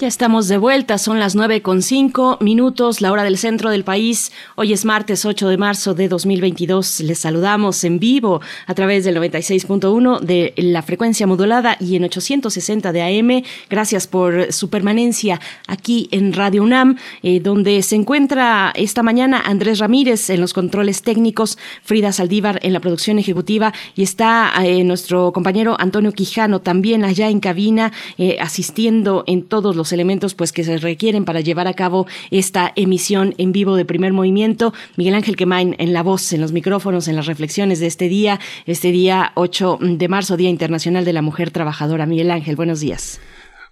Ya estamos de vuelta, son las nueve con cinco minutos, la hora del centro del país. Hoy es martes 8 de marzo de 2022. Les saludamos en vivo a través del 96.1 de la frecuencia modulada y en 860 de AM. Gracias por su permanencia aquí en Radio UNAM, eh, donde se encuentra esta mañana Andrés Ramírez en los controles técnicos, Frida Saldívar en la producción ejecutiva y está eh, nuestro compañero Antonio Quijano también allá en cabina eh, asistiendo en todos los elementos pues que se requieren para llevar a cabo esta emisión en vivo de primer movimiento. Miguel Ángel Quemain en la voz, en los micrófonos, en las reflexiones de este día, este día 8 de marzo, Día Internacional de la Mujer Trabajadora. Miguel Ángel, buenos días.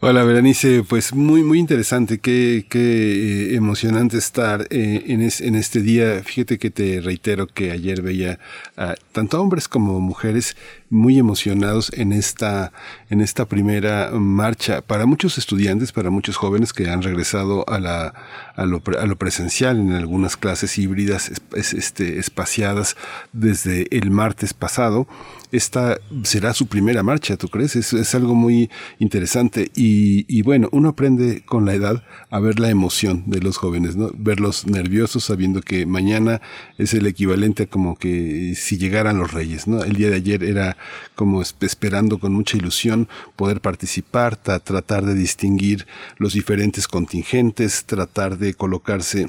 Hola Berenice, pues muy muy interesante, qué, qué eh, emocionante estar eh, en, es, en este día. Fíjate que te reitero que ayer veía a tanto hombres como mujeres muy emocionados en esta, en esta primera marcha. Para muchos estudiantes, para muchos jóvenes que han regresado a, la, a, lo, a lo presencial en algunas clases híbridas es, este, espaciadas desde el martes pasado, esta será su primera marcha, ¿tú crees? Es, algo muy interesante y, y, bueno, uno aprende con la edad a ver la emoción de los jóvenes, ¿no? Verlos nerviosos sabiendo que mañana es el equivalente a como que si llegaran los reyes, ¿no? El día de ayer era como esperando con mucha ilusión poder participar, tratar de distinguir los diferentes contingentes, tratar de colocarse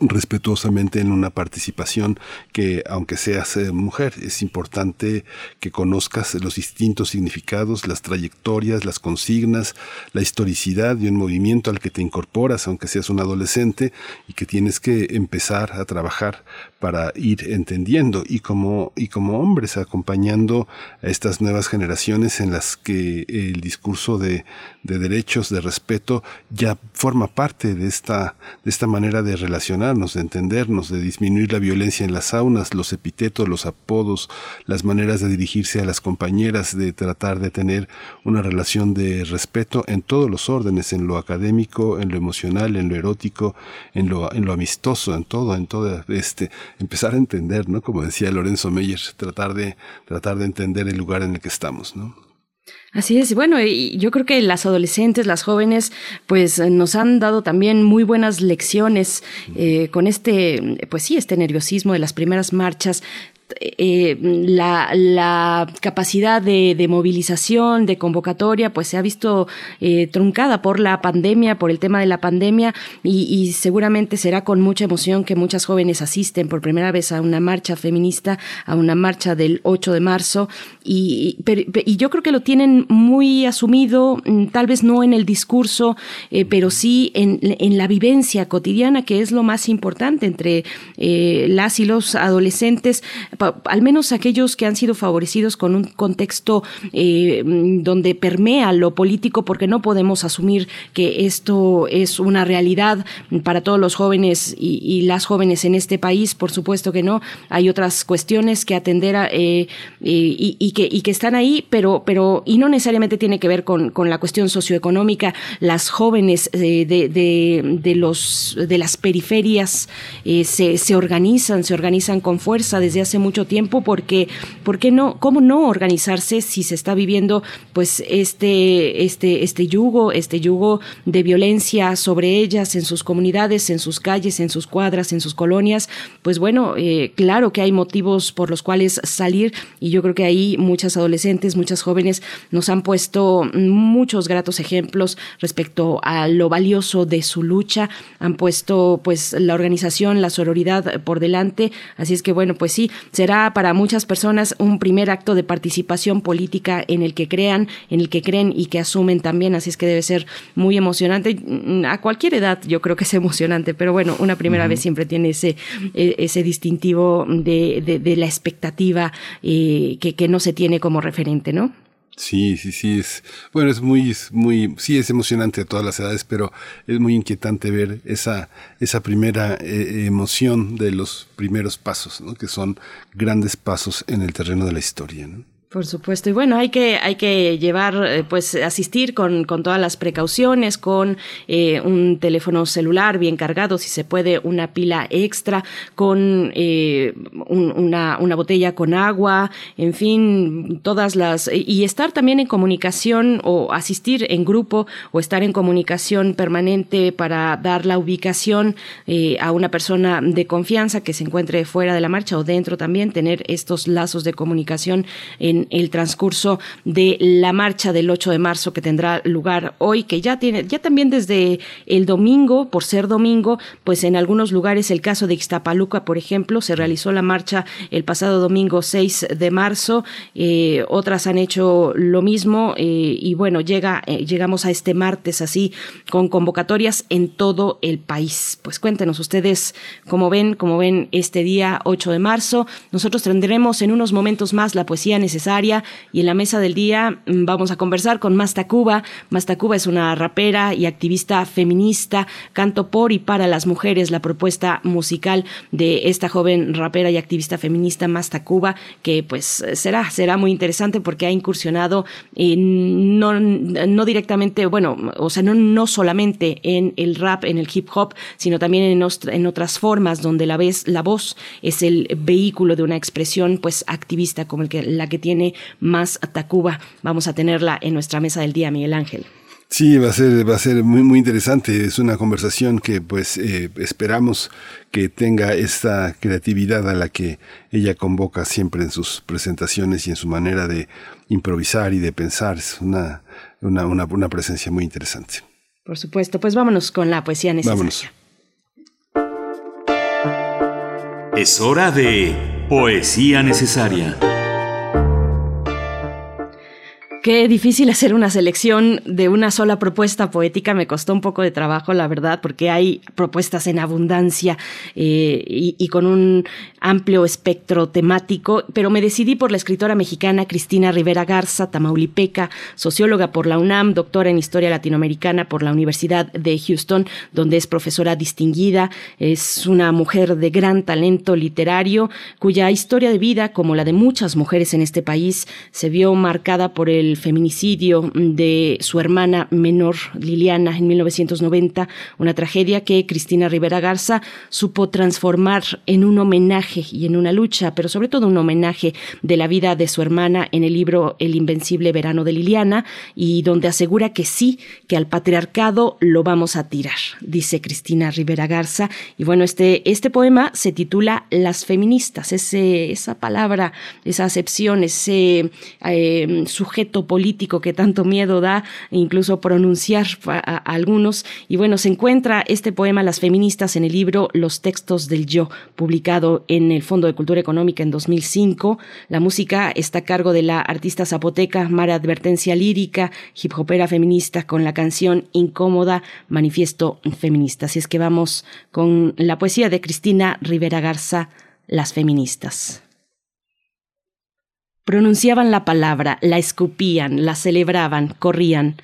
respetuosamente en una participación que aunque seas mujer es importante que conozcas los distintos significados, las trayectorias, las consignas, la historicidad de un movimiento al que te incorporas aunque seas un adolescente y que tienes que empezar a trabajar para ir entendiendo y como y como hombres acompañando a estas nuevas generaciones en las que el discurso de, de derechos, de respeto ya forma parte de esta de esta manera de relacionar de entendernos, de disminuir la violencia en las saunas, los epitetos, los apodos, las maneras de dirigirse a las compañeras, de tratar de tener una relación de respeto en todos los órdenes, en lo académico, en lo emocional, en lo erótico, en lo, en lo amistoso, en todo, en todo este, empezar a entender, ¿no? Como decía Lorenzo Meyer, tratar de, tratar de entender el lugar en el que estamos, ¿no? Así es, bueno, y yo creo que las adolescentes, las jóvenes, pues nos han dado también muy buenas lecciones eh, con este, pues sí, este nerviosismo de las primeras marchas eh, la, capacidad de, movilización, de convocatoria, pues se ha visto eh, truncada por la pandemia, por el tema de la pandemia, y, seguramente será con mucha emoción que muchas jóvenes asisten por primera vez a una marcha feminista, a una marcha del 8 de marzo, y, yo creo que lo tienen muy asumido, mm, tal vez no en el discurso, eh, pero sí en, la vivencia cotidiana, que es lo más importante entre las y los adolescentes al menos aquellos que han sido favorecidos con un contexto eh, donde permea lo político, porque no podemos asumir que esto es una realidad para todos los jóvenes y, las jóvenes en este país, por supuesto que no. Hay otras cuestiones que atender a, eh, y, que, y que están ahí, pero, pero y no necesariamente tiene que ver con, la cuestión socioeconómica. Las jóvenes eh, de, de, de, los, de las periferias se, se organizan, se organizan con fuerza desde hace mucho tiempo porque, ¿por qué no? ¿Cómo no organizarse si se está viviendo pues este, este, este yugo, este yugo de violencia sobre ellas en sus comunidades, en sus calles, en sus cuadras, en sus colonias? Pues bueno, eh, claro que hay motivos por los cuales salir y yo creo que ahí muchas adolescentes, muchas jóvenes nos han puesto muchos gratos ejemplos respecto a lo valioso de su lucha, han puesto pues la organización, la sororidad por delante, así es que bueno, pues sí, será para muchas personas un primer acto de participación política en el que crean, en el que creen y que asumen también, así es que debe ser muy emocionante. A cualquier edad yo creo que es emocionante, pero bueno, una primera vez siempre tiene ese, e, ese distintivo de, de, la expectativa eh, que, que no se tiene como referente, ¿no? Sí, sí, sí, es, bueno, es muy, muy, sí es emocionante a todas las edades, pero es muy inquietante ver esa, esa primera eh, emoción de los primeros pasos, ¿no? que son grandes pasos en el terreno de la historia. ¿no? Por supuesto. Y bueno, hay que, hay que llevar, eh, pues asistir con, con, todas las precauciones, con eh, un teléfono celular bien cargado, si se puede, una pila extra, con eh, una, una botella con agua, en fin, todas las... Y estar también en comunicación o asistir en grupo o estar en comunicación permanente para dar la ubicación a una persona de confianza que se encuentre fuera de la marcha o dentro también, tener estos lazos de comunicación en el transcurso de la marcha del 8 de marzo que tendrá lugar hoy, que ya tiene, ya también desde el domingo, por ser domingo, pues en algunos lugares, el caso de Ixtapaluca, por ejemplo, se realizó la marcha el pasado domingo 6 de marzo, eh, otras han hecho lo mismo eh, y bueno, llega, eh, llegamos a este martes así con convocatorias en todo el país. Pues cuéntenos ustedes cómo ven, cómo ven este día 8 de marzo. Nosotros tendremos en unos momentos más la poesía necesaria y en la mesa del día mm, vamos a conversar con Masta Cuba. Masta Cuba es una rapera y activista feminista, canto por y para las mujeres, la propuesta musical de esta joven rapera y activista feminista Masta Cuba, que pues será, será muy interesante porque ha incursionado no, no directamente, bueno, o sea, no, no solamente en el rap, en el hip hop, sino también en, en otras formas donde la, vez, la voz es el vehículo de una expresión pues activista como la que tiene más Tacuba. Vamos a tenerla en nuestra mesa del día, Miguel Ángel. Sí, va a ser, va a ser muy, muy interesante. Es una conversación que, pues, eh, esperamos que tenga esta creatividad a la que ella convoca siempre en sus presentaciones y en su manera de improvisar y de pensar. Es una, una, una, presencia muy interesante. Por supuesto. Pues vámonos con la poesía necesaria. Vámonos. Es hora de poesía necesaria. Qué difícil hacer una selección de una sola propuesta poética. Me costó un poco de trabajo, la verdad, porque hay propuestas en abundancia eh, y, con un amplio espectro temático, pero me decidí por la escritora mexicana Cristina Rivera Garza, tamaulipeca, socióloga por la UNAM, doctora en Historia Latinoamericana por la Universidad de Houston, donde es profesora distinguida. Es una mujer de gran talento literario, cuya historia de vida, como la de muchas mujeres en este país, se vio marcada por el feminicidio de su hermana menor Liliana en 1990, una tragedia que Cristina Rivera Garza supo transformar en un homenaje y en una lucha, pero sobre todo un homenaje de la vida de su hermana en el libro El invencible verano de Liliana y donde asegura que sí, que al patriarcado lo vamos a tirar, dice Cristina Rivera Garza. Y bueno, este, este poema se titula Las feministas, ese, esa palabra, esa acepción, ese eh, sujeto político que tanto miedo da incluso pronunciar a, a algunos. Y bueno, se encuentra este poema Las feministas en el libro Los textos del yo, publicado en el Fondo de Cultura Económica en 2005. La música está a cargo de la artista zapoteca Mara Advertencia Lírica, hip hopera feminista con la canción Incómoda, Manifiesto Feminista. Así es que vamos con la poesía de Cristina Rivera Garza, Las Feministas. Pronunciaban la palabra, la escupían, la celebraban, corrían.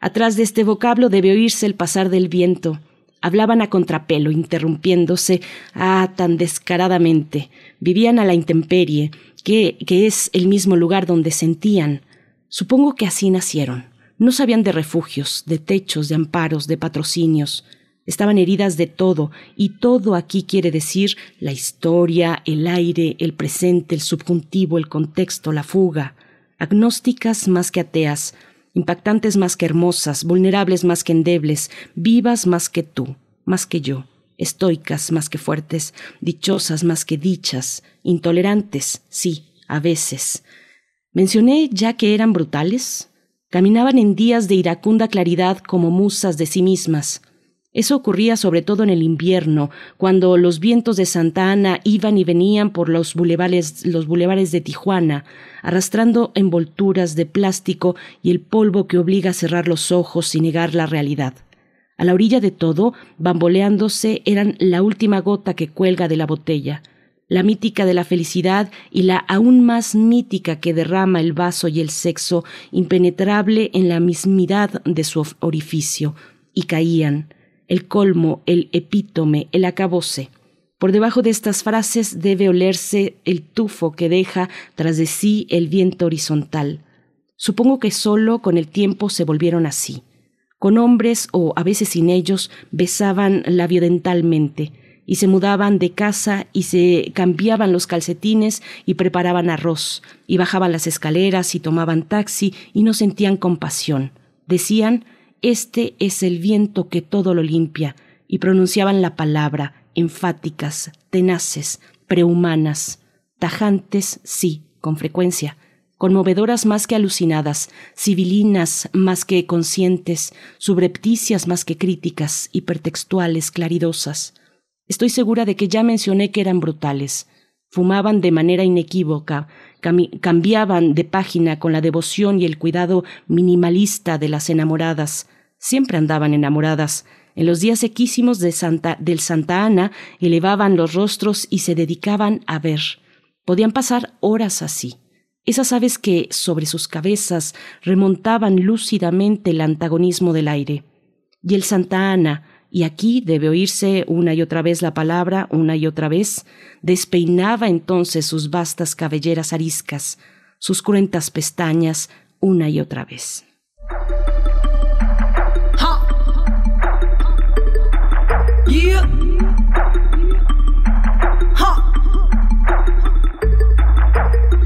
Atrás de este vocablo debe oírse el pasar del viento. Hablaban a contrapelo, interrumpiéndose, ah, tan descaradamente. Vivían a la intemperie, que, que es el mismo lugar donde sentían. Supongo que así nacieron. No sabían de refugios, de techos, de amparos, de patrocinios. Estaban heridas de todo, y todo aquí quiere decir la historia, el aire, el presente, el subjuntivo, el contexto, la fuga. Agnósticas más que ateas, impactantes más que hermosas, vulnerables más que endebles, vivas más que tú, más que yo, estoicas más que fuertes, dichosas más que dichas, intolerantes, sí, a veces. Mencioné ya que eran brutales. Caminaban en días de iracunda claridad como musas de sí mismas. Eso ocurría sobre todo en el invierno, cuando los vientos de Santa Ana iban y venían por los bulevares, los bulevares de Tijuana, arrastrando envolturas de plástico y el polvo que obliga a cerrar los ojos y negar la realidad. A la orilla de todo, bamboleándose, eran la última gota que cuelga de la botella, la mítica de la felicidad y la aún más mítica que derrama el vaso y el sexo, impenetrable en la mismidad de su orificio, y caían, el colmo, el epítome, el acabose. Por debajo de estas frases debe olerse el tufo que deja tras de sí el viento horizontal. Supongo que solo con el tiempo se volvieron así. Con hombres o a veces sin ellos besaban labiodentalmente y se mudaban de casa y se cambiaban los calcetines y preparaban arroz y bajaban las escaleras y tomaban taxi y no sentían compasión. Decían este es el viento que todo lo limpia, y pronunciaban la palabra, enfáticas, tenaces, prehumanas, tajantes, sí, con frecuencia, conmovedoras más que alucinadas, civilinas más que conscientes, subrepticias más que críticas, hipertextuales, claridosas. Estoy segura de que ya mencioné que eran brutales. Fumaban de manera inequívoca, cambiaban de página con la devoción y el cuidado minimalista de las enamoradas. Siempre andaban enamoradas. En los días sequísimos del Santa Ana elevaban los rostros y se dedicaban a ver. Podían pasar horas así. Esas aves que sobre sus cabezas remontaban lúcidamente el antagonismo del aire. Y el Santa Ana, y aquí debe oírse una y otra vez la palabra, una y otra vez, despeinaba entonces sus vastas cabelleras ariscas, sus cruentas pestañas, una y otra vez.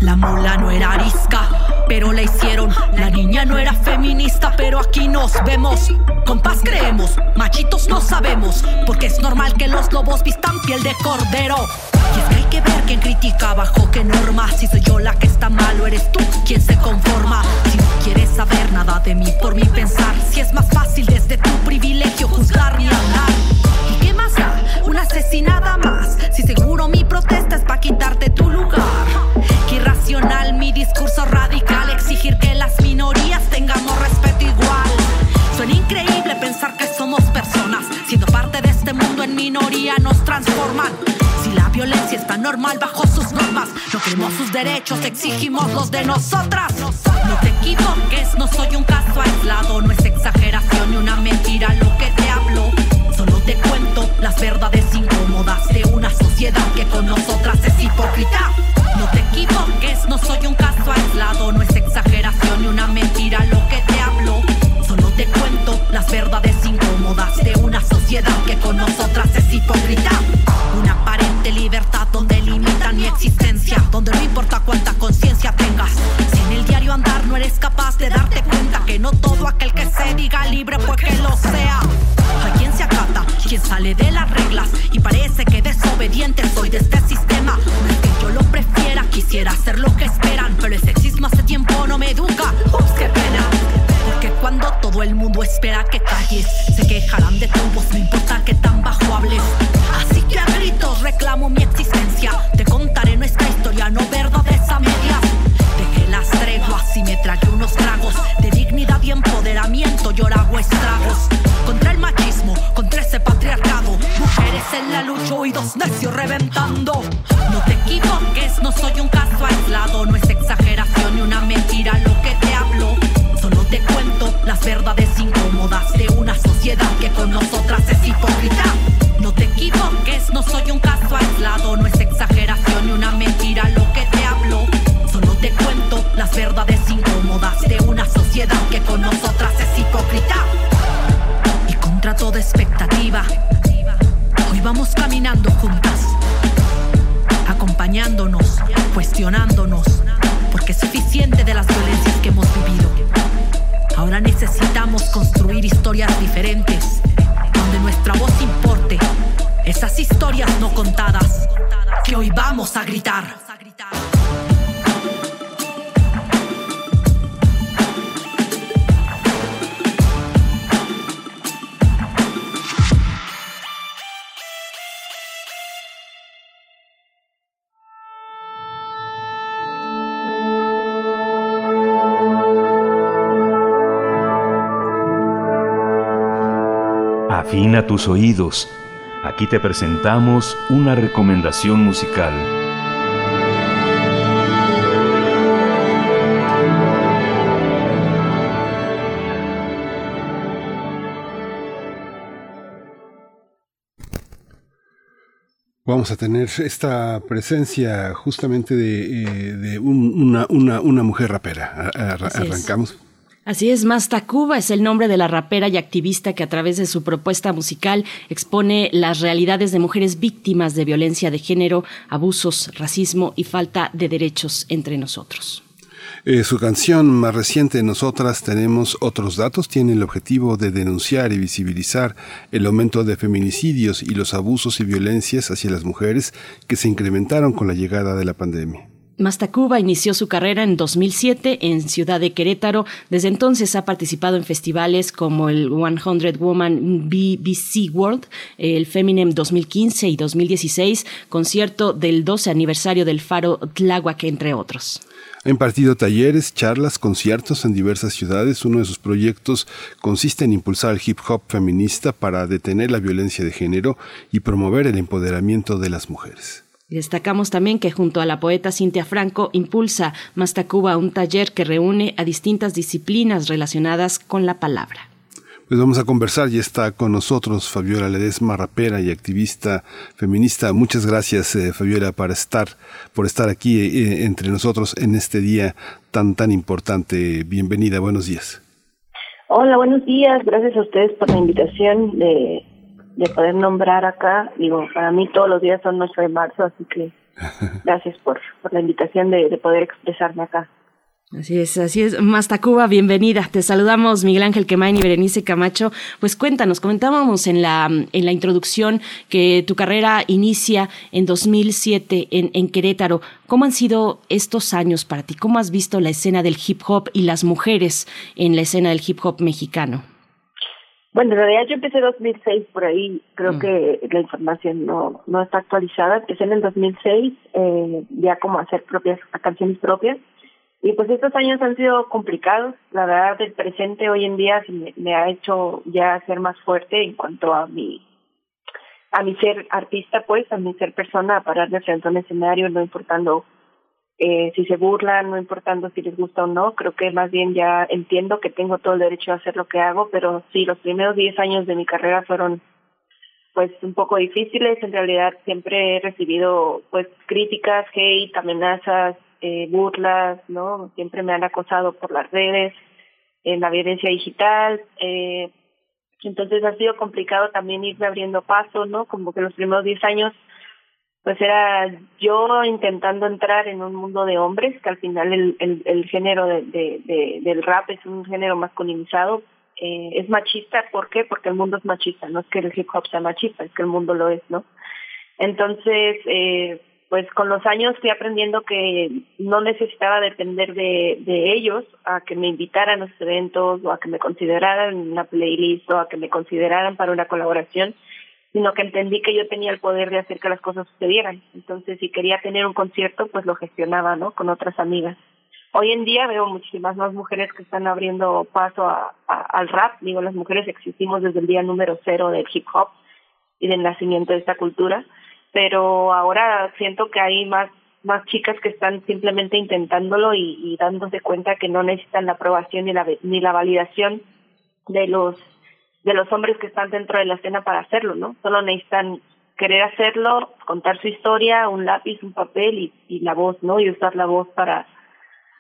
La mula no era arisca, pero la hicieron. La niña no era feminista, pero aquí nos vemos. Con creemos, machitos no sabemos, porque es normal que los lobos vistan piel de cordero. Y es que hay que ver quién critica bajo qué norma. Si soy yo la que está mal o eres tú quien se conforma. Si no quieres saber nada de mí por mi pensar, si es más fácil desde tu privilegio juzgar ni hablar. ¿Y qué más da? Una asesinada más. Si seguro mi protesta es para quitarte tu lugar. Irracional mi discurso radical, exigir que las minorías tengamos respeto igual. Suena increíble pensar que somos personas, siendo parte de este mundo en minoría nos transforman. Si la violencia está normal bajo sus normas, no queremos sus derechos, exigimos los de nosotras. No te equivoques, no soy un caso aislado, no es exageración ni una mentira lo que te hablo te cuento las verdades incómodas de una sociedad que con nosotras es hipócrita. No te equivoques, no soy un caso aislado, no es exageración ni una mentira lo que te hablo. Solo te cuento las verdades incómodas de una sociedad que con nosotras es hipócrita. Una aparente libertad donde limitan mi existencia, donde no importa cuánta conciencia tengas. Si en el diario andar no eres capaz de darte cuenta que no todo aquel que se diga libre pues que lo sea. Alguien se acaba quien sale de las reglas y parece que desobediente soy de este sistema. No es que yo lo prefiera, quisiera hacer lo que esperan, pero el sexismo hace tiempo no me educa. Ups, qué pena. Porque cuando todo el mundo espera que calles, se quejarán de tu voz, no importa que tan bajo hables. Así que a gritos reclamo mi existencia. Te contaré nuestra historia, no verdades a medias. Dejé las treguas y me tragué unos tragos de dignidad y empoderamiento. Yo hago estragos oídos necios reventando. No te equivoques, no soy un caso aislado. No es exageración ni una mentira lo que te hablo. Solo te cuento las verdades incómodas de una sociedad que con nosotras es hipócrita. No te equivoques, no soy un caminando juntas, acompañándonos, cuestionándonos, porque es suficiente de las violencias que hemos vivido. Ahora necesitamos construir historias diferentes, donde nuestra voz importe. Esas historias no contadas, que hoy vamos a gritar. Afina tus oídos. Aquí te presentamos una recomendación musical. Vamos a tener esta presencia justamente de, eh, de un- una, una, una mujer rapera. A- a- arrancamos. Así es, Masta Cuba es el nombre de la rapera y activista que a través de su propuesta musical expone las realidades de mujeres víctimas de violencia de género, abusos, racismo y falta de derechos entre nosotros. Eh, su canción más reciente, Nosotras tenemos otros datos, tiene el objetivo de denunciar y visibilizar el aumento de feminicidios y los abusos y violencias hacia las mujeres que se incrementaron con la llegada de la pandemia. Mastacuba inició su carrera en 2007 en Ciudad de Querétaro. Desde entonces ha participado en festivales como el 100 Woman BBC World, el Feminem 2015 y 2016, concierto del 12 aniversario del Faro Tláhuac, entre otros. Ha impartido talleres, charlas, conciertos en diversas ciudades. Uno de sus proyectos consiste en impulsar el hip hop feminista para detener la violencia de género y promover el empoderamiento de las mujeres. Y Destacamos también que junto a la poeta Cintia Franco impulsa Mastacuba un taller que reúne a distintas disciplinas relacionadas con la palabra. Pues vamos a conversar y está con nosotros Fabiola Ledesma, rapera y activista feminista. Muchas gracias, eh, Fabiola, para estar, por estar aquí eh, entre nosotros en este día tan tan importante. Bienvenida, buenos días. Hola, buenos días. Gracias a ustedes por la invitación de, de poder nombrar acá. Digo, para mí todos los días son 8 de marzo, así que gracias por, por la invitación de, de poder expresarme acá. Así es, así es. Mastacuba, bienvenida. Te saludamos Miguel Ángel Quemain y Berenice Camacho. Pues cuéntanos, comentábamos en la, en la introducción que tu carrera inicia en 2007 en, en Querétaro. ¿Cómo han sido estos años para ti? ¿Cómo has visto la escena del hip hop y las mujeres en la escena del hip hop mexicano? Bueno, en realidad yo empecé en 2006 por ahí, creo que la información no no está actualizada. Empecé en el 2006 eh, ya como a hacer propias a canciones propias y pues estos años han sido complicados. La verdad, el presente hoy en día me, me ha hecho ya ser más fuerte en cuanto a mi a mi ser artista, pues, a mi ser persona, a pararme frente a un escenario, no importando eh, si se burlan, no importando si les gusta o no, creo que más bien ya entiendo que tengo todo el derecho a hacer lo que hago, pero sí, los primeros 10 años de mi carrera fueron pues un poco difíciles, en realidad siempre he recibido pues críticas, hate, amenazas, eh, burlas, ¿no? Siempre me han acosado por las redes, en la violencia digital, eh, entonces ha sido complicado también irme abriendo paso, ¿no? Como que los primeros 10 años pues era yo intentando entrar en un mundo de hombres, que al final el, el, el género de, de, de, del rap es un género masculinizado, eh, es machista, ¿por qué? Porque el mundo es machista, no es que el hip hop sea machista, es que el mundo lo es, ¿no? Entonces, eh, pues con los años fui aprendiendo que no necesitaba depender de, de ellos a que me invitaran a los eventos o a que me consideraran una playlist o a que me consideraran para una colaboración, sino que entendí que yo tenía el poder de hacer que las cosas sucedieran. Entonces, si quería tener un concierto, pues lo gestionaba, ¿no? Con otras amigas. Hoy en día veo muchísimas más mujeres que están abriendo paso a, al rap. Digo, las mujeres existimos desde el día número cero del hip hop y del nacimiento de esta cultura pero ahora siento que hay más más chicas que están simplemente intentándolo y, y dándose cuenta que no necesitan la aprobación ni la ni la validación de los de los hombres que están dentro de la escena para hacerlo, ¿no? Solo necesitan querer hacerlo, contar su historia, un lápiz, un papel y, y la voz, ¿no? Y usar la voz para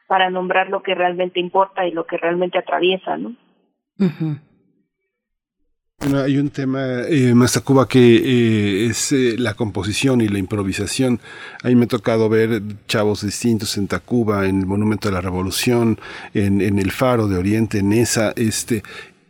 para nombrar lo que realmente importa y lo que realmente atraviesa, ¿no? Bueno, hay un tema, eh, Mazacuba, que eh, es eh, la composición y la improvisación. A mí me ha tocado ver chavos distintos en Tacuba, en el Monumento de la Revolución, en, en el Faro de Oriente, en esa, este,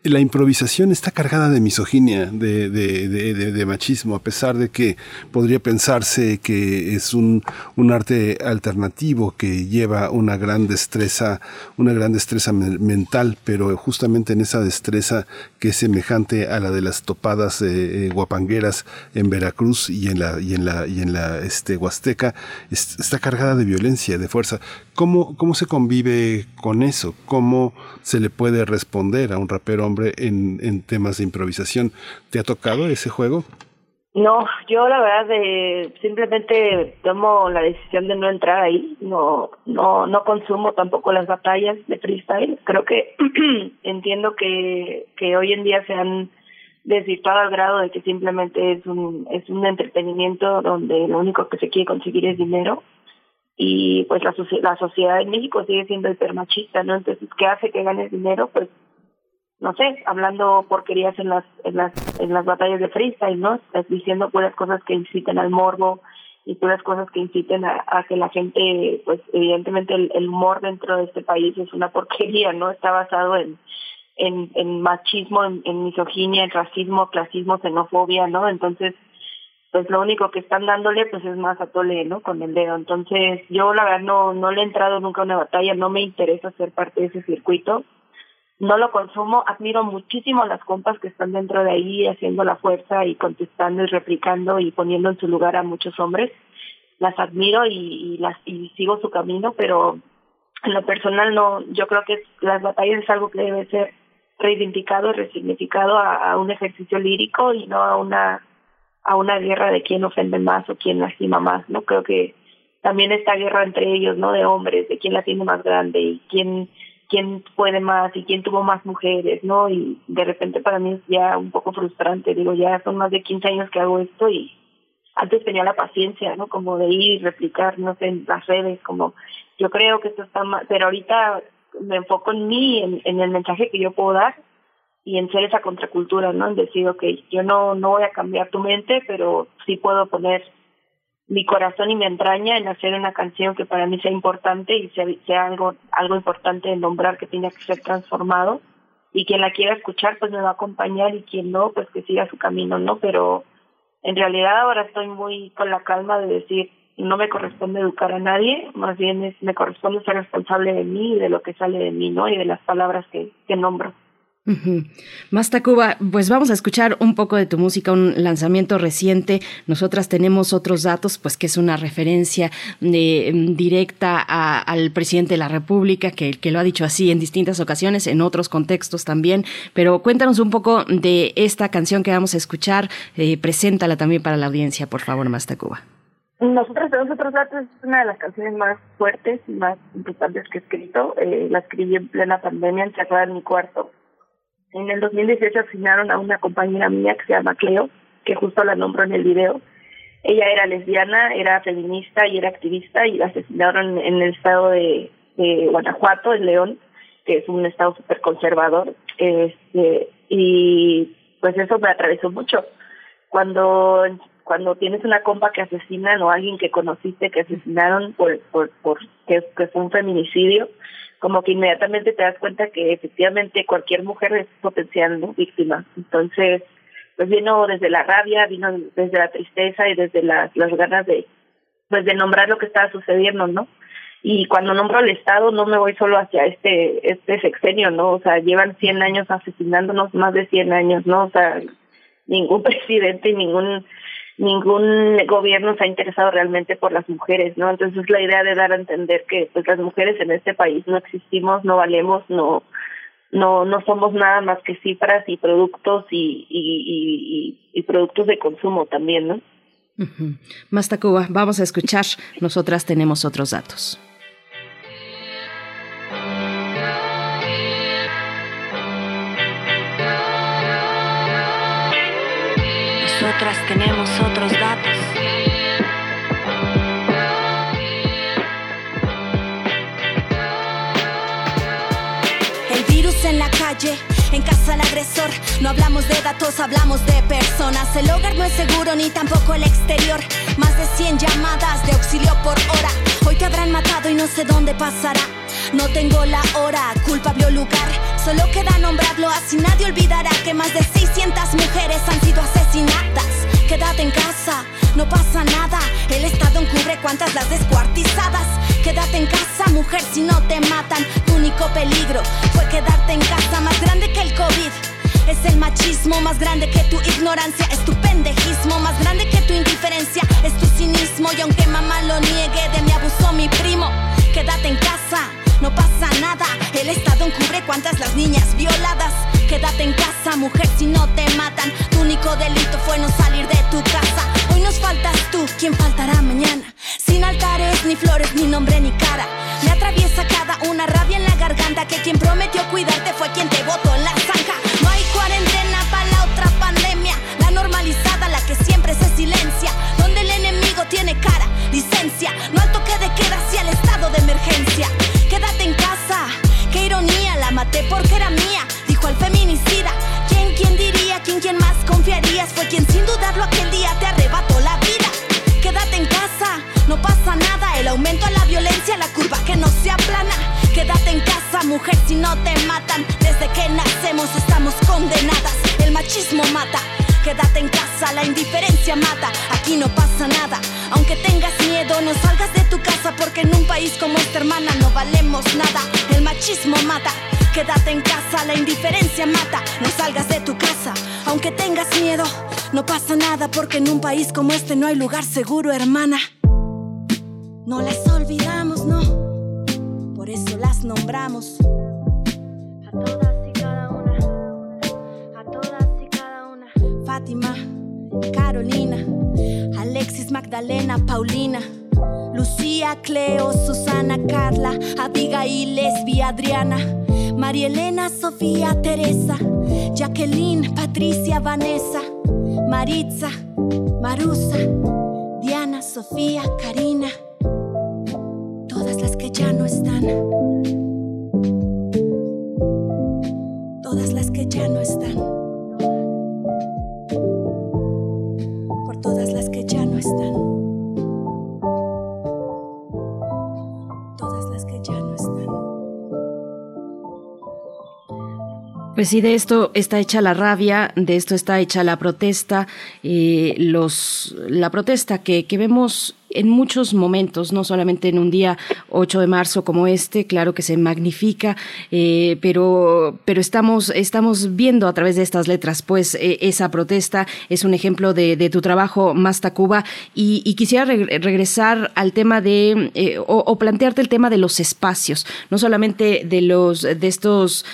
la improvisación está cargada de misoginia, de, machismo, a pesar de que podría pensarse que es un, arte alternativo que lleva una gran destreza, una gran destreza mental, pero justamente en esa destreza que es semejante a la de las topadas eh, guapangueras en Veracruz y en la, y en la, y en la este, Huasteca, está cargada de violencia, de fuerza. ¿Cómo, ¿Cómo se convive con eso? ¿Cómo se le puede responder a un rapero hombre en, en temas de improvisación? ¿Te ha tocado ese juego? No, yo la verdad de, simplemente tomo la decisión de no entrar ahí, no, no, no consumo tampoco las batallas de freestyle. Creo que entiendo que, que hoy en día se han desvirtuado al grado de que simplemente es un, es un entretenimiento donde lo único que se quiere conseguir es dinero y pues la, la sociedad en México sigue siendo hipermachista, ¿no? Entonces, ¿qué hace que ganes dinero? Pues, no sé, hablando porquerías en las, en las, en las batallas de freestyle, ¿no? Diciendo puras cosas que inciten al morbo y puras cosas que inciten a, a que la gente, pues evidentemente el, el humor dentro de este país es una porquería, ¿no? Está basado en, en, machismo, en misoginia, en racismo, clasismo, xenofobia, ¿no? Entonces, pues lo único que están dándole pues es más a tole, ¿no? Con el dedo. Entonces, yo la verdad no, no le he entrado nunca a una batalla, no me interesa ser parte de ese circuito, no lo consumo, admiro muchísimo las compas que están dentro de ahí haciendo la fuerza y contestando y replicando y poniendo en su lugar a muchos hombres, las admiro y, y las y sigo su camino, pero en lo personal no, yo creo que las batallas es algo que debe ser reivindicado, resignificado a un ejercicio lírico y no a una a una guerra de quién ofende más o quién lastima más, ¿no? Creo que también esta guerra entre ellos, ¿no? De hombres, de quién la tiene más grande y quién quién puede más y quién tuvo más mujeres, ¿no? Y de repente para mí es ya un poco frustrante, digo, ya son más de 15 años que hago esto y antes tenía la paciencia, ¿no? Como de ir y replicar, no sé, en las redes, como yo creo que esto está mal, pero ahorita me enfoco en mí, en, en el mensaje que yo puedo dar y en ser esa contracultura, ¿no? En decir, ok, yo no, no voy a cambiar tu mente, pero sí puedo poner mi corazón y mi entraña en hacer una canción que para mí sea importante y sea, sea algo, algo importante de nombrar que tiene que ser transformado. Y quien la quiera escuchar, pues me va a acompañar y quien no, pues que siga su camino, ¿no? Pero en realidad ahora estoy muy con la calma de decir, no me corresponde educar a nadie, más bien es, me corresponde ser responsable de mí y de lo que sale de mí, ¿no? Y de las palabras que, que nombro. Más Tacuba, pues vamos a escuchar un poco de tu música, un lanzamiento reciente. Nosotras tenemos otros datos, pues que es una referencia de, mm, directa al presidente de la República, que, que lo ha dicho así en distintas ocasiones, en otros contextos también. Pero cuéntanos un poco de esta canción que vamos a escuchar. Eh, preséntala también para la audiencia, por favor, Más Tacuba. Nosotros tenemos otros datos, es una de las canciones más fuertes y más importantes que he escrito. Eh, la escribí en plena pandemia, encerrada en mi cuarto en el 2018 asignaron a una compañera mía que se llama Cleo, que justo la nombró en el video. Ella era lesbiana, era feminista y era activista y la asesinaron en el estado de, Guanajuato, en León, que es un estado súper conservador. Este, y pues eso me atravesó mucho. Cuando cuando tienes una compa que asesinan o alguien que conociste que asesinaron por, por, por que, que fue un feminicidio, como que inmediatamente te das cuenta que efectivamente cualquier mujer es potencial víctima. Entonces, pues vino desde la rabia, vino desde la tristeza y desde las, las ganas de, pues de nombrar lo que estaba sucediendo, ¿no? Y cuando nombro al Estado no me voy solo hacia este este sexenio, ¿no? O sea, llevan 100 años asesinándonos, más de 100 años, ¿no? O sea, ningún presidente y ningún ningún gobierno se ha interesado realmente por las mujeres, ¿no? Entonces la idea de dar a entender que pues las mujeres en este país no existimos, no valemos, no no no somos nada más que cifras y productos y y, productos de consumo también, ¿no? Más Tacuba, vamos a escuchar. Nosotras tenemos otros datos. Nosotras tenemos otros datos. El virus en la calle, en casa el agresor. No hablamos de datos, hablamos de personas. El hogar no es seguro ni tampoco el exterior. Más de 100 llamadas de auxilio por hora. Hoy te habrán matado y no sé dónde pasará. No tengo la hora, culpable o lugar. Solo queda nombrarlo así nadie olvidará que más de 600 mujeres han sido asesinadas. Quédate en casa, no pasa nada. El Estado encubre cuántas las descuartizadas. Quédate en casa, mujer, si no te matan. Tu único peligro fue quedarte en casa, más grande que el COVID. Es el machismo más grande que tu ignorancia, es tu pendejismo más grande que tu indiferencia, es tu cinismo y aunque mamá lo niegue, de mi abusó mi primo. Quédate en casa, no pasa nada. El Estado encubre cuántas las niñas violadas. Quédate en casa, mujer, si no te matan. Tu único delito fue no salir de tu casa. Hoy nos faltas tú, ¿quién faltará mañana? Sin altares, ni flores, ni nombre, ni cara. Me atraviesa cada una rabia en la garganta. Que quien prometió cuidarte fue quien te botó en la zanja. No hay cuarentena para la otra pandemia. La normalizada, la que siempre se silencia. Donde el enemigo tiene cara, licencia. No al toque de queda hacia el estado de emergencia. Porque era mía, dijo el feminicida. ¿Quién, quién diría? ¿Quién, quién más confiarías? Fue quien sin dudarlo aquel día te arrebató la vida. Quédate en casa, no pasa nada. El aumento a la violencia, la curva que no se aplana. Quédate en casa, mujer, si no te matan. Desde que nacemos estamos condenadas. El machismo mata. Quédate en casa, la indiferencia mata. Aquí no pasa nada. Aunque tengas miedo, no salgas de tu casa porque en un país como esta hermana no valemos nada. El machismo mata. Quédate en casa, la indiferencia mata. No salgas de tu casa, aunque tengas miedo. No pasa nada porque en un país como este no hay lugar seguro, hermana. No las olvidamos, no. Por eso las nombramos. A todas Carolina, Alexis, Magdalena, Paulina. Lucía, Cleo, Susana, Carla, Abigail, Lesbia, Adriana, María Elena, Sofía, Teresa, Jacqueline, Patricia, Vanessa, Maritza, Marusa, Diana, Sofía, Karina, todas las que ya no están, todas las que ya no están, Pues sí, de esto está hecha la rabia, de esto está hecha la protesta, eh, los, la protesta que, que vemos en muchos momentos, no solamente en un día 8 de marzo como este, claro que se magnifica, eh, pero, pero estamos, estamos viendo a través de estas letras, pues eh, esa protesta. Es un ejemplo de, tu trabajo, Más Tacuba, y, quisiera re- regresar al tema de, eh, o, o plantearte el tema de los espacios, no solamente de los, de estos,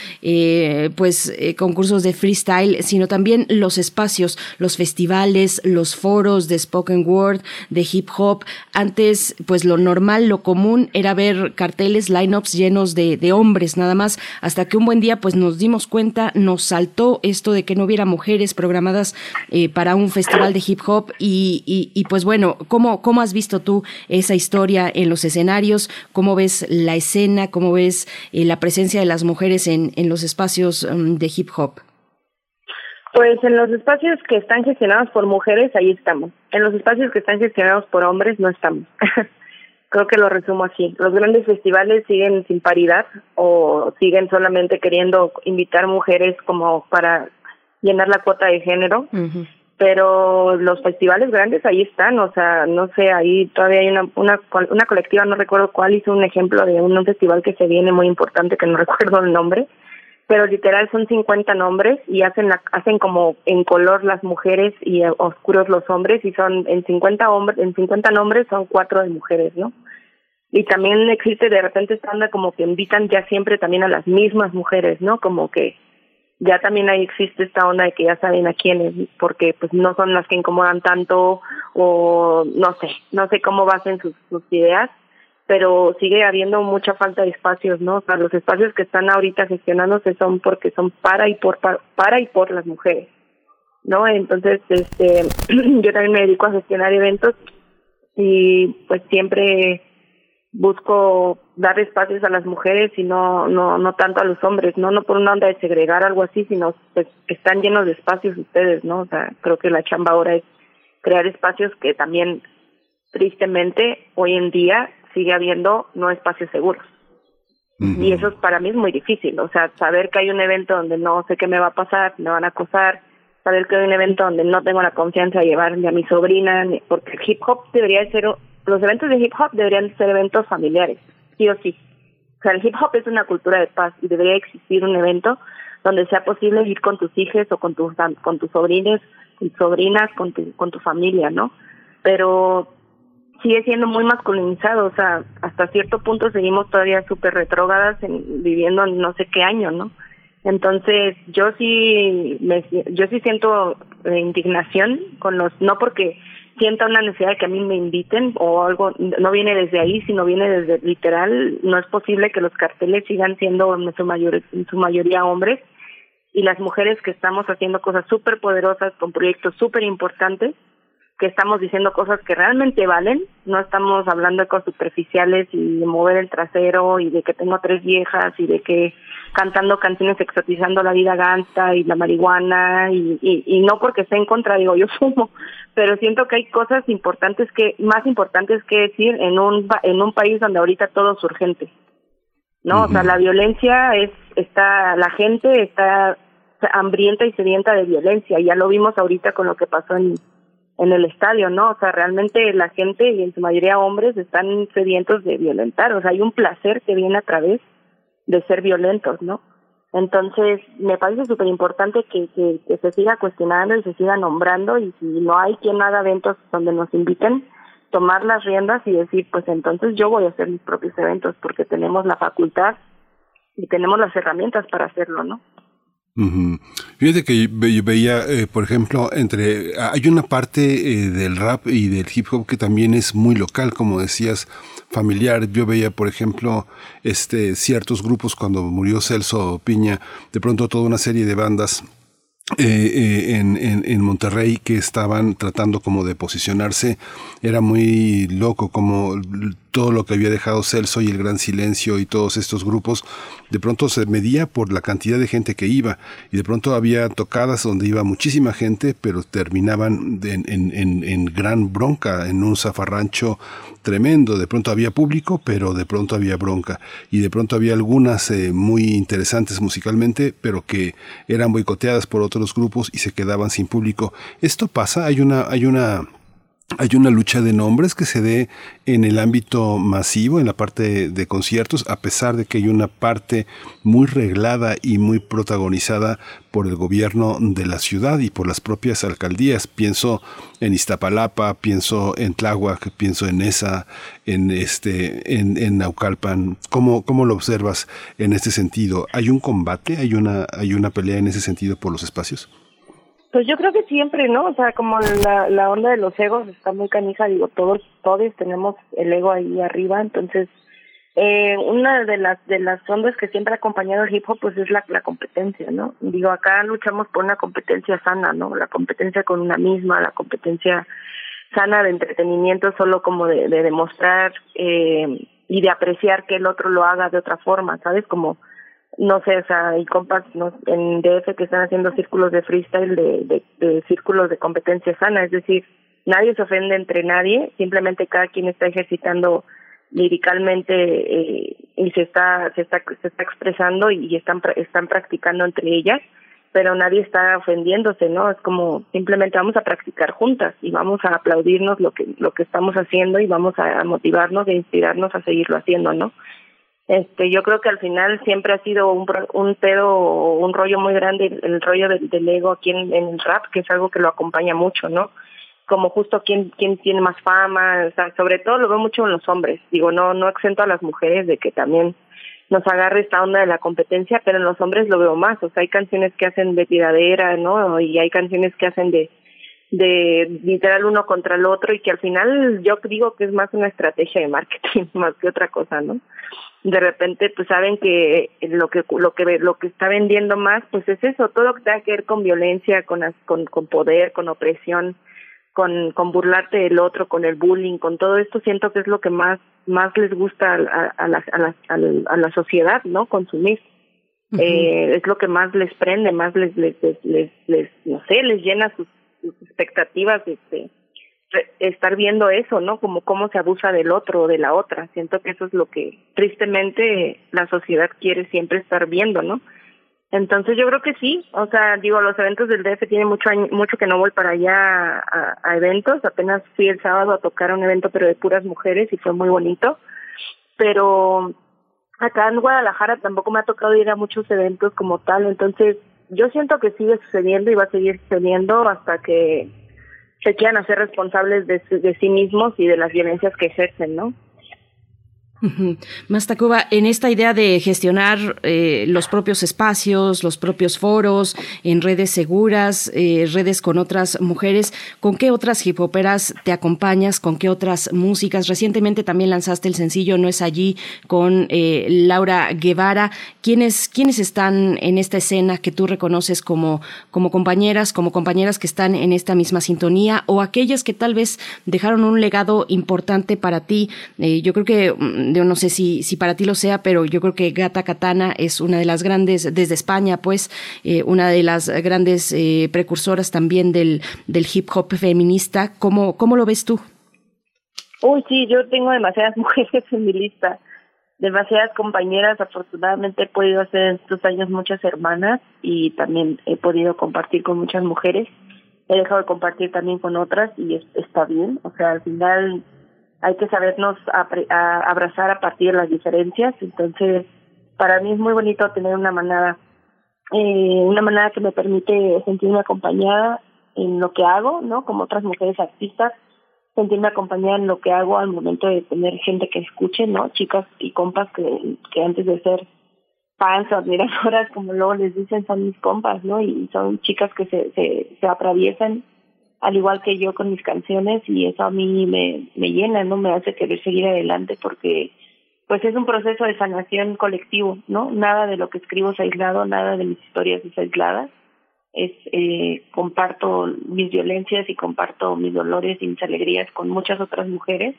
pues, concursos de freestyle, sino también los espacios, los festivales, los foros de spoken word, de hip hop, antes, pues lo normal, lo común era ver carteles, lineups llenos de, de hombres nada más, hasta que un buen día pues nos dimos cuenta, nos saltó esto de que no hubiera mujeres programadas eh, para un festival de hip hop y, y, y, pues bueno, ¿cómo, ¿cómo has visto tú esa historia en los escenarios? ¿Cómo ves la escena? ¿Cómo ves eh, la presencia de las mujeres en, en los espacios um, de hip hop? Pues en los espacios que están gestionados por mujeres, ahí estamos. En los espacios que están gestionados por hombres, no estamos. Creo que lo resumo así. Los grandes festivales siguen sin paridad o siguen solamente queriendo invitar mujeres como para llenar la cuota de género. Pero los festivales grandes ahí están, o sea, no sé, ahí todavía hay una, una, una colectiva, no recuerdo cuál, hizo un ejemplo de un festival que se viene muy importante, que no recuerdo el nombre, pero literal son 50 nombres y hacen la, hacen como en color las mujeres y oscuros los hombres y son en 50 hombres en 50 nombres son cuatro de mujeres, ¿no? Y también existe de repente esta onda como que invitan ya siempre también a las mismas mujeres, ¿no? Como que ya también ahí existe esta onda de que ya saben a quiénes, porque pues no son las que incomodan tanto o no sé, no sé cómo basen sus, sus ideas, pero sigue habiendo mucha falta de espacios, ¿no? O sea, los espacios que están ahorita gestionándose son porque son para y por para, y por las mujeres, ¿no? Entonces, este, yo también me dedico a gestionar eventos y pues siempre busco dar espacios a las mujeres y no no no tanto a los hombres, no no por una onda de segregar algo así, sino pues están llenos de espacios ustedes, ¿no? O sea, creo que la chamba ahora es crear espacios que también tristemente hoy en día sigue habiendo no espacios seguros. Y eso para mí es muy difícil, o sea, saber que hay un evento donde no sé qué me va a pasar, me van a acosar, saber que hay un evento donde no tengo la confianza de llevarme a mi sobrina, porque el hip hop debería ser, los eventos de hip hop deberían ser eventos familiares, sí o sí. O sea, el hip hop es una cultura de paz y debería existir un evento donde sea posible ir con tus hijos o con tus con tus sobrines, con tus sobrinas, con tu, con tu familia, ¿no? Pero sigue siendo muy masculinizado, o sea, hasta cierto punto seguimos todavía súper retrógadas en, viviendo en no sé qué año, ¿no? Entonces, yo sí me, yo sí siento eh, indignación con los no porque sienta una necesidad de que a mí me inviten o algo no viene desde ahí, sino viene desde literal, no es posible que los carteles sigan siendo en su mayor en su mayoría hombres y las mujeres que estamos haciendo cosas súper poderosas con proyectos súper importantes que estamos diciendo cosas que realmente valen, no estamos hablando de cosas superficiales y de mover el trasero y de que tengo tres viejas y de que cantando canciones exotizando la vida ganta y la marihuana y, y, no porque esté en contra, digo, yo fumo, pero siento que hay cosas importantes que, más importantes que decir en un, en un país donde ahorita todo es urgente, ¿no? O sea, la violencia es, está, la gente está hambrienta y sedienta de violencia, ya lo vimos ahorita con lo que pasó en en el estadio, ¿no? O sea, realmente la gente, y en su mayoría hombres, están sedientos de violentar. O sea, hay un placer que viene a través de ser violentos, ¿no? Entonces, me parece súper importante que, que, que, se siga cuestionando y se siga nombrando y si no hay quien haga eventos donde nos inviten, tomar las riendas y decir, pues entonces yo voy a hacer mis propios eventos porque tenemos la facultad y tenemos las herramientas para hacerlo, ¿no? Fíjate que yo veía, eh, por ejemplo, entre hay una parte eh, del rap y del hip hop que también es muy local, como decías, familiar. Yo veía, por ejemplo, este ciertos grupos cuando murió Celso Piña, de pronto toda una serie de bandas eh, en, en, en, Monterrey que estaban tratando como de posicionarse era muy loco como todo lo que había dejado Celso y el Gran Silencio y todos estos grupos, de pronto se medía por la cantidad de gente que iba y de pronto había tocadas donde iba muchísima gente, pero terminaban en, en, en gran bronca, en un zafarrancho tremendo. De pronto había público, pero de pronto había bronca y de pronto había algunas eh, muy interesantes musicalmente, pero que eran boicoteadas por otros grupos y se quedaban sin público. Esto pasa, hay una, hay una hay una lucha de nombres que se dé en el ámbito masivo, en la parte de, conciertos, a pesar de que hay una parte muy reglada y muy protagonizada por el gobierno de la ciudad y por las propias alcaldías. Pienso en Iztapalapa, pienso en Tláhuac, pienso en esa, en este, en, en Naucalpan. ¿Cómo, ¿Cómo lo observas en este sentido? ¿Hay un combate? ¿Hay una, hay una pelea en ese sentido por los espacios? Pues yo creo que siempre, ¿no? O sea, como la, la onda de los egos está muy canija, digo, todos, todos tenemos el ego ahí arriba, entonces, eh, una de las de las ondas que siempre ha acompañado el hip hop, pues es la, la competencia, ¿no? Digo, acá luchamos por una competencia sana, ¿no? La competencia con una misma, la competencia sana de entretenimiento, solo como de, de demostrar eh, y de apreciar que el otro lo haga de otra forma, ¿sabes? Como no sé, o sea, hay compas ¿no? en DF que están haciendo círculos de freestyle, de, de, círculos de competencia sana, es decir, nadie se ofende entre nadie, simplemente cada quien está ejercitando liricalmente eh, y se está se está se está expresando y están están practicando entre ellas pero nadie está ofendiéndose no es como simplemente vamos a practicar juntas y vamos a aplaudirnos lo que lo que estamos haciendo y vamos a motivarnos e inspirarnos a seguirlo haciendo no este yo creo que al final siempre ha sido un un pedo un rollo muy grande el, rollo del, ego aquí en, en el rap que es algo que lo acompaña mucho no como justo quién quién tiene más fama, o sea, sobre todo lo veo mucho en los hombres. Digo, no no exento a las mujeres de que también nos agarre esta onda de la competencia, pero en los hombres lo veo más, o sea, hay canciones que hacen de tiradera, ¿no? Y hay canciones que hacen de de literal uno contra el otro y que al final yo digo que es más una estrategia de marketing más que otra cosa, ¿no? De repente pues saben que lo que lo que lo que está vendiendo más pues es eso, todo lo que tenga que ver con violencia, con con con poder, con opresión, con, con burlarte del otro, con el bullying, con todo esto, siento que es lo que más, más les gusta a, a, la, a, la, a la sociedad, ¿no? Consumir. eh, es lo que más les prende, más les, les, les, les, no sé, les llena sus, expectativas de, de, estar viendo eso, ¿no? Como cómo se abusa del otro o de la otra. Siento que eso es lo que tristemente la sociedad quiere siempre estar viendo, ¿no? Entonces yo creo que sí, o sea, digo, los eventos del DF tiene mucho mucho que no voy para allá a, a, eventos, apenas fui el sábado a tocar un evento pero de puras mujeres y fue muy bonito, pero acá en Guadalajara tampoco me ha tocado ir a muchos eventos como tal, entonces yo siento que sigue sucediendo y va a seguir sucediendo hasta que se quieran hacer responsables de, de sí mismos y de las violencias que ejercen, ¿no? Mastacuba, en esta idea de gestionar eh, los propios espacios, los propios foros, en redes seguras, eh, redes con otras mujeres, ¿con qué otras hip hoperas te acompañas? ¿Con qué otras músicas? Recientemente también lanzaste el sencillo No es allí con eh, Laura Guevara. ¿Quiénes, ¿Quiénes están en esta escena que tú reconoces como, como compañeras, como compañeras que están en esta misma sintonía o aquellas que tal vez dejaron un legado importante para ti? yo creo que mm, yo no sé si, si para ti lo sea, pero yo creo que Gata Katana es una de las grandes, desde España, pues, eh, una de las grandes eh, precursoras también del, del hip hop feminista. ¿Cómo, ¿Cómo lo ves tú? Uy, sí, yo tengo demasiadas mujeres en mi lista, demasiadas compañeras. Afortunadamente he podido hacer en estos años muchas hermanas y también he podido compartir con muchas mujeres. He dejado de compartir también con otras y está bien. O sea, al final hay que sabernos abrazar a partir de las diferencias. Entonces, para mí es muy bonito tener una manada, eh, una manada que me permite sentirme acompañada en lo que hago, ¿no? Como otras mujeres artistas, sentirme acompañada en lo que hago al momento de tener gente que escuche, ¿no? Chicas y compas que, que antes de ser fans o admiradoras, como luego les dicen, son mis compas, ¿no? Y son chicas que se, se atraviesan al igual que yo con mis canciones y eso a mí me, me llena, ¿no? Me hace querer seguir adelante porque pues es un proceso de sanación colectivo, ¿no? Nada de lo que escribo es aislado, nada de mis historias es aislada. Es, eh, comparto mis violencias y comparto mis dolores y mis alegrías con muchas otras mujeres.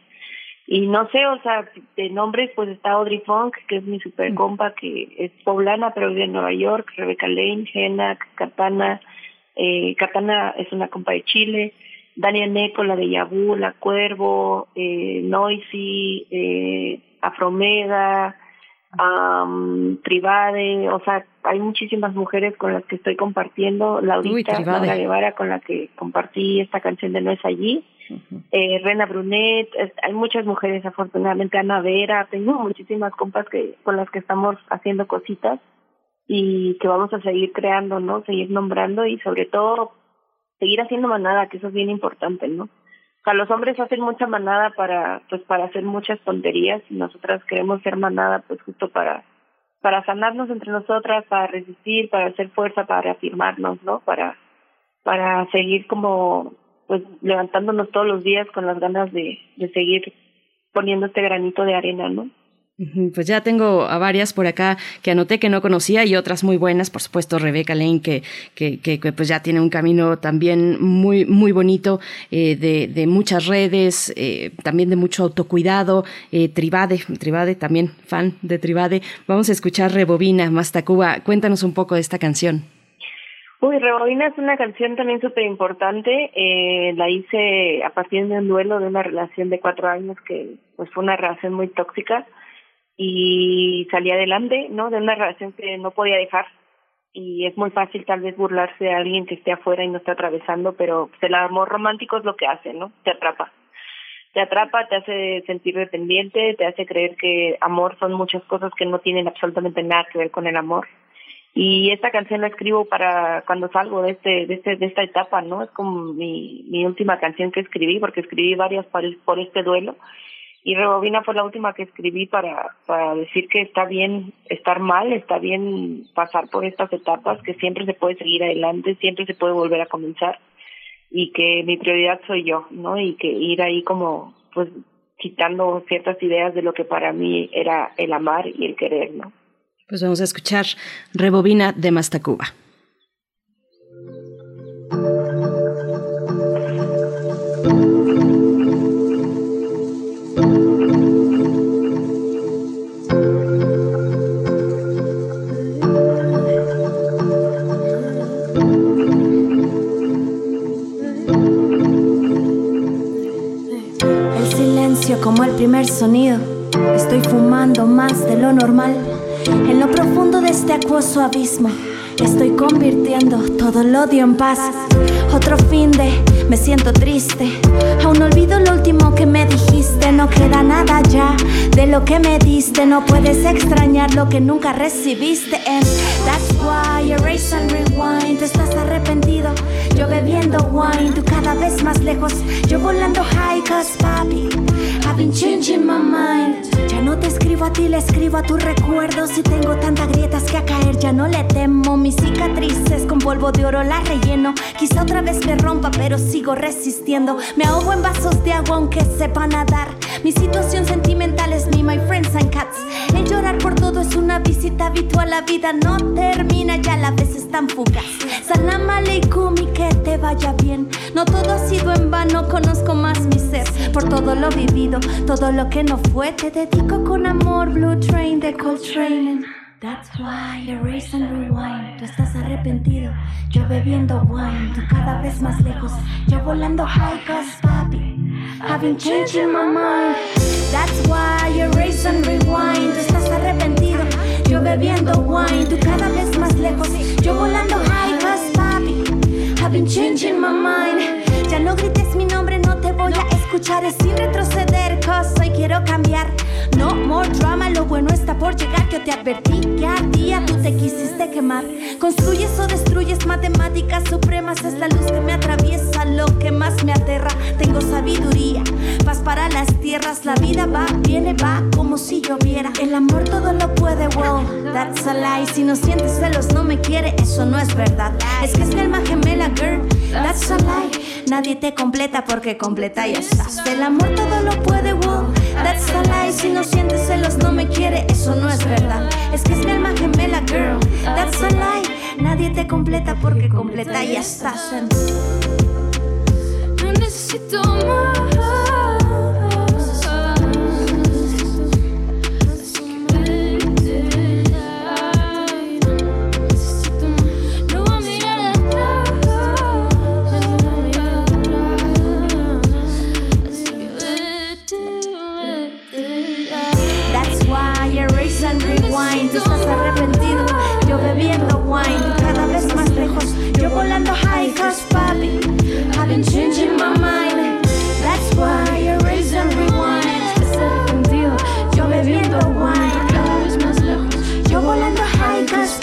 Y no sé, o sea, de nombres pues está Audrey Funk, que es mi super compa, que es poblana pero vive en Nueva York, Rebecca Lane, Jenna, Katana, eh, Katana es una compa de Chile, Daniel Neco, la de Yabu, La Cuervo, eh, Noisy, eh, Afromeda, um, Tribade, o sea, hay muchísimas mujeres con las que estoy compartiendo, Laurita, Laura Guevara, con la que compartí esta canción de No es allí, eh, Rena Brunet, hay muchas mujeres afortunadamente, Ana Vera, tengo muchísimas compas que con las que estamos haciendo cositas y que vamos a seguir creando, ¿no? Seguir nombrando y sobre todo seguir haciendo manada, que eso es bien importante, ¿no? O sea, los hombres hacen mucha manada para, pues, para hacer muchas tonterías y nosotras queremos ser manada, pues, justo para, para sanarnos entre nosotras, para resistir, para hacer fuerza, para reafirmarnos, ¿no? Para, para seguir como, pues, levantándonos todos los días con las ganas de, de seguir poniendo este granito de arena, ¿no? Pues ya tengo a varias por acá que anoté que no conocía y otras muy buenas, por supuesto Rebeca Lane que, que, pues ya tiene un camino también muy, muy bonito eh, de, de, muchas redes, eh, también de mucho autocuidado, eh, Tribade, Tribade también fan de Tribade. Vamos a escuchar Rebobina, Mastacuba, cuéntanos un poco de esta canción. Uy, Rebobina es una canción también súper importante. Eh, la hice a partir de un duelo de una relación de cuatro años que pues fue una relación muy tóxica y salí adelante, ¿no? De una relación que no podía dejar y es muy fácil tal vez burlarse de alguien que esté afuera y no está atravesando, pero el amor romántico es lo que hace, ¿no? Te atrapa. Te atrapa, te hace sentir dependiente, te hace creer que amor son muchas cosas que no tienen absolutamente nada que ver con el amor. Y esta canción la escribo para cuando salgo de este de este de esta etapa, ¿no? Es como mi mi última canción que escribí porque escribí varias por este duelo y Rebobina fue la última que escribí para, para decir que está bien estar mal, está bien pasar por estas etapas, que siempre se puede seguir adelante, siempre se puede volver a comenzar y que mi prioridad soy yo, ¿no? Y que ir ahí como, pues, quitando ciertas ideas de lo que para mí era el amar y el querer, ¿no? Pues vamos a escuchar Rebobina de Mastacuba. Primer sonido. Estoy fumando más de lo normal. En lo profundo de este acuoso abismo, estoy convirtiendo todo el odio en paz. Otro fin de, me siento triste. Aún olvido lo último que me dijiste. No queda nada ya de lo que me diste. No puedes extrañar lo que nunca recibiste. And that's why erase and rewind. Tú estás arrepentido. Yo bebiendo wine, tú cada vez más lejos. Yo volando high, cause papi. I've been changing my mind. Ya no te escribo a ti, le escribo a tus recuerdos. Y tengo tantas grietas que a caer ya no le temo. Mis cicatrices con polvo de oro las relleno. Quizá otra vez me rompa, pero sigo resistiendo. Me ahogo en vasos de agua aunque sepa nadar. Mi situación sentimental es mi, my friends and cats. El llorar por todo es una visita habitual. La vida no termina, ya la vez están fugaz. Salam aleikum y que te vaya bien. No todo ha sido en vano, conozco más mi ser. Por todo lo vivido, todo lo que no fue, te dedico con amor. Blue Train de Coltrane. That's why erase and rewind. Tú estás arrepentido, yo bebiendo wine. Tú cada vez más lejos, yo volando high cause papi. I've been changing my mind. That's why erase and rewind. Tú estás arrepentido, yo bebiendo wine. Tú cada vez más lejos, yo volando high cause papi. I've been changing my mind. Ya no grites mi nombre, no te voy a escuchar. Es sin retroceder, cause hoy quiero cambiar. No more drama, lo bueno está por llegar. Yo te advertí que a día tú te quisiste quemar. Construyes o destruyes matemáticas supremas. Es la luz que me atraviesa, lo que más me aterra. Tengo sabiduría, paz para las tierras. La vida va, viene, va, como si lloviera. El amor todo lo puede, wow, that's a lie. Si no sientes celos, no me quiere, eso no es verdad. Es que es mi alma gemela, girl, that's a lie. Nadie te completa porque completa ya estás. El amor todo lo puede, that's a lie. Si no sientes celos, no me quiere, eso no es verdad. Es que es mi alma gemela, girl, that's a lie. Nadie te completa porque completa ya estás. No necesito más. estás arrepentido. Yo bebiendo wine, cada vez más lejos. Yo volando high, cause papi, I've been changing my mind. That's why I raise and rewind. Estás arrepentido, yo bebiendo wine, cada vez más lejos. Yo volando high, cause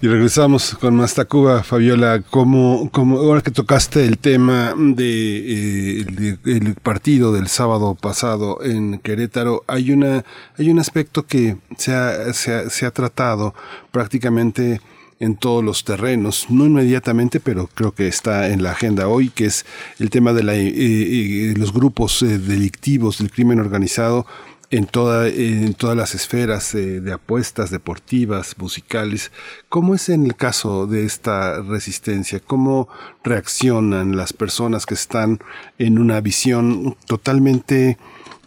Y regresamos con más Tacuba, Fabiola, como, como ahora que tocaste el tema de, eh, el partido del sábado pasado en Querétaro, hay una hay un aspecto que se ha, se se ha tratado prácticamente en todos los terrenos, no inmediatamente, pero creo que está en la agenda hoy, que es el tema de la, eh, eh, los grupos delictivos del crimen organizado en, toda, en todas las esferas eh, de apuestas deportivas, musicales. ¿Cómo es en el caso de esta resistencia? ¿Cómo reaccionan las personas que están en una visión totalmente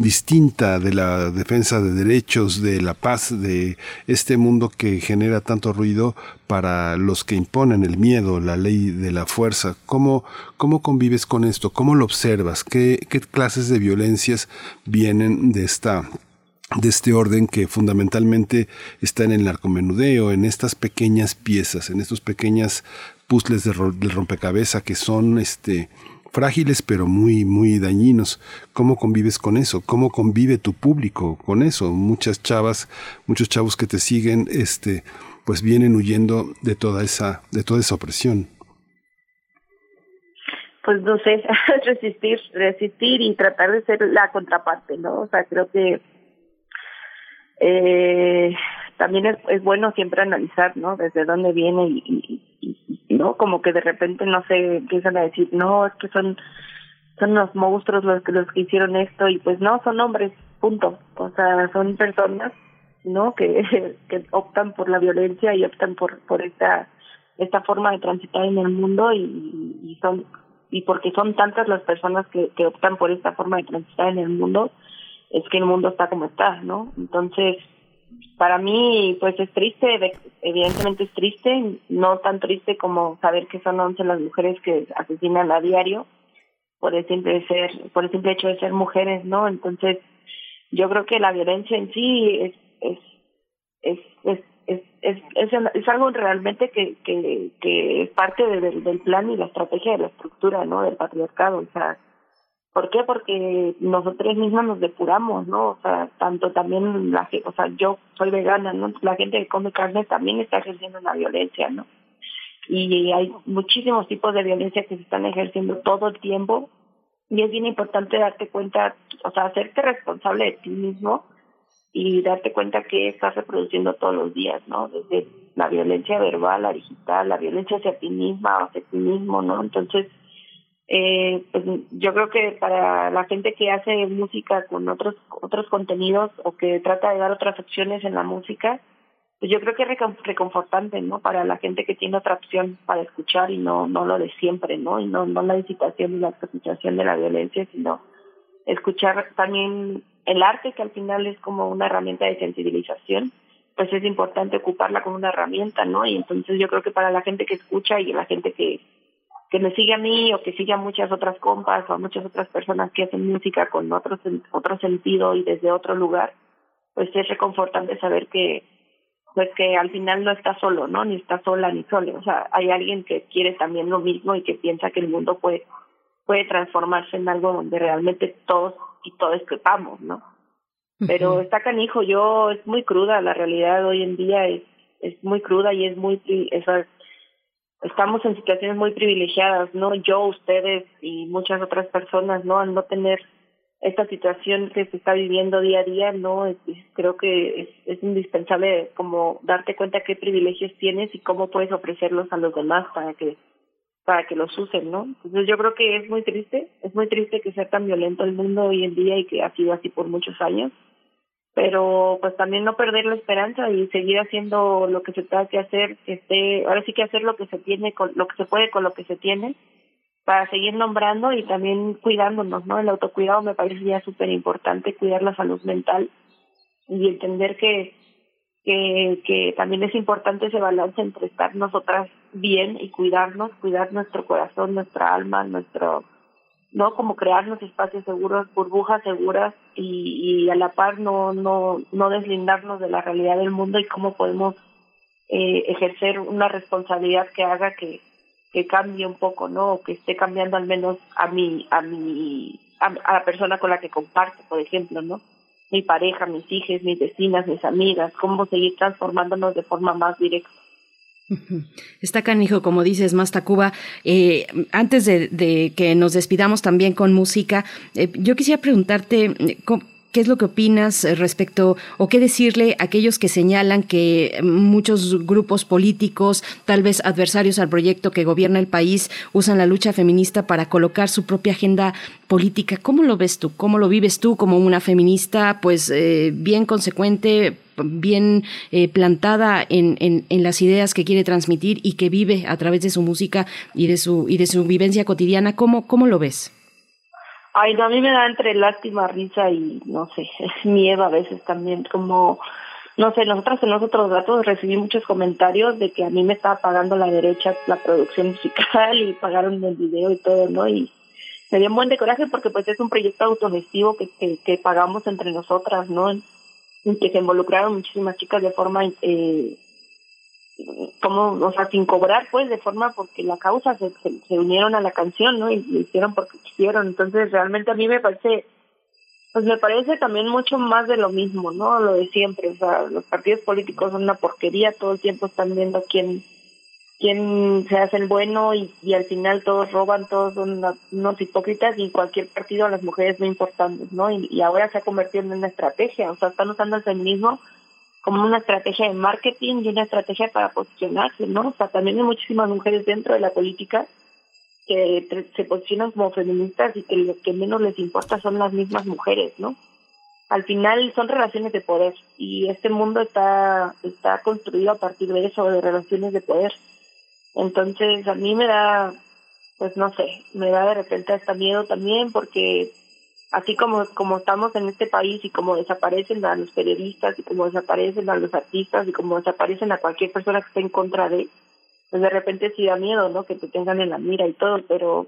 distinta de la defensa de derechos, de la paz, de este mundo que genera tanto ruido para los que imponen el miedo, la ley de la fuerza. ¿Cómo, cómo convives con esto? ¿Cómo lo observas? ¿Qué, qué clases de violencias vienen de esta de este orden que fundamentalmente está en el narcomenudeo, en estas pequeñas piezas, en estos pequeñas puzzles de, rompecabezas que son este frágiles pero muy muy dañinos. ¿Cómo convives con eso? ¿Cómo convive tu público con eso? Muchas chavas, muchos chavos que te siguen este pues vienen huyendo de toda esa de toda esa opresión. Pues no sé, resistir, resistir y tratar de ser la contraparte, ¿no? O sea, creo que eh, también es, es bueno siempre analizar, ¿no? Desde dónde viene y, ¿no? Como que de repente, no sé, empiezan a decir, no, es que son son los monstruos los que los que hicieron esto y pues no, son hombres, punto. O sea, son personas, ¿no? Que, que optan por la violencia y optan por por esta esta forma de transitar en el mundo y, y son y porque son tantas las personas que, que optan por esta forma de transitar en el mundo, es que el mundo está como está, ¿no? Entonces, para mí, pues es triste, evidentemente es triste, no tan triste como saber que son 11 las mujeres que asesinan a diario por el simple ser, por el simple hecho de ser mujeres, ¿no? Entonces, yo creo que la violencia en sí es es es es es, es, es, algo realmente que, que, que es parte del, del plan y la estrategia de la estructura, ¿no? Del patriarcado, o sea, ¿Por qué? Porque nosotros mismos nos depuramos, ¿no? O sea, tanto también la o sea, yo soy vegana, ¿no? La gente que come carne también está ejerciendo una violencia, ¿no? Y hay muchísimos tipos de violencia que se están ejerciendo todo el tiempo y es bien importante darte cuenta, o sea, hacerte responsable de ti mismo y darte cuenta que estás reproduciendo todos los días, ¿no? Desde la violencia verbal, la digital, la violencia hacia ti misma, hacia ti mismo, ¿no? Entonces, eh, pues yo creo que para la gente que hace música con otros otros contenidos o que trata de dar otras opciones en la música, pues yo creo que es reconfortante, ¿no? Para la gente que tiene otra opción para escuchar y no no lo de siempre, ¿no? Y no no la incitación y la exposición de la violencia, sino escuchar también el arte que al final es como una herramienta de sensibilización, pues es importante ocuparla como una herramienta, ¿no? Y entonces yo creo que para la gente que escucha y la gente que que me sigue a mí o que sigue a muchas otras compas o a muchas otras personas que hacen música con otro, otro sentido y desde otro lugar, pues es reconfortante saber que pues que al final no está solo, ¿no? Ni está sola ni solo. O sea, hay alguien que quiere también lo mismo y que piensa que el mundo puede, puede transformarse en algo donde realmente todos y todos quepamos, ¿no? Pero está canijo, yo, es muy cruda, la realidad hoy en día es, es muy cruda y es muy, esa estamos en situaciones muy privilegiadas, ¿no? Yo, ustedes y muchas otras personas, ¿no? Al no tener esta situación que se está viviendo día a día, ¿no? creo que es, es indispensable como darte cuenta qué privilegios tienes y cómo puedes ofrecerlos a los demás para que para que los usen, ¿no? Entonces yo creo que es muy triste, es muy triste que sea tan violento el mundo hoy en día y que ha sido así por muchos años pero pues también no perder la esperanza y seguir haciendo lo que se tenga que hacer, este, ahora sí que hacer lo que se tiene con lo que se puede con lo que se tiene para seguir nombrando y también cuidándonos, ¿no? El autocuidado me parece ya súper importante, cuidar la salud mental y entender que, que, que también es importante ese balance entre estar nosotras bien y cuidarnos, cuidar nuestro corazón, nuestra alma, nuestro no como crearnos espacios seguros burbujas seguras y, y a la par no no no deslindarnos de la realidad del mundo y cómo podemos eh, ejercer una responsabilidad que haga que que cambie un poco no o que esté cambiando al menos a mi a mi a, a la persona con la que comparto por ejemplo no mi pareja mis hijas mis vecinas mis amigas cómo seguir transformándonos de forma más directa Está canijo, como dices, más Tacuba. Eh, antes de, que nos despidamos también con música, eh, yo quisiera preguntarte, eh, ¿Qué es lo que opinas eh, respecto o qué decirle a aquellos que señalan que muchos grupos políticos, tal vez adversarios al proyecto que gobierna el país, usan la lucha feminista para colocar su propia agenda política? ¿Cómo lo ves tú? ¿Cómo lo vives tú como una feminista, pues eh, bien consecuente, bien eh, plantada en, en, las ideas que quiere transmitir y que vive a través de su música y de su, y de su vivencia cotidiana? ¿Cómo, cómo lo ves? Ay, no, a mí me da entre lástima, risa y no sé, miedo a veces también, como, no sé, nosotras en los otros datos recibí muchos comentarios de que a mí me estaba pagando la derecha la producción musical y pagaron el video y todo, ¿no? Y me dio un buen de coraje porque pues es un proyecto autogestivo que, que, que pagamos entre nosotras, ¿no? Y que se involucraron muchísimas chicas de forma eh, como, o sea, sin cobrar, pues, de forma porque la causa se, se, unieron a la canción, ¿no? Y lo hicieron porque quisieron. Entonces, realmente a mí me parece, pues me parece también mucho más de lo mismo, ¿no? Lo de siempre. O sea, los partidos políticos son una porquería, todo el tiempo están viendo quién quién se hace el bueno y, y al final todos roban, todos son unos hipócritas y cualquier partido a las mujeres no importantes, ¿no? Y, y ahora se ha convertido en una estrategia, o sea, están usando el feminismo como una estrategia de marketing y una estrategia para posicionarse, ¿no? O sea, también hay muchísimas mujeres dentro de la política que se posicionan como feministas y que lo que menos les importa son las mismas mujeres, ¿no? Al final son relaciones de poder y este mundo está está construido a partir de eso, de relaciones de poder. Entonces, a mí me da, pues no sé, me da de repente hasta miedo también porque así como, como estamos en este país y como desaparecen a los periodistas y como desaparecen a los artistas y como desaparecen a cualquier persona que esté en contra de, pues de repente sí da miedo, ¿no? Que te tengan en la mira y todo, pero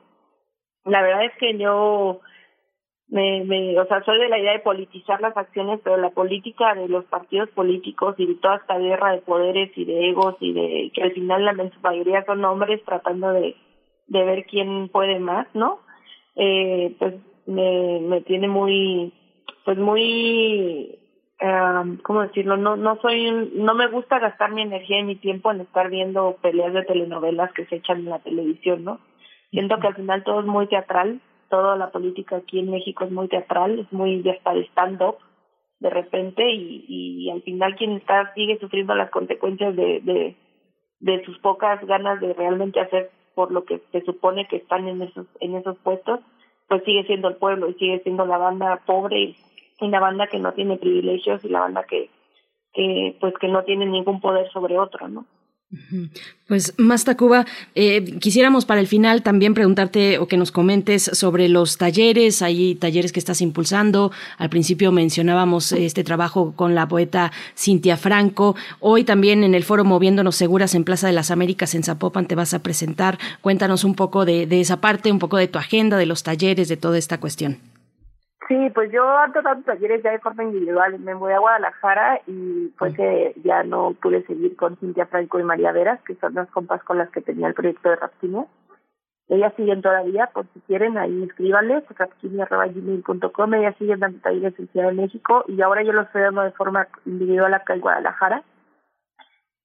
la verdad es que yo me, me, o sea, soy de la idea de politizar las acciones, pero la política de los partidos políticos y de toda esta guerra de poderes y de egos y de que al final la mayoría son hombres tratando de, de ver quién puede más, ¿no? Eh, pues me, me tiene muy, pues muy, um, ¿cómo decirlo? No, no soy, no me gusta gastar mi energía y mi tiempo en estar viendo peleas de telenovelas que se echan en la televisión, ¿no? Siento que al final todo es muy teatral, toda la política aquí en México es muy teatral, es muy de hasta de stand-up de repente y, y al final quien está sigue sufriendo las consecuencias de, de, de sus pocas ganas de realmente hacer por lo que se supone que están en esos en esos puestos pues sigue siendo el pueblo y sigue siendo la banda pobre y, la banda que no tiene privilegios y la banda que, que pues que no tiene ningún poder sobre otro, ¿no? Pues más Tacuba, eh, quisiéramos para el final también preguntarte o que nos comentes sobre los talleres, hay talleres que estás impulsando, al principio mencionábamos este trabajo con la poeta Cintia Franco, hoy también en el foro Moviéndonos Seguras en Plaza de las Américas en Zapopan te vas a presentar, cuéntanos un poco de, de esa parte, un poco de tu agenda, de los talleres, de toda esta cuestión. Sí, pues yo ando dando talleres ya de forma individual. Me voy a Guadalajara y fue que ya no pude seguir con Cintia Franco y María Veras, que son las compas con las que tenía el proyecto de Raptinia. Ellas siguen todavía, por si quieren, ahí escríbanles, raptinia.gmail.com. Ellas siguen dando talleres en Ciudad de México y ahora yo los estoy dando de forma individual acá en Guadalajara.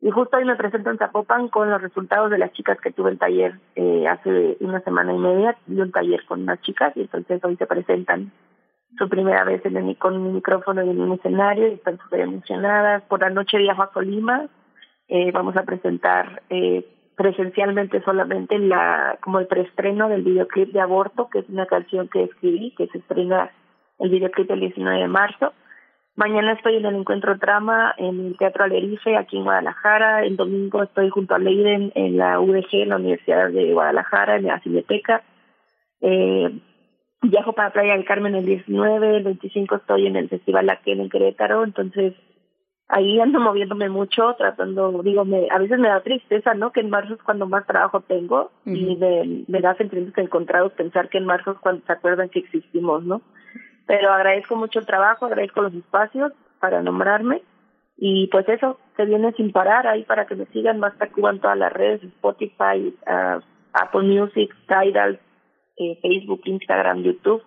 Y justo hoy me presento en Zapopan con los resultados de las chicas que tuve el taller eh, hace una semana y media. y un taller con unas chicas y entonces hoy se presentan su primera vez en el, con un micrófono y en un escenario y están súper emocionadas. Por la noche viajo a Colima, eh, vamos a presentar eh, presencialmente solamente la como el preestreno del videoclip de Aborto, que es una canción que escribí, que se estrena el videoclip el 19 de marzo. Mañana estoy en el Encuentro Trama en el Teatro Alerife, aquí en Guadalajara. El domingo estoy junto a Leiden en la UDG, en la Universidad de Guadalajara, en la Cineteca. Eh, Viajo para Playa del Carmen el 19, el 25 estoy en el Festival Aquel en Querétaro, entonces ahí ando moviéndome mucho, tratando, digo, me, a veces me da tristeza, ¿no? Que en marzo es cuando más trabajo tengo y me, me da sentimientos encontrados pensar que en marzo es cuando se acuerdan que existimos, ¿no? Pero agradezco mucho el trabajo, agradezco los espacios para nombrarme y pues eso, se viene sin parar ahí para que me sigan más Cuba en todas las redes, Spotify, uh, Apple Music, Tidal, eh, Facebook, Instagram, YouTube.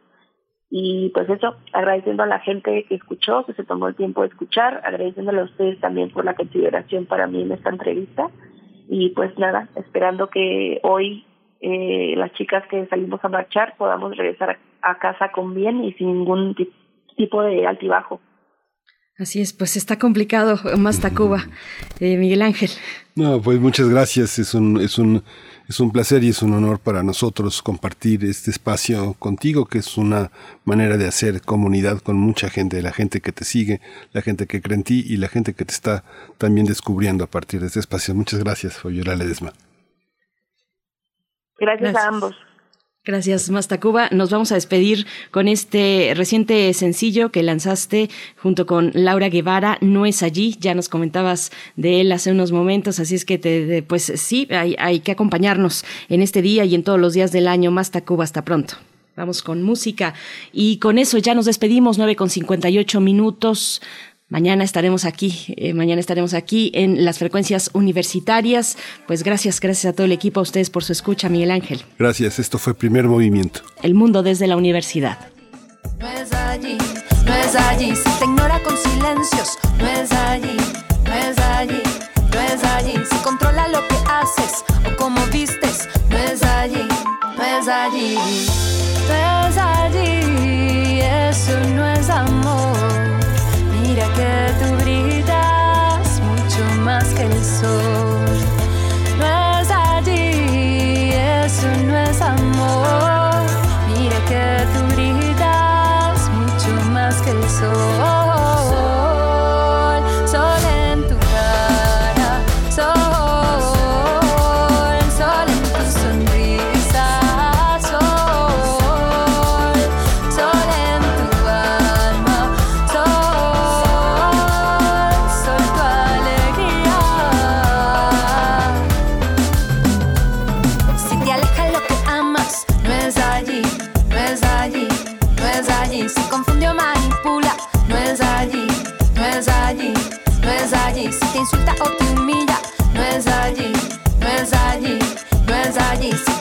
Y pues eso, agradeciendo a la gente que escuchó, que se tomó el tiempo de escuchar, agradeciéndole a ustedes también por la consideración para mí en esta entrevista. y pues nada, esperando que hoy eh, las chicas que salimos a marchar podamos regresar a, casa con bien y sin ningún tipo de altibajo. Así es, pues está complicado más Tacuba, eh, Miguel Ángel. No, pues muchas gracias. Es un, es un, es un placer y es un honor para nosotros compartir este espacio contigo, que es una manera de hacer comunidad con mucha gente, la gente que te sigue, la gente que cree en ti y la gente que te está también descubriendo a partir de este espacio. Muchas gracias, Fabiola Ledesma. Gracias, a ambos. Gracias, Mastacuba. Nos vamos a despedir con este reciente sencillo que lanzaste junto con Laura Guevara, No es allí. Ya nos comentabas de él hace unos momentos, así es que te, pues sí, hay, que acompañarnos en este día y en todos los días del año. Mastacuba, hasta pronto. Vamos con música y con eso ya nos despedimos, 9 con 58 minutos. Mañana estaremos aquí, eh, mañana estaremos aquí en las frecuencias universitarias. Pues gracias, gracias a todo el equipo, a ustedes por su escucha, Miguel Ángel. Gracias, esto fue Primer Movimiento. El mundo desde la universidad. No es allí, no es allí, si te ignora con silencios, no es allí, no es allí, no es allí, si controla lo que haces o como vistes, no es allí, no es allí, no es allí, eso no es amor. Que tú mucho más que el sol.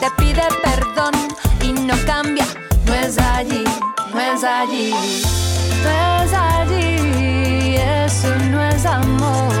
Te pide perdón y no cambia, no es allí, no es allí. No es allí, eso no es amor.